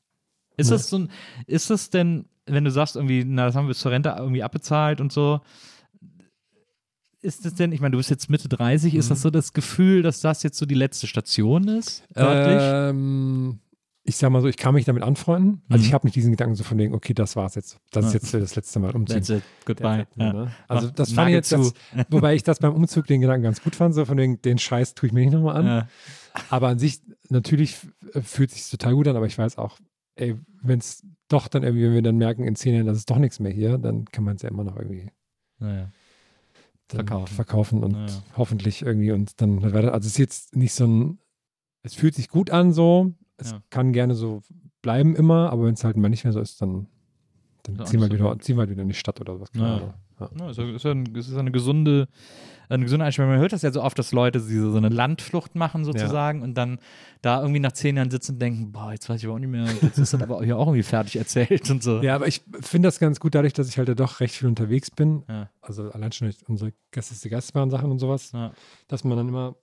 Ist Ja. das so ein, ist das denn, wenn du sagst, irgendwie, na, das haben wir bis zur Rente irgendwie abbezahlt und so, ist das denn, ich meine, du bist jetzt Mitte 30, ist Mhm. das so das Gefühl, dass das jetzt so die letzte Station ist? Örtlich? Ähm, ich sag mal so, ich kann mich damit anfreunden. Also Mhm. ich habe nicht diesen Gedanken so von wegen, okay, das war's jetzt. Das ist jetzt das letzte Mal umziehen. That's it. Goodbye. It, Ja. ne? Also Mach das fand ich jetzt, das, [laughs] wobei ich das beim Umzug den Gedanken ganz gut fand, so von wegen, den Scheiß tue ich mir nicht nochmal an. Ja. Aber an sich, natürlich f- fühlt sich total gut an, aber ich weiß auch, ey, wenn es doch dann irgendwie, wenn wir dann merken in zehn Jahren, das ist doch nichts mehr hier, dann kann man es ja immer noch irgendwie Naja. Verkaufen. verkaufen und Ja, ja. hoffentlich irgendwie und dann weiter. Also es ist jetzt nicht so ein, es fühlt sich gut an so, es Ja. kann gerne so bleiben immer, aber wenn es halt mal nicht mehr so ist, dann, dann Ja, ziehen, wir wieder, ziehen wir halt wieder in die Stadt oder was. Ja. Ja. Ja, ist, ja, ist, ja ein, ist ja eine gesunde, eine gesunde Einstellung. Man hört das ja so oft, dass Leute diese, so eine Landflucht machen sozusagen und dann da irgendwie nach zehn Jahren sitzen und denken, boah, jetzt weiß ich aber auch nicht mehr, jetzt ist das aber hier auch irgendwie fertig erzählt und so. Ja, aber ich finde das ganz gut dadurch, dass ich halt da doch recht viel unterwegs bin. Ja. Also allein schon durch unsere Gäste Gastbahn Sachen und sowas, Ja. dass man dann immer,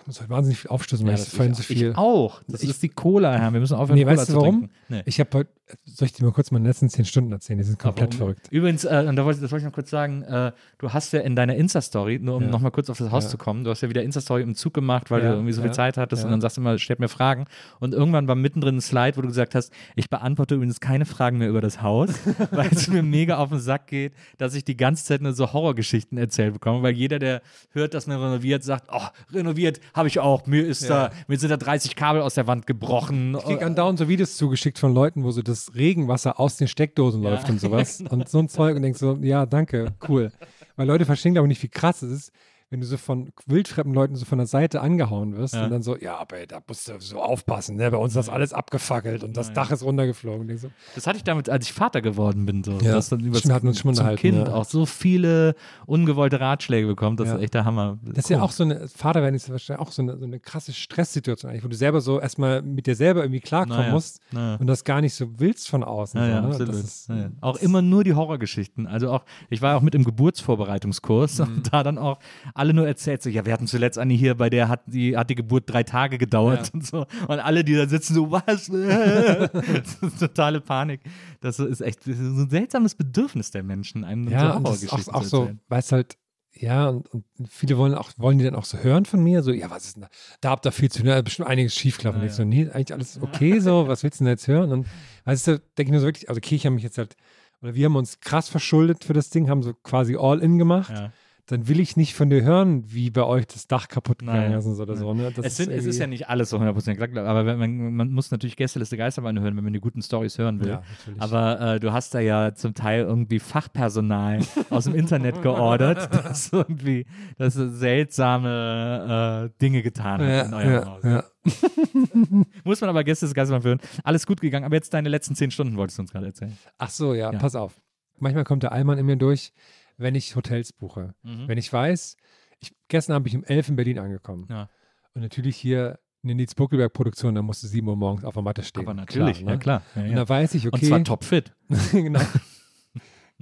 ich muss halt wahnsinnig viel aufstoßen, weil Ja, ich das vorhin ich, so viel. Ich auch. Das Ich- ist die Cola, Herr. Wir müssen aufhören, Nee, Cola weißt du warum? Nee. Ich habe heute, soll ich dir mal kurz meine letzten zehn Stunden erzählen? Die sind komplett verrückt. Übrigens, äh, und da wollte, das wollte ich noch kurz sagen, äh, du hast ja in deiner Insta-Story, nur um Ja. nochmal kurz auf das Haus Ja. zu kommen, du hast ja wieder Insta-Story im Zug gemacht, weil Ja, du irgendwie so viel Zeit hattest und dann sagst du immer, stellt mir Fragen. Und irgendwann war mittendrin ein Slide, wo du gesagt hast, ich beantworte übrigens keine Fragen mehr über das Haus, [laughs] weil es mir mega auf den Sack geht, dass ich die ganze Zeit nur so Horrorgeschichten erzählt bekomme, weil jeder, der hört, dass man renoviert, sagt, oh, renoviert habe ich auch, mir ist Ja. da, mir sind da 30 Kabel aus der Wand gebrochen. Ich krieg andauernd so Videos zugeschickt von Leuten, wo so das Regenwasser aus den Steckdosen Ja, läuft und sowas. [laughs] Und so ein Zeug und denkst so, ja, danke, cool. Weil Leute verstehen, glaube ich, nicht, wie krass es ist, wenn du so von wildfremden Leuten so von der Seite angehauen wirst Ja. und dann so, ja, aber da musst du so aufpassen, ne? Bei uns ist das alles abgefackelt und das ja. Dach ist runtergeflogen. So, Das hatte ich damit, als ich Vater geworden bin. So. Ja. Dass dann über hatten uns schon zum Kind ja. auch so viele ungewollte Ratschläge bekommt. Das Ja. ist echt der Hammer. Das ist ja auch so eine, Vater werden ist wahrscheinlich auch so eine, so eine krasse Stresssituation eigentlich, wo du selber so erstmal mit dir selber irgendwie klarkommen Naja. musst Naja. und das gar nicht so willst von außen. Ja, so, ne? absolut. Das ist. Auch immer nur die Horrorgeschichten. Also auch, ich war auch mit im Geburtsvorbereitungskurs Mhm. und da dann auch alle nur erzählt, so, ja, wir hatten zuletzt eine hier, bei der hat die, hat die Geburt drei Tage gedauert Ja. und so. Und alle, die da sitzen, so, was? [laughs] totale Panik. Das ist echt das ist ein seltsames Bedürfnis der Menschen, einem Ja, so Horrorgeschichten auch, auch so, weil es halt, ja, und, und viele wollen auch, wollen die dann auch so hören von mir, so, ja, was ist denn da? Da habt ihr viel zu tun, da ist bestimmt einiges schiefgelaufen. Ja, Und ich so, nee, eigentlich alles okay so, [laughs] was willst du denn jetzt hören? Und weißt du, denke ich mir so wirklich, also okay, ich habe mich jetzt halt, oder wir haben uns krass verschuldet für das Ding, haben so quasi All-In gemacht. Ja. Dann will ich nicht von dir hören, wie bei euch das Dach kaputt gegangen ist oder so. Ne? Das Es, sind, es ist ja nicht alles so 100% klar, klar, aber wenn man, man muss natürlich Gästeliste Geisterbeine hören, wenn man die guten Stories hören will. Ja. Aber äh, du hast da ja zum Teil irgendwie Fachpersonal [laughs] aus dem Internet geordert, [laughs] das irgendwie das seltsame äh, Dinge getan hat in ja, eurem ja, Haus. ja. [laughs] Muss man aber Gästeliste Geisterbeine hören. Alles gut gegangen, aber jetzt deine letzten zehn Stunden wolltest du uns gerade erzählen. Ach so, ja, Ja. pass auf. Manchmal kommt der Allmann in mir durch, wenn ich Hotels buche. Mhm. Wenn ich weiß, ich, gestern habe ich um 11 in Berlin angekommen. Ja. Und natürlich hier eine Nils Buckelberg-Produktion, da musste 7 Uhr morgens auf der Matte stehen. Aber natürlich, Klar, ja ne? klar. Ja, Und ja. da weiß ich, okay. Und zwar topfit. [laughs] genau.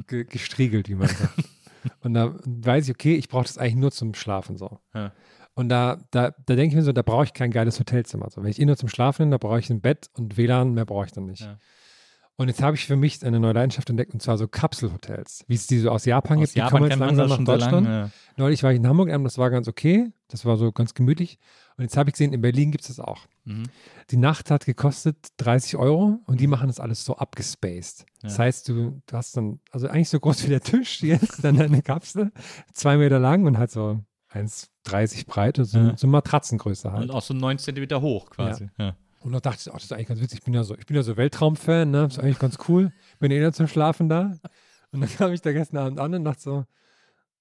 Ge gestriegelt, wie man sagt. [laughs] Und da weiß ich, okay, ich brauche das eigentlich nur zum Schlafen so. Ja. Und da, da, da denke ich mir so, da brauche ich kein geiles Hotelzimmer. So, wenn ich eh nur zum Schlafen bin, da brauche ich ein Bett und WLAN, mehr brauche ich dann nicht. Ja. Und jetzt habe ich für mich eine neue Leidenschaft entdeckt, und zwar so Kapselhotels, wie es die so aus Japan Aus gibt. Die Japan kommen jetzt langsam das nach Deutschland. lange. Neulich war ich in Hamburg, ähm, das war ganz okay. Das war so ganz gemütlich. Und jetzt habe ich gesehen, in Berlin gibt es das auch. Mhm. Die Nacht hat gekostet 30 Euro und die machen das alles so abgespaced. Das Ja. heißt, du, du hast dann, also eigentlich so groß wie der Tisch [laughs] jetzt, dann eine Kapsel, zwei Meter lang und halt so 1,30 breit, so, Ja. so Matratzengröße halt. Und auch so 9 Zentimeter hoch quasi. Ja. Und da dachte ich, oh, das ist eigentlich ganz witzig. Ich bin ja so, ich bin ja so Weltraumfan, ne? Das ist eigentlich ganz cool. Bin eh zum Schlafen da. Und dann [laughs] kam ich da gestern Abend an und dachte so,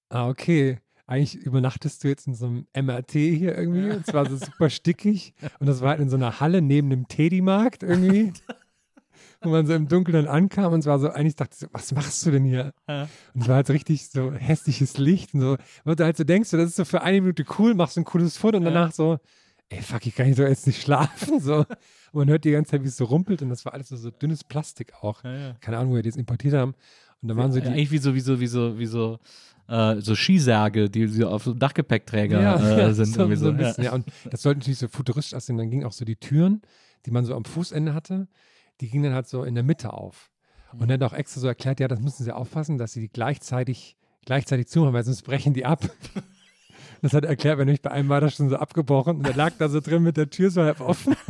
ah, okay. Eigentlich übernachtest du jetzt in so einem MRT hier irgendwie. Und zwar so super stickig. Und das war halt in so einer Halle neben dem Teddy-Markt irgendwie. [laughs] Wo man so im Dunkeln dann ankam und es war so, eigentlich dachte ich so, was machst du denn hier? Ja. Und es war halt so richtig so hässliches Licht und so, wo du halt so denkst, das ist so für eine Minute cool, machst ein cooles Foto und Ja. danach so, ey, fuck, ich kann hier so jetzt nicht schlafen. So. Und man hört die ganze Zeit, wie es so rumpelt und das war alles so, so dünnes Plastik auch. Ja, ja. Keine Ahnung, wo wir das importiert haben. Und da waren so die. eigentlich wie so, wie so, wie so, wie so, äh, so Skisärge, die so auf so Dachgepäckträger äh, ja, sind. so, so bisschen, ja. Und das sollte natürlich so futuristisch aussehen. Dann gingen auch so die Türen, die man so am Fußende hatte, die gingen dann halt so in der Mitte auf. Und dann hat auch extra so erklärt, ja, das müssen sie aufpassen, dass sie die gleichzeitig, gleichzeitig zumachen, weil sonst brechen die ab. [laughs] Das hat er erklärt, wenn ich bei einem war das schon so abgebrochen und er lag da so drin mit der Tür so halb offen. [laughs]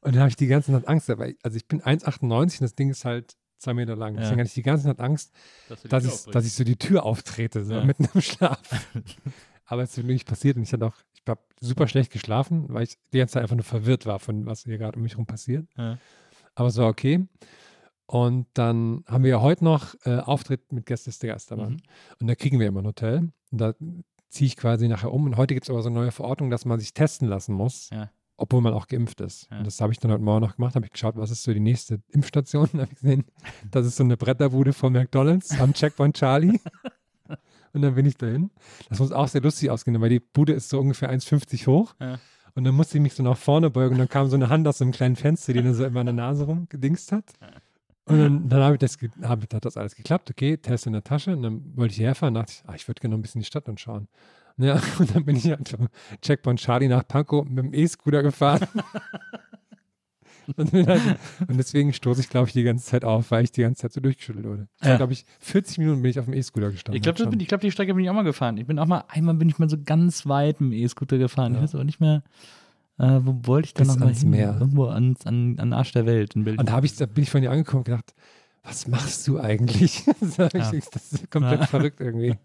Und dann habe ich die ganze Nacht Angst, weil, also ich bin 1,98 und das Ding ist halt zwei Meter lang. Ja. Deswegen hatte ich die ganze Nacht Angst, Dass, dass ich, dass ich so die Tür auftrete, so Ja. [laughs] mitten im Schlaf. Aber es ist wirklich nicht passiert und ich hatte auch, ich habe super schlecht geschlafen, weil ich die ganze Zeit einfach nur verwirrt war von was hier gerade um mich herum passiert. Ja. Aber es war okay. Und dann haben wir ja heute noch äh, Auftritt mit Gästeliste Geisterbahn. Mhm. Und da kriegen wir immer ein Hotel. Und da ziehe ich quasi nachher um. Und heute gibt es aber so eine neue Verordnung, dass man sich testen lassen muss, Ja. obwohl man auch geimpft ist. Ja. Und das habe ich dann heute Morgen noch gemacht. habe ich geschaut, was ist so die nächste Impfstation. [laughs] Da habe ich gesehen, das ist so eine Bretterbude von McDonalds am Checkpoint Charlie. [laughs] Und dann bin ich dahin. Das muss auch sehr lustig ausgehen, weil die Bude ist so ungefähr 1,50 hoch. Ja. Und dann musste ich mich so nach vorne beugen und dann kam so eine Hand aus so einem kleinen Fenster, die dann so immer an der Nase rumgedingst hat. Und dann, dann habe ich das, hab, hat das alles geklappt, okay, Test in der Tasche. Und dann wollte ich hierher fahren und dachte ich, ah, ich würde gerne noch ein bisschen die Stadt anschauen. Ja, [laughs] und dann bin ich halt vom Checkpoint Charlie nach Pankow mit dem E-Scooter gefahren. und, halt, und deswegen stoße ich, glaube ich, die ganze Zeit auf, weil ich die ganze Zeit so durchgeschüttelt wurde. Ich Ja. glaube ich, 40 Minuten bin ich auf dem E-Scooter gestanden. Ich glaube, glaub, die Strecke bin ich auch mal gefahren. Ich bin auch mal, einmal bin ich mal so ganz weit mit dem E-Scooter gefahren. Ja. Ich weiß aber nicht mehr, äh, wo wollte ich da Bis noch mal ans hin? Meer. Irgendwo ans, an, an Arsch der Welt in Berlin. Und da, ich, da bin ich von dir angekommen und gedacht, was machst du eigentlich? [laughs] das, Ja. das ist komplett Ja. verrückt irgendwie.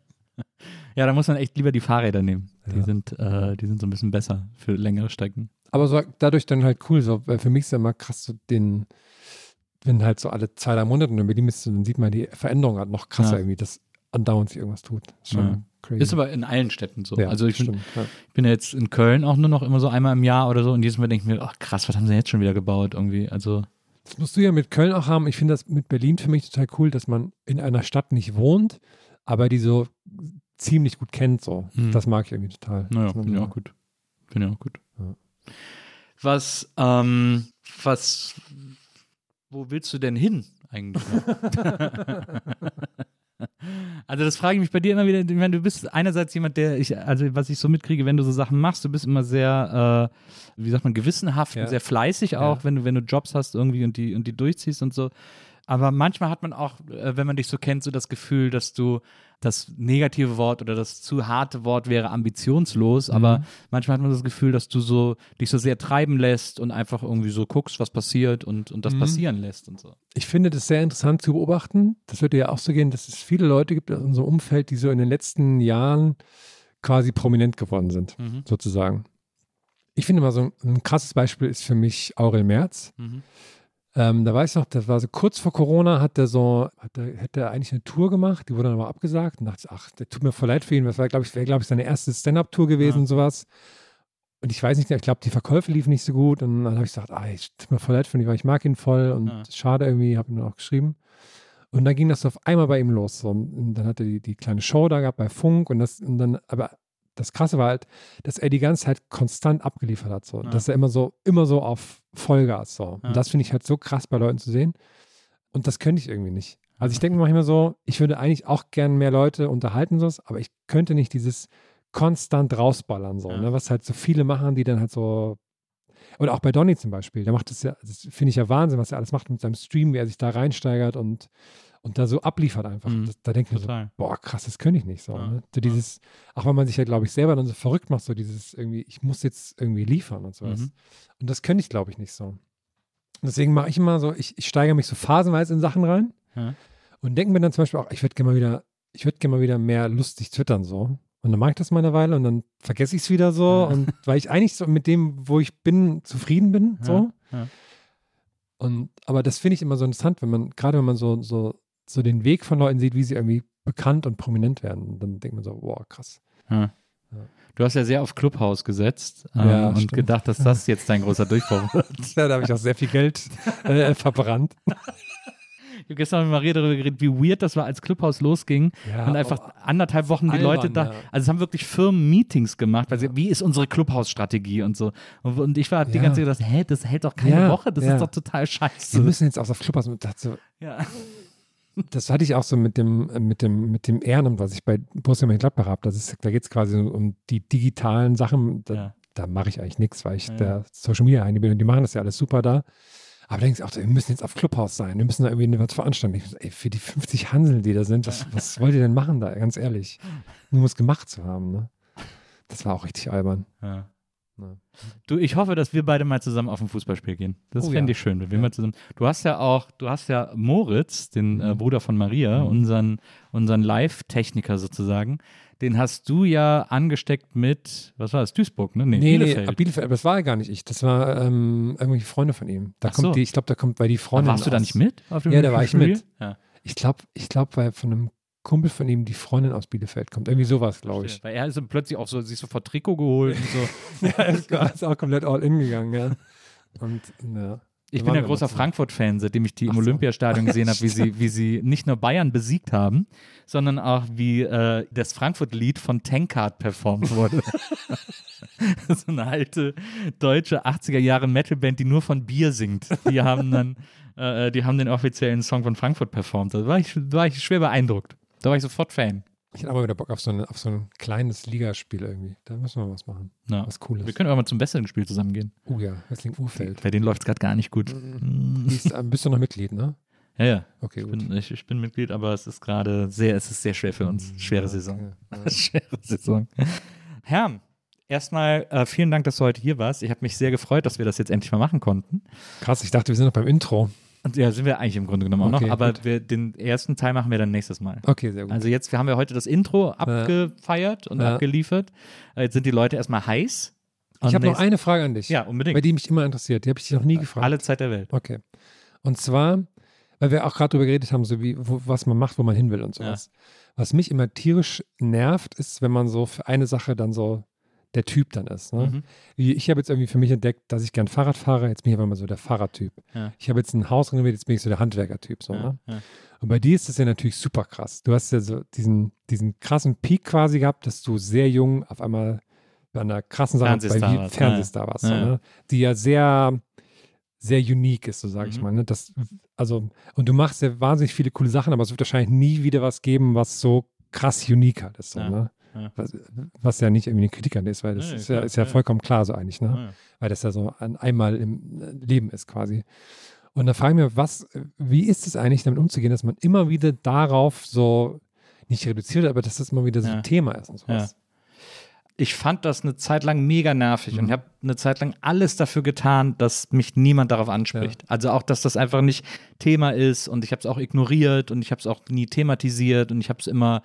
[laughs] ja, da muss man echt lieber die Fahrräder nehmen. Die, Ja. sind, äh, die sind so ein bisschen besser für längere Strecken. Aber so dadurch dann halt cool, so, weil für mich ist ja immer krass so den, wenn halt so alle zwei, drei Monate in Berlin bist, dann sieht man die Veränderung halt noch krasser irgendwie, dass andauernd sich irgendwas tut. Ist Ja. Ist aber in allen Städten so. ja, also ich bin, stimmt, ja. bin ja jetzt in Köln auch nur noch immer so einmal im Jahr oder so und jedes Mal denke ich mir, ach krass, was haben sie jetzt schon wieder gebaut irgendwie? Also Das musst du ja mit Köln auch haben. Ich finde das mit Berlin für mich total cool, dass man in einer Stadt nicht wohnt, aber die so ziemlich gut kennt. So. Mhm. Das mag ich irgendwie total. Naja, finde ich auch gut. Finde ich auch gut. Ja. Was, ähm, was, wo willst du denn hin eigentlich? [laughs] [laughs] also das frage ich mich bei dir immer wieder. Ich meine, du bist einerseits jemand, der ich, also was ich so mitkriege, wenn du so Sachen machst, du bist immer sehr, äh, wie sagt man, gewissenhaft Ja. und sehr fleißig auch, Ja. wenn du, wenn du Jobs hast irgendwie und die, und die durchziehst und so. Aber manchmal hat man auch, äh, wenn man dich so kennt, so das Gefühl, dass du das negative Wort oder das zu harte Wort wäre ambitionslos, aber manchmal hat man das Gefühl, dass du so dich so sehr treiben lässt und einfach irgendwie so guckst, was passiert und, und das Mhm. passieren lässt und so. Ich finde das sehr interessant zu beobachten. Das wird dir ja auch so gehen, dass es viele Leute gibt in unserem Umfeld, die so in den letzten Jahren quasi prominent geworden sind, Mhm. sozusagen. Ich finde mal so ein, ein krasses Beispiel ist für mich Aurel Merz. Ähm, da weiß ich noch, das war so kurz vor Corona, hat er so, hat er, hätte er eigentlich eine Tour gemacht, die wurde dann aber abgesagt und dachte, ich, ach, der tut mir voll leid für ihn. Das war, glaube ich, wäre, glaube ich, seine erste Stand-Up-Tour gewesen Ja. und sowas. Und ich weiß nicht, ich glaube, die Verkäufe liefen nicht so gut. Und dann habe ich gesagt, ah, ich tut mir voll leid für ihn, weil ich mag ihn voll und Ja. schade irgendwie, habe ihm dann auch geschrieben. Und dann ging das auf einmal bei ihm los. So. Und dann hat er die, die kleine Show da gehabt bei Funk und das, und dann, aber das Krasse war halt, dass er die ganze Zeit konstant abgeliefert hat. So. Ja. Dass er immer so, immer so auf Vollgas. So. Ja. Und das finde ich halt so krass bei Leuten zu sehen. Und das könnte ich irgendwie nicht. Also ich denke mir manchmal so, ich würde eigentlich auch gern mehr Leute unterhalten, so, aber ich könnte nicht dieses konstant rausballern, so, Ja. ne? was halt so viele machen, die dann halt so. Oder auch bei Donny zum Beispiel, der macht das ja, das finde ich ja Wahnsinn, was er alles macht mit seinem Stream, wie er sich da reinsteigert und, und da so abliefert einfach. Mhm. Das, da denke ich mir so, boah, krass, das könnte ich nicht so. Ja. Ne? So dieses, auch wenn man sich ja, glaube ich, selber dann so verrückt macht, so dieses irgendwie, ich muss jetzt irgendwie liefern und sowas. Mhm. Und das könnte ich, glaube ich, nicht so. Deswegen mache ich immer so, ich, ich steigere mich so phasenweise in Sachen rein Ja. und denke mir dann zum Beispiel auch, ich würde gerne mal wieder, ich würde gerne mal wieder mehr lustig twittern so. Und dann mache ich das mal eine Weile und dann vergesse ich es wieder so. Ja. Und [laughs] weil ich eigentlich so mit dem, wo ich bin, zufrieden bin. So. Ja. Und aber das finde ich immer so interessant, wenn man, gerade wenn man so, so, so den Weg von Leuten sieht, wie sie irgendwie bekannt und prominent werden, dann denkt man so, wow, krass. Ja. Du hast ja sehr auf Clubhouse gesetzt ähm, Ja, und stimmt. gedacht, dass das jetzt dein großer Durchbruch [laughs] wird. Ja, da habe ich auch sehr viel Geld äh, verbrannt. Ich habe gestern mit Maria darüber geredet, wie weird das war, als Clubhouse losging Ja, und einfach oh, anderthalb Wochen die albern, Leute da, ja. also es haben wirklich Firmen Meetings gemacht, weil sie, wie ist unsere Clubhouse-Strategie und so. Und, und ich war die ganze Zeit gedacht, hä, das hält doch keine Woche, das ist doch total Wir scheiße. müssen jetzt auch auf Clubhouse. und dachte so, Ja. Das hatte ich auch so mit dem, äh, mit dem, mit dem Ehrenamt, was ich bei Borussia Mönchengladbach habe. Das ist, da geht es quasi um die digitalen Sachen. Da, Ja. da mache ich eigentlich nichts, weil ich Ja. der Social Media Heini bin und die machen das ja alles super da. Aber da denkst auch, wir müssen jetzt auf Clubhouse sein, wir müssen da irgendwie was veranstalten. Ich so, ey, für die 50 Hanseln, die da sind, was, [laughs] was wollt ihr denn machen da, ganz ehrlich? Nur um es gemacht zu haben, ne? Das war auch richtig albern. Ja. Ja. Du, ich hoffe, dass wir beide mal zusammen auf ein Fußballspiel gehen. Das Oh fände ja. ich schön, wenn wir Ja. mal zusammen. Du hast ja auch, du hast ja Moritz, den äh, Mhm. Bruder von Maria, Mhm. unseren, unseren Live-Techniker sozusagen. Den hast du ja angesteckt mit, was war das, Duisburg, ne? Nee, nee, Bielefeld. ab Bielefeld, aber das war ja gar nicht ich. Das war ähm, irgendwelche Freunde von ihm. Da Ach kommt so. die, ich glaube, da kommt, weil die Aber Freundin. warst du da nicht mit? Auf dem Ja, da war ich mit. Ja. Ich glaube, ich glaube, weil von einem Kumpel von ihm die Freundin aus Bielefeld kommt. Irgendwie sowas, glaube ich. Weil er ist dann plötzlich auch so, sich so vor Trikot geholt und so. [laughs] ja, ist, ist auch komplett all in gegangen, ja. Und ja. Ich bin ja großer. Frankfurt-Fan, seitdem ich die im Ach so. Olympiastadion gesehen habe, [laughs] wie sie, wie sie nicht nur Bayern besiegt haben, sondern auch wie äh, das Frankfurt-Lied von Tankard performt wurde. [laughs] so eine alte deutsche 80er Jahre Metalband, die nur von Bier singt. Die haben dann, äh, die haben den offiziellen Song von Frankfurt performt. Da war ich, war ich schwer beeindruckt. Da war ich sofort Fan. Ich hätte aber wieder Bock auf so, eine, auf so ein kleines Ligaspiel irgendwie. Da müssen wir was machen. Ja. Was Cooles. Wir können auch mal zum besseren Spiel zusammen gehen. oh ja, Wrestling Urfeld. Bei denen läuft es gerade gar nicht gut. Bist, [laughs] äh, bist du noch Mitglied, ne? Ja, ja. Okay, Ich gut. bin, ich, ich bin Mitglied, aber es ist gerade sehr, es ist sehr schwer für uns. Schwere Saison. Ja, [laughs] ja. Schwere Saison. Herr, erstmal äh, vielen Dank, dass du heute hier warst. Ich habe mich sehr gefreut, dass wir das jetzt endlich mal machen konnten. Krass, ich dachte, wir sind noch beim Intro. Ja, sind wir eigentlich im Grunde genommen auch Okay, noch, aber wir, den ersten Teil machen wir dann nächstes Mal. Okay, sehr gut. Also jetzt, wir haben ja heute das Intro abgefeiert und Ja. abgeliefert. Äh, Jetzt sind die Leute erstmal heiß. ich habe noch eine Frage an dich, Ja, unbedingt. bei die mich immer interessiert. Die habe ich dich noch nie gefragt. Alle Zeit der Welt. Okay. Und zwar, weil wir auch gerade darüber geredet haben, so wie, wo, was man macht, wo man hin will und sowas. Was mich immer tierisch nervt, ist, wenn man so für eine Sache dann so der Typ dann ist. Ne? Mhm. Ich habe jetzt irgendwie für mich entdeckt, dass ich gern Fahrrad fahre. Jetzt bin ich aber mal so der Fahrradtyp. Ja. Ich habe jetzt ein Haus renoviert, jetzt bin ich so der Handwerkertyp. So, Ja, ne? ja. Und bei dir ist das ja natürlich super krass. Du hast ja so diesen, diesen krassen Peak quasi gehabt, dass du sehr jung auf einmal bei einer krassen Sache bei Fernsehstar Wie- warst, Fernsehstar warst. So, ne? Die ja sehr, sehr unique ist, so sage ich Mhm. mal. Ne? Das, also, und du machst ja wahnsinnig viele coole Sachen, aber es wird wahrscheinlich nie wieder was geben, was so krass unique halt ist. So. Ne? Ja. Was, was ja nicht irgendwie eine Kritik an ist, weil das Nee, ist, ja, ist ja vollkommen klar so eigentlich. Ne? Ja. weil das ja so ein einmal im äh, Leben ist quasi. Und da frage ich mich, was, wie ist es eigentlich, damit umzugehen, dass man immer wieder darauf so nicht reduziert, aber dass das immer wieder so ein Thema ist und sowas. ich fand das eine Zeit lang mega nervig Mhm. und ich habe eine Zeit lang alles dafür getan, dass mich niemand darauf anspricht. Also auch, dass das einfach nicht Thema ist und ich habe es auch ignoriert und ich habe es auch nie thematisiert und ich habe es immer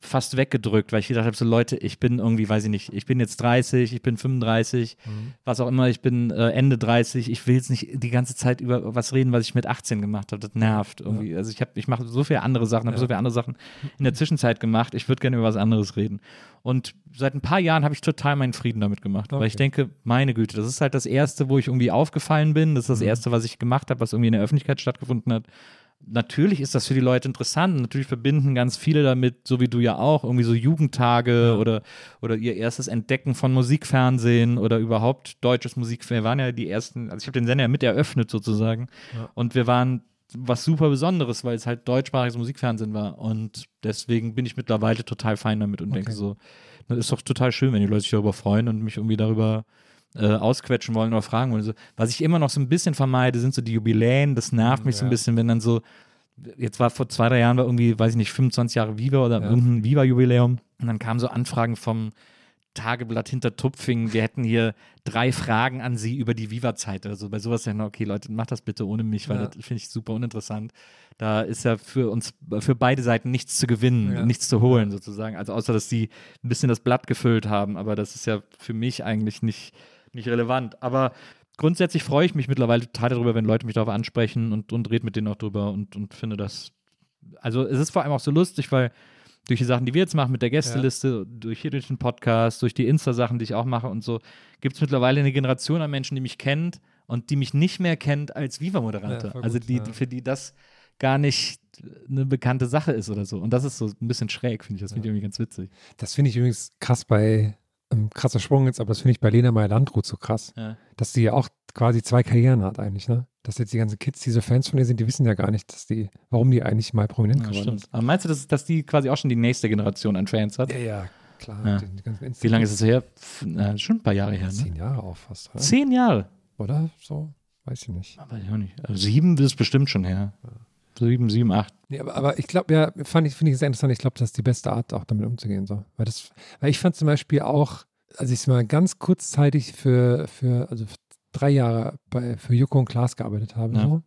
fast weggedrückt, weil ich gedacht habe, so Leute, ich bin irgendwie, weiß ich nicht, ich bin jetzt 30, ich bin 35, was auch immer, ich bin äh, Ende 30, ich will jetzt nicht die ganze Zeit über was reden, was ich mit 18 gemacht habe, das nervt irgendwie. Also ich habe, ich mache so viele andere Sachen, habe Ja. so viele andere Sachen in der Zwischenzeit gemacht, ich würde gerne über was anderes reden. Und seit ein paar Jahren habe ich total meinen Frieden damit gemacht, weil ich Okay. denke, meine Güte, das ist halt das Erste, wo ich irgendwie aufgefallen bin, das ist das Mhm. Erste, was ich gemacht habe, was irgendwie in der Öffentlichkeit stattgefunden hat natürlich ist das für die Leute interessant. Natürlich verbinden ganz viele damit, so wie du ja auch, irgendwie so Jugendtage oder, oder ihr erstes Entdecken von Musikfernsehen oder überhaupt deutsches Musikfernsehen. Wir waren ja die ersten, also ich habe den Sender ja mit eröffnet sozusagen. Ja. Und wir waren was super Besonderes, weil es halt deutschsprachiges Musikfernsehen war. Und deswegen bin ich mittlerweile total fein damit und denke Okay. so, das ist doch total schön, wenn die Leute sich darüber freuen und mich irgendwie darüber äh, ausquetschen wollen oder fragen wollen. So, was ich immer noch so ein bisschen vermeide, sind so die Jubiläen. Das nervt mich so ein Ja. bisschen, wenn dann so, jetzt war vor zwei, drei Jahren war irgendwie, weiß ich nicht, 25 Jahre Viva oder Ja. irgendein Viva-Jubiläum. Und dann kamen so Anfragen vom Tageblatt hinter Tupfing, wir hätten hier drei Fragen an Sie über die Viva-Zeit oder so. Bei sowas dann, okay, Leute, macht das bitte ohne mich, weil Ja. das finde ich super uninteressant. Da ist ja für uns, für beide Seiten nichts zu gewinnen, Ja. nichts zu holen sozusagen. Also außer, dass sie ein bisschen das Blatt gefüllt haben, aber das ist ja für mich eigentlich nicht, nicht relevant. Aber grundsätzlich freue ich mich mittlerweile total darüber, wenn Leute mich darauf ansprechen und, und rede mit denen auch drüber und, und finde das, also es ist vor allem auch so lustig, weil durch die Sachen, die wir jetzt machen mit der Gästeliste, durch hier durch den Podcast, durch die Insta-Sachen, die ich auch mache und so, gibt es mittlerweile eine Generation an Menschen, die mich kennt und die mich nicht mehr kennt als Viva-Moderator. Ja, also die, ja. für die das gar nicht eine bekannte Sache ist oder so. Und das ist so ein bisschen schräg, finde ich. Das finde ich irgendwie ganz witzig. Das finde ich übrigens krass bei, ähm, krasser Sprung jetzt, aber das finde ich bei Lena Meyer-Landrut so krass, Ja. dass die ja auch quasi zwei Karrieren hat eigentlich, ne? Dass jetzt die ganzen Kids, die so Fans von ihr sind, die wissen ja gar nicht, dass die, warum die eigentlich mal prominent Ja, geworden stimmt. ist. Aber meinst du, dass, dass die quasi auch schon die nächste Generation an Fans hat? Ja, ja, klar. Ja. Die, Wie lange ist es her? Pff, na, schon ein paar Jahre her, ne? Zehn Jahre auch fast, oder? Zehn Jahre. Oder so? Weiß ich nicht. Aber ich auch nicht. Also sieben ist bestimmt schon her. Sieben, sieben, acht. Nee, aber, aber ich glaube, ja, fand ich, finde ich sehr interessant. Ich glaube, das ist die beste Art, auch damit umzugehen. So. Weil, das, weil ich fand zum Beispiel auch, als ich mal ganz kurzzeitig für, für also für drei Jahre bei, für Joko und Klaas gearbeitet habe, Ja. so.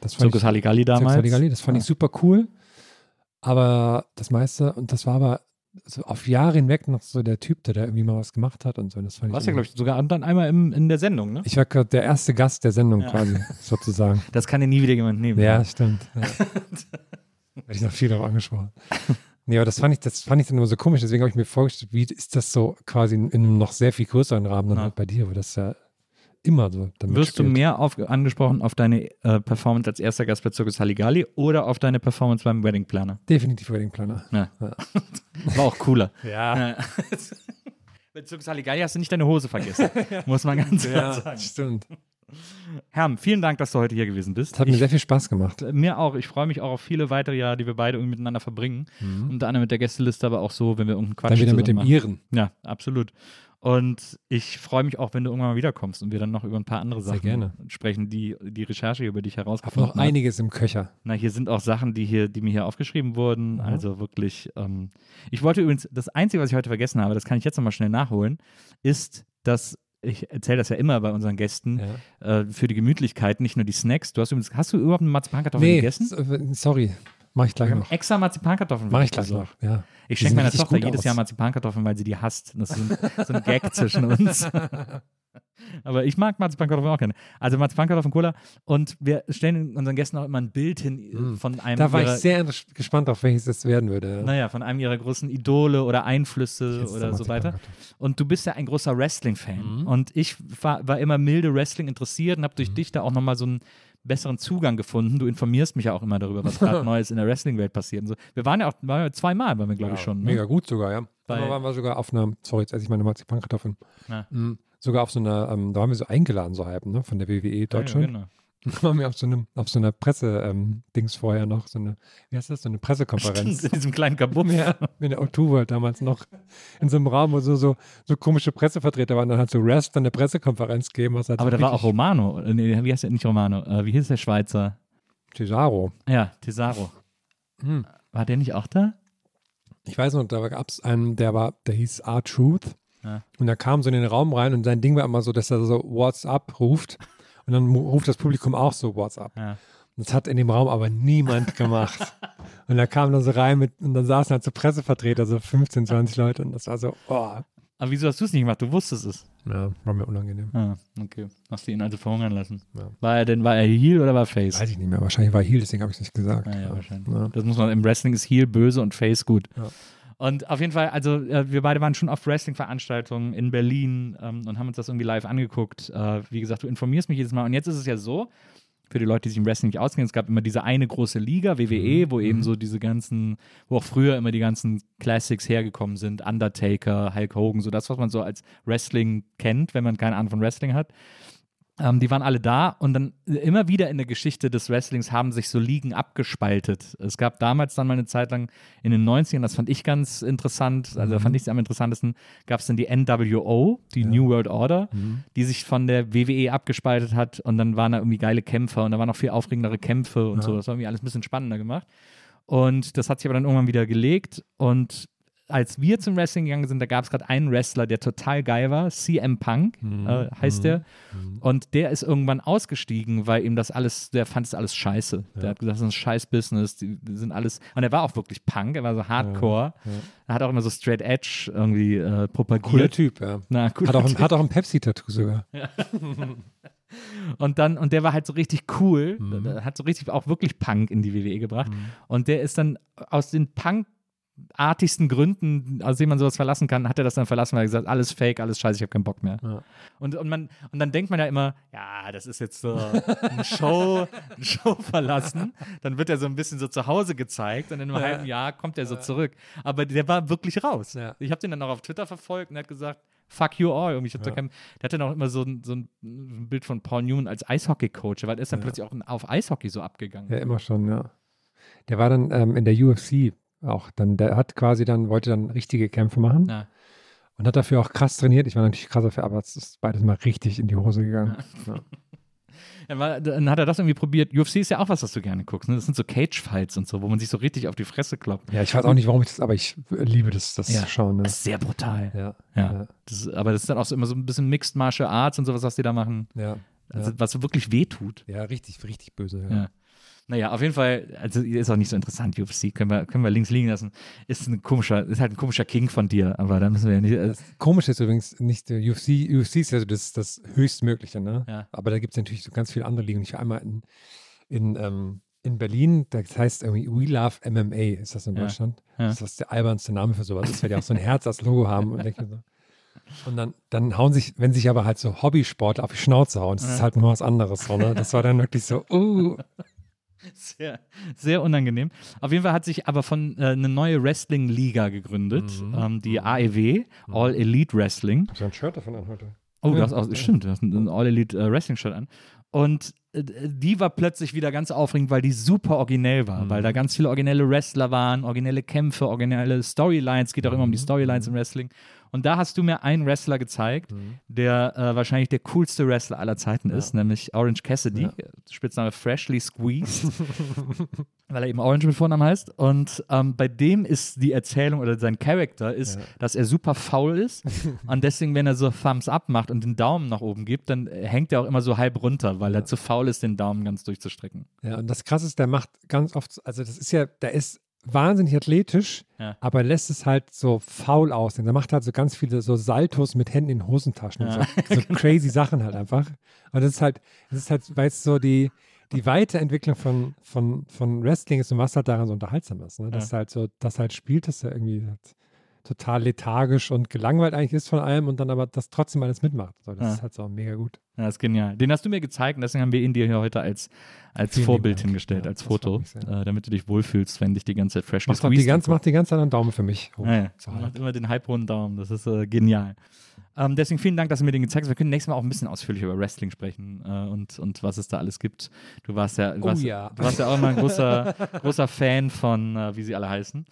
Das fand Zirkus ich, Halligalli Zirkus damals. Halligalli, das fand ich super cool. Aber das meiste, und das war aber so auf Jahre hinweg noch so der Typ, der da irgendwie mal was gemacht hat und so. Und Das fand Du warst ja, glaube ich, sogar dann einmal im, in der Sendung, ne? ich war gerade der erste Gast der Sendung Ja. quasi, [laughs] sozusagen. Das kann dir nie wieder jemand nehmen. Ja, stimmt. Ja. [laughs] Werde ich noch viel darauf angesprochen. Nee, aber das fand ich, das fand ich dann immer so komisch. Deswegen habe ich mir vorgestellt, wie ist das so quasi in einem noch sehr viel größeren Rahmen dann halt bei dir, wo das ja immer so damit Wirst du spielt. mehr auf, angesprochen auf deine äh, Performance als erster Gast bei Zirkus Halligalli oder auf deine Performance beim Wedding Planner? Definitiv Wedding Planner. Ja. Ja. [laughs] War auch cooler. Ja. [laughs] Bei Zirkus Halligalli hast du nicht deine Hose vergessen. [laughs] Muss man ganz klar sagen. stimmt. Herm, vielen Dank, dass du heute hier gewesen bist. Das hat mir Ich- sehr viel Spaß gemacht. Mir auch. Ich freue mich auch auf viele weitere Jahre, die wir beide irgendwie miteinander verbringen. Unter anderem mit der Gästeliste, aber auch so, wenn wir irgendeinen Quatsch Mhm. Dann wieder mit dem machen. Iren. Ja, absolut. Und ich freue mich auch, wenn du irgendwann mal wiederkommst und wir dann noch über ein paar andere Sehr Sachen gerne. sprechen, die die Recherche über dich herausgefunden noch hat. einiges im Köcher. Na, hier sind auch Sachen, die hier, die mir hier aufgeschrieben wurden. Mhm. Also wirklich. Ähm, ich wollte übrigens, das Einzige, was ich heute vergessen habe, das kann ich jetzt nochmal schnell nachholen, ist, dass ich erzähle das ja immer bei unseren Gästen, Ja. äh, für die Gemütlichkeit, nicht nur die Snacks. Du hast übrigens, hast du überhaupt eine Marzipankartoffel Nee, gegessen? äh, sorry. Mach ich gleich noch. extra Marzipankartoffeln. Mach ich gleich noch. Ja. Ich schenke meiner Tochter jedes aus. Jahr Marzipankartoffeln, weil sie die hasst. Das ist so ein, [laughs] so ein Gag zwischen uns. [laughs] Aber ich mag Marzipankartoffeln auch gerne. Also Marzipankartoffeln, Cola. Und wir stellen unseren Gästen auch immer ein Bild hin äh, Mm. von einem Da war ihrer, ich sehr gespannt, auf welches das werden würde. naja, von einem ihrer großen Idole oder Einflüsse Jetzt oder der so weiter. Und du bist ja ein großer Wrestling-Fan. Mhm. Und ich war, war immer milde Wrestling interessiert und habe durch dich da auch nochmal so einen besseren Zugang gefunden. Du informierst mich ja auch immer darüber, was gerade [laughs] Neues in der Wrestling-Welt passiert. Und so. Wir waren ja auch waren ja zweimal, waren wir, glaube ich, Ja, schon. Ne? Mega gut sogar, ja. Bei- Da waren wir sogar auf einer, sorry, jetzt esse ich meine Marzipankartoffeln. Ja. Mhm. Sogar auf so einer, ähm, da waren wir so eingeladen, so halb, ne, von der WWE Deutschland. Ja, genau. Da [laughs] waren wir auf so einem, auf so einer Presse-Dings vorher noch, so eine, wie heißt das, so eine Stimmt, Pressekonferenz. in diesem kleinen Kabuff. Ja, in der O2 World damals noch in so einem Raum, wo so, so, so komische Pressevertreter waren, dann hat so Rest dann eine Pressekonferenz gegeben. Was halt Aber so da war auch Romano. Nee, wie heißt der? Nicht Romano. Äh, wie hieß der Schweizer? Cesaro. Ja, Tesaro. Hm. War der nicht auch da? Ich weiß noch, da gab es einen, der war, der hieß R-Truth. Ja. Und er kam so in den Raum rein und sein Ding war immer so, dass er so WhatsApp ruft. Und dann ruft das Publikum auch so WhatsApp. Ja. Das hat in dem Raum aber niemand gemacht. [laughs] und er kam dann so rein mit, und dann saßen halt so Pressevertreter, so 15, 20 Leute. Und das war so, oh. Aber wieso hast du es nicht gemacht? Du wusstest es. Ja, war mir unangenehm. Ah, okay. Hast du ihn also verhungern lassen? Ja. War er denn, war er Heel oder war Face? Weiß ich nicht mehr. Wahrscheinlich war Heal, deswegen habe ich es nicht gesagt. Ah, ja, wahrscheinlich. Ja. Das muss man, im Wrestling ist Heel böse und Face gut. Ja. Und auf jeden Fall, also äh, wir beide waren schon auf Wrestling-Veranstaltungen in Berlin ähm, und haben uns das irgendwie live angeguckt. Äh, wie gesagt, du informierst mich jedes Mal. Und jetzt ist es ja so, für die Leute, die sich im Wrestling nicht auskennen. Es gab immer diese eine große Liga, WWE, wo eben so diese ganzen, wo auch früher immer die ganzen Classics hergekommen sind. Undertaker, Hulk Hogan, so das, was man so als Wrestling kennt, wenn man keine Ahnung von Wrestling hat. Ähm, die waren alle da und dann immer wieder in der Geschichte des Wrestlings haben sich so Ligen abgespaltet. Es gab damals dann mal eine Zeit lang in den 90ern, das fand ich ganz interessant, also da fand ich es am interessantesten, gab es dann die NWO, die New World Order, die sich von der WWE abgespaltet hat und dann waren da irgendwie geile Kämpfer und da waren noch viel aufregendere Kämpfe und so. Das war irgendwie alles ein bisschen spannender gemacht. Und das hat sich aber dann irgendwann wieder gelegt und als wir zum Wrestling gegangen sind, da gab es gerade einen Wrestler, der total geil war, CM Punk äh, heißt der. Und der ist irgendwann ausgestiegen, weil ihm das alles, der fand es alles scheiße. Der hat gesagt, das ist ein scheiß Business, die, die sind alles. Und er war auch wirklich Punk, er war so Hardcore. Er hat auch immer so Straight Edge irgendwie äh, propagiert. Cooler Typ, ja. Na, cooler Hat auch, ein, Typ. hat auch ein Pepsi-Tattoo sogar. [laughs] Und dann, und der war halt so richtig cool, Mhm. Hat so richtig auch wirklich Punk in die WWE gebracht. Und der ist dann aus den Punk artigsten Gründen, aus denen man sowas verlassen kann, hat er das dann verlassen, weil er gesagt, alles fake, alles scheiße, ich habe keinen Bock mehr. Ja. Und, und, man, und dann denkt man ja immer, ja, das ist jetzt so eine Show, eine Show verlassen. Dann wird er so ein bisschen so zu Hause gezeigt und in einem halben Jahr kommt er so zurück. Aber der war wirklich raus. Ja. Ich habe den dann auch auf Twitter verfolgt und er hat gesagt, fuck you all. Irgendwie, Ich hab da kein, der hatte noch immer so ein, so ein ein Bild von Paul Newman als Eishockey-Coach, weil er ist dann plötzlich auch auf Eishockey so abgegangen. Ja, immer schon, ja. Der war dann ähm, in der UFC auch dann, der hat quasi dann, wollte dann richtige Kämpfe machen Ja. und hat dafür auch krass trainiert. Ich war natürlich krass dafür, aber es ist beides mal richtig in die Hose gegangen. Ja. Dann, [laughs] war, dann hat er das irgendwie probiert. UFC ist ja auch was, was du gerne guckst. Ne? Das sind so Cage-Fights und so, wo man sich so richtig auf die Fresse kloppt. Ja, ich weiß auch nicht, warum ich das, aber ich liebe das, das Ja. schauen. Ne? Das ist sehr brutal. Ja, Ja. ja, Das, ist- aber das ist dann auch so immer so ein bisschen Mixed Martial Arts und sowas, was die da machen. ja, Also, ja. was wirklich wehtut. ja richtig, richtig böse. Ja. Ja. Naja, auf jeden Fall, also ist auch nicht so interessant, UFC, können wir, können wir links liegen lassen. Ist ein komischer, ist halt ein komischer King von dir, aber da müssen wir ja nicht. äh, Komisch ist übrigens nicht der UFC, UFC ist ja so das, das höchstmögliche, ne? Ja. Aber da gibt es natürlich so ganz viele andere Ligen. Ich war einmal in, in, ähm, in Berlin, das heißt irgendwie We Love MMA, ist das in. Deutschland? Ja. Das ist der albernste Name für sowas. Das wird ja auch so ein Herz als Logo haben und denke mir so. Und dann, dann hauen sich, wenn sich aber halt so Hobbysportler auf die Schnauze hauen, das ist halt nur was anderes. So, ne? Das war dann wirklich so, uh, [laughs] Sehr, sehr unangenehm. Auf jeden Fall hat sich aber von äh, eine neue Wrestling-Liga gegründet, ähm, die AEW, All Elite Wrestling. so ein Shirt davon an heute. Oh, du Ja, hast auch, stimmt, du hast ein All Elite äh, Wrestling Shirt an. Und äh, die war plötzlich wieder ganz aufregend, weil die super originell war, weil da ganz viele originelle Wrestler waren, originelle Kämpfe, originelle Storylines, geht auch immer um die Storylines im Wrestling. Und da hast du mir einen Wrestler gezeigt, der äh, wahrscheinlich der coolste Wrestler aller Zeiten ist, nämlich Orange Cassidy, Spitzname Freshly Squeezed, [laughs] weil er eben Orange mit Vornamen heißt. Und ähm, bei dem ist die Erzählung oder sein Charakter ist, dass er super faul ist [laughs] und deswegen, wenn er so Thumbs up macht und den Daumen nach oben gibt, dann hängt er auch immer so halb runter, weil er zu faul ist, den Daumen ganz durchzustrecken. Ja, und das Krasse ist, der macht ganz oft, also das ist ja, der ist wahnsinnig athletisch, Ja. aber lässt es halt so faul aussehen. Der macht halt so ganz viele so Saltos mit Händen in Hosentaschen und so, [laughs] so crazy Sachen halt einfach. Und das ist halt, das ist halt, weil es so die, die Weiterentwicklung von, von, von Wrestling ist und was halt daran so unterhaltsam ist. Ne? Dass halt so, das halt spielt, dass er irgendwie halt total lethargisch und gelangweilt eigentlich ist von allem und dann aber das trotzdem alles mitmacht. So, das Ja. ist halt so mega gut. Ja, das ist genial. Den hast du mir gezeigt und deswegen haben wir ihn dir hier heute als, als Vielen Vorbild hingestellt, Ja, als Foto, äh, damit du dich wohlfühlst, wenn dich die ganze Zeit fresh Macht, die ganze, macht die ganze Zeit einen Daumen für mich. hoch Ja, ja. zu Macht immer den halbrunden Daumen. Das ist äh, genial. Ähm, deswegen vielen Dank, dass du mir den gezeigt hast. Wir können nächstes Mal auch ein bisschen ausführlicher über Wrestling sprechen äh, und, und was es da alles gibt. Du warst ja, du Oh warst, ja. du warst ja auch immer ein großer, [laughs] großer Fan von, äh, wie sie alle heißen.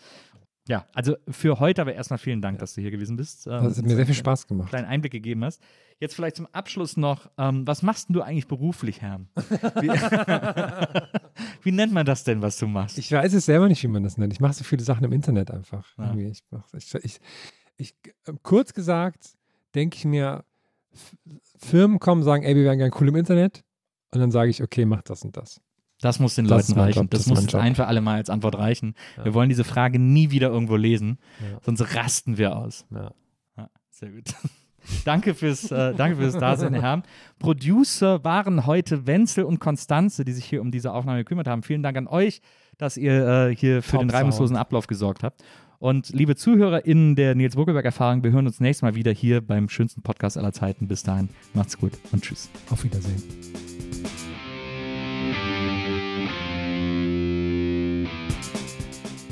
Ja, also für heute aber erstmal vielen Dank, dass du hier gewesen bist. äh, Das hat mir sehr viel Spaß gemacht. kleinen Einblick gegeben hast. Jetzt vielleicht zum Abschluss noch, ähm, was machst denn du eigentlich beruflich, Herrn? [laughs] Wie, [laughs] wie nennt man das denn, was du machst? Ich weiß es selber nicht, wie man das nennt. Ich mache so viele Sachen im Internet einfach. Ja. Ich, ich, ich, ich, äh, kurz gesagt, denke ich mir, Firmen kommen, sagen, ey, wir wären gern cool im Internet. Und dann sage ich, okay, mach das und das. Das muss den Das Leuten reichen. Job, das das muss ein für alle Mal als Antwort reichen. Ja. Wir wollen diese Frage nie wieder irgendwo lesen, Ja. sonst rasten wir aus. Ja. Sehr gut. [laughs] danke fürs, äh, danke fürs Dasein, Herr. Producer waren heute Wenzel und Konstanze, die sich hier um diese Aufnahme gekümmert haben. Vielen Dank an euch, dass ihr äh, hier für Top den reibungslosen Sound. Ablauf gesorgt habt. Und liebe ZuhörerInnen der Nils Buckelberg-Erfahrung, wir hören uns nächstes Mal wieder hier beim schönsten Podcast aller Zeiten. Bis dahin, macht's gut und tschüss. Auf Wiedersehen.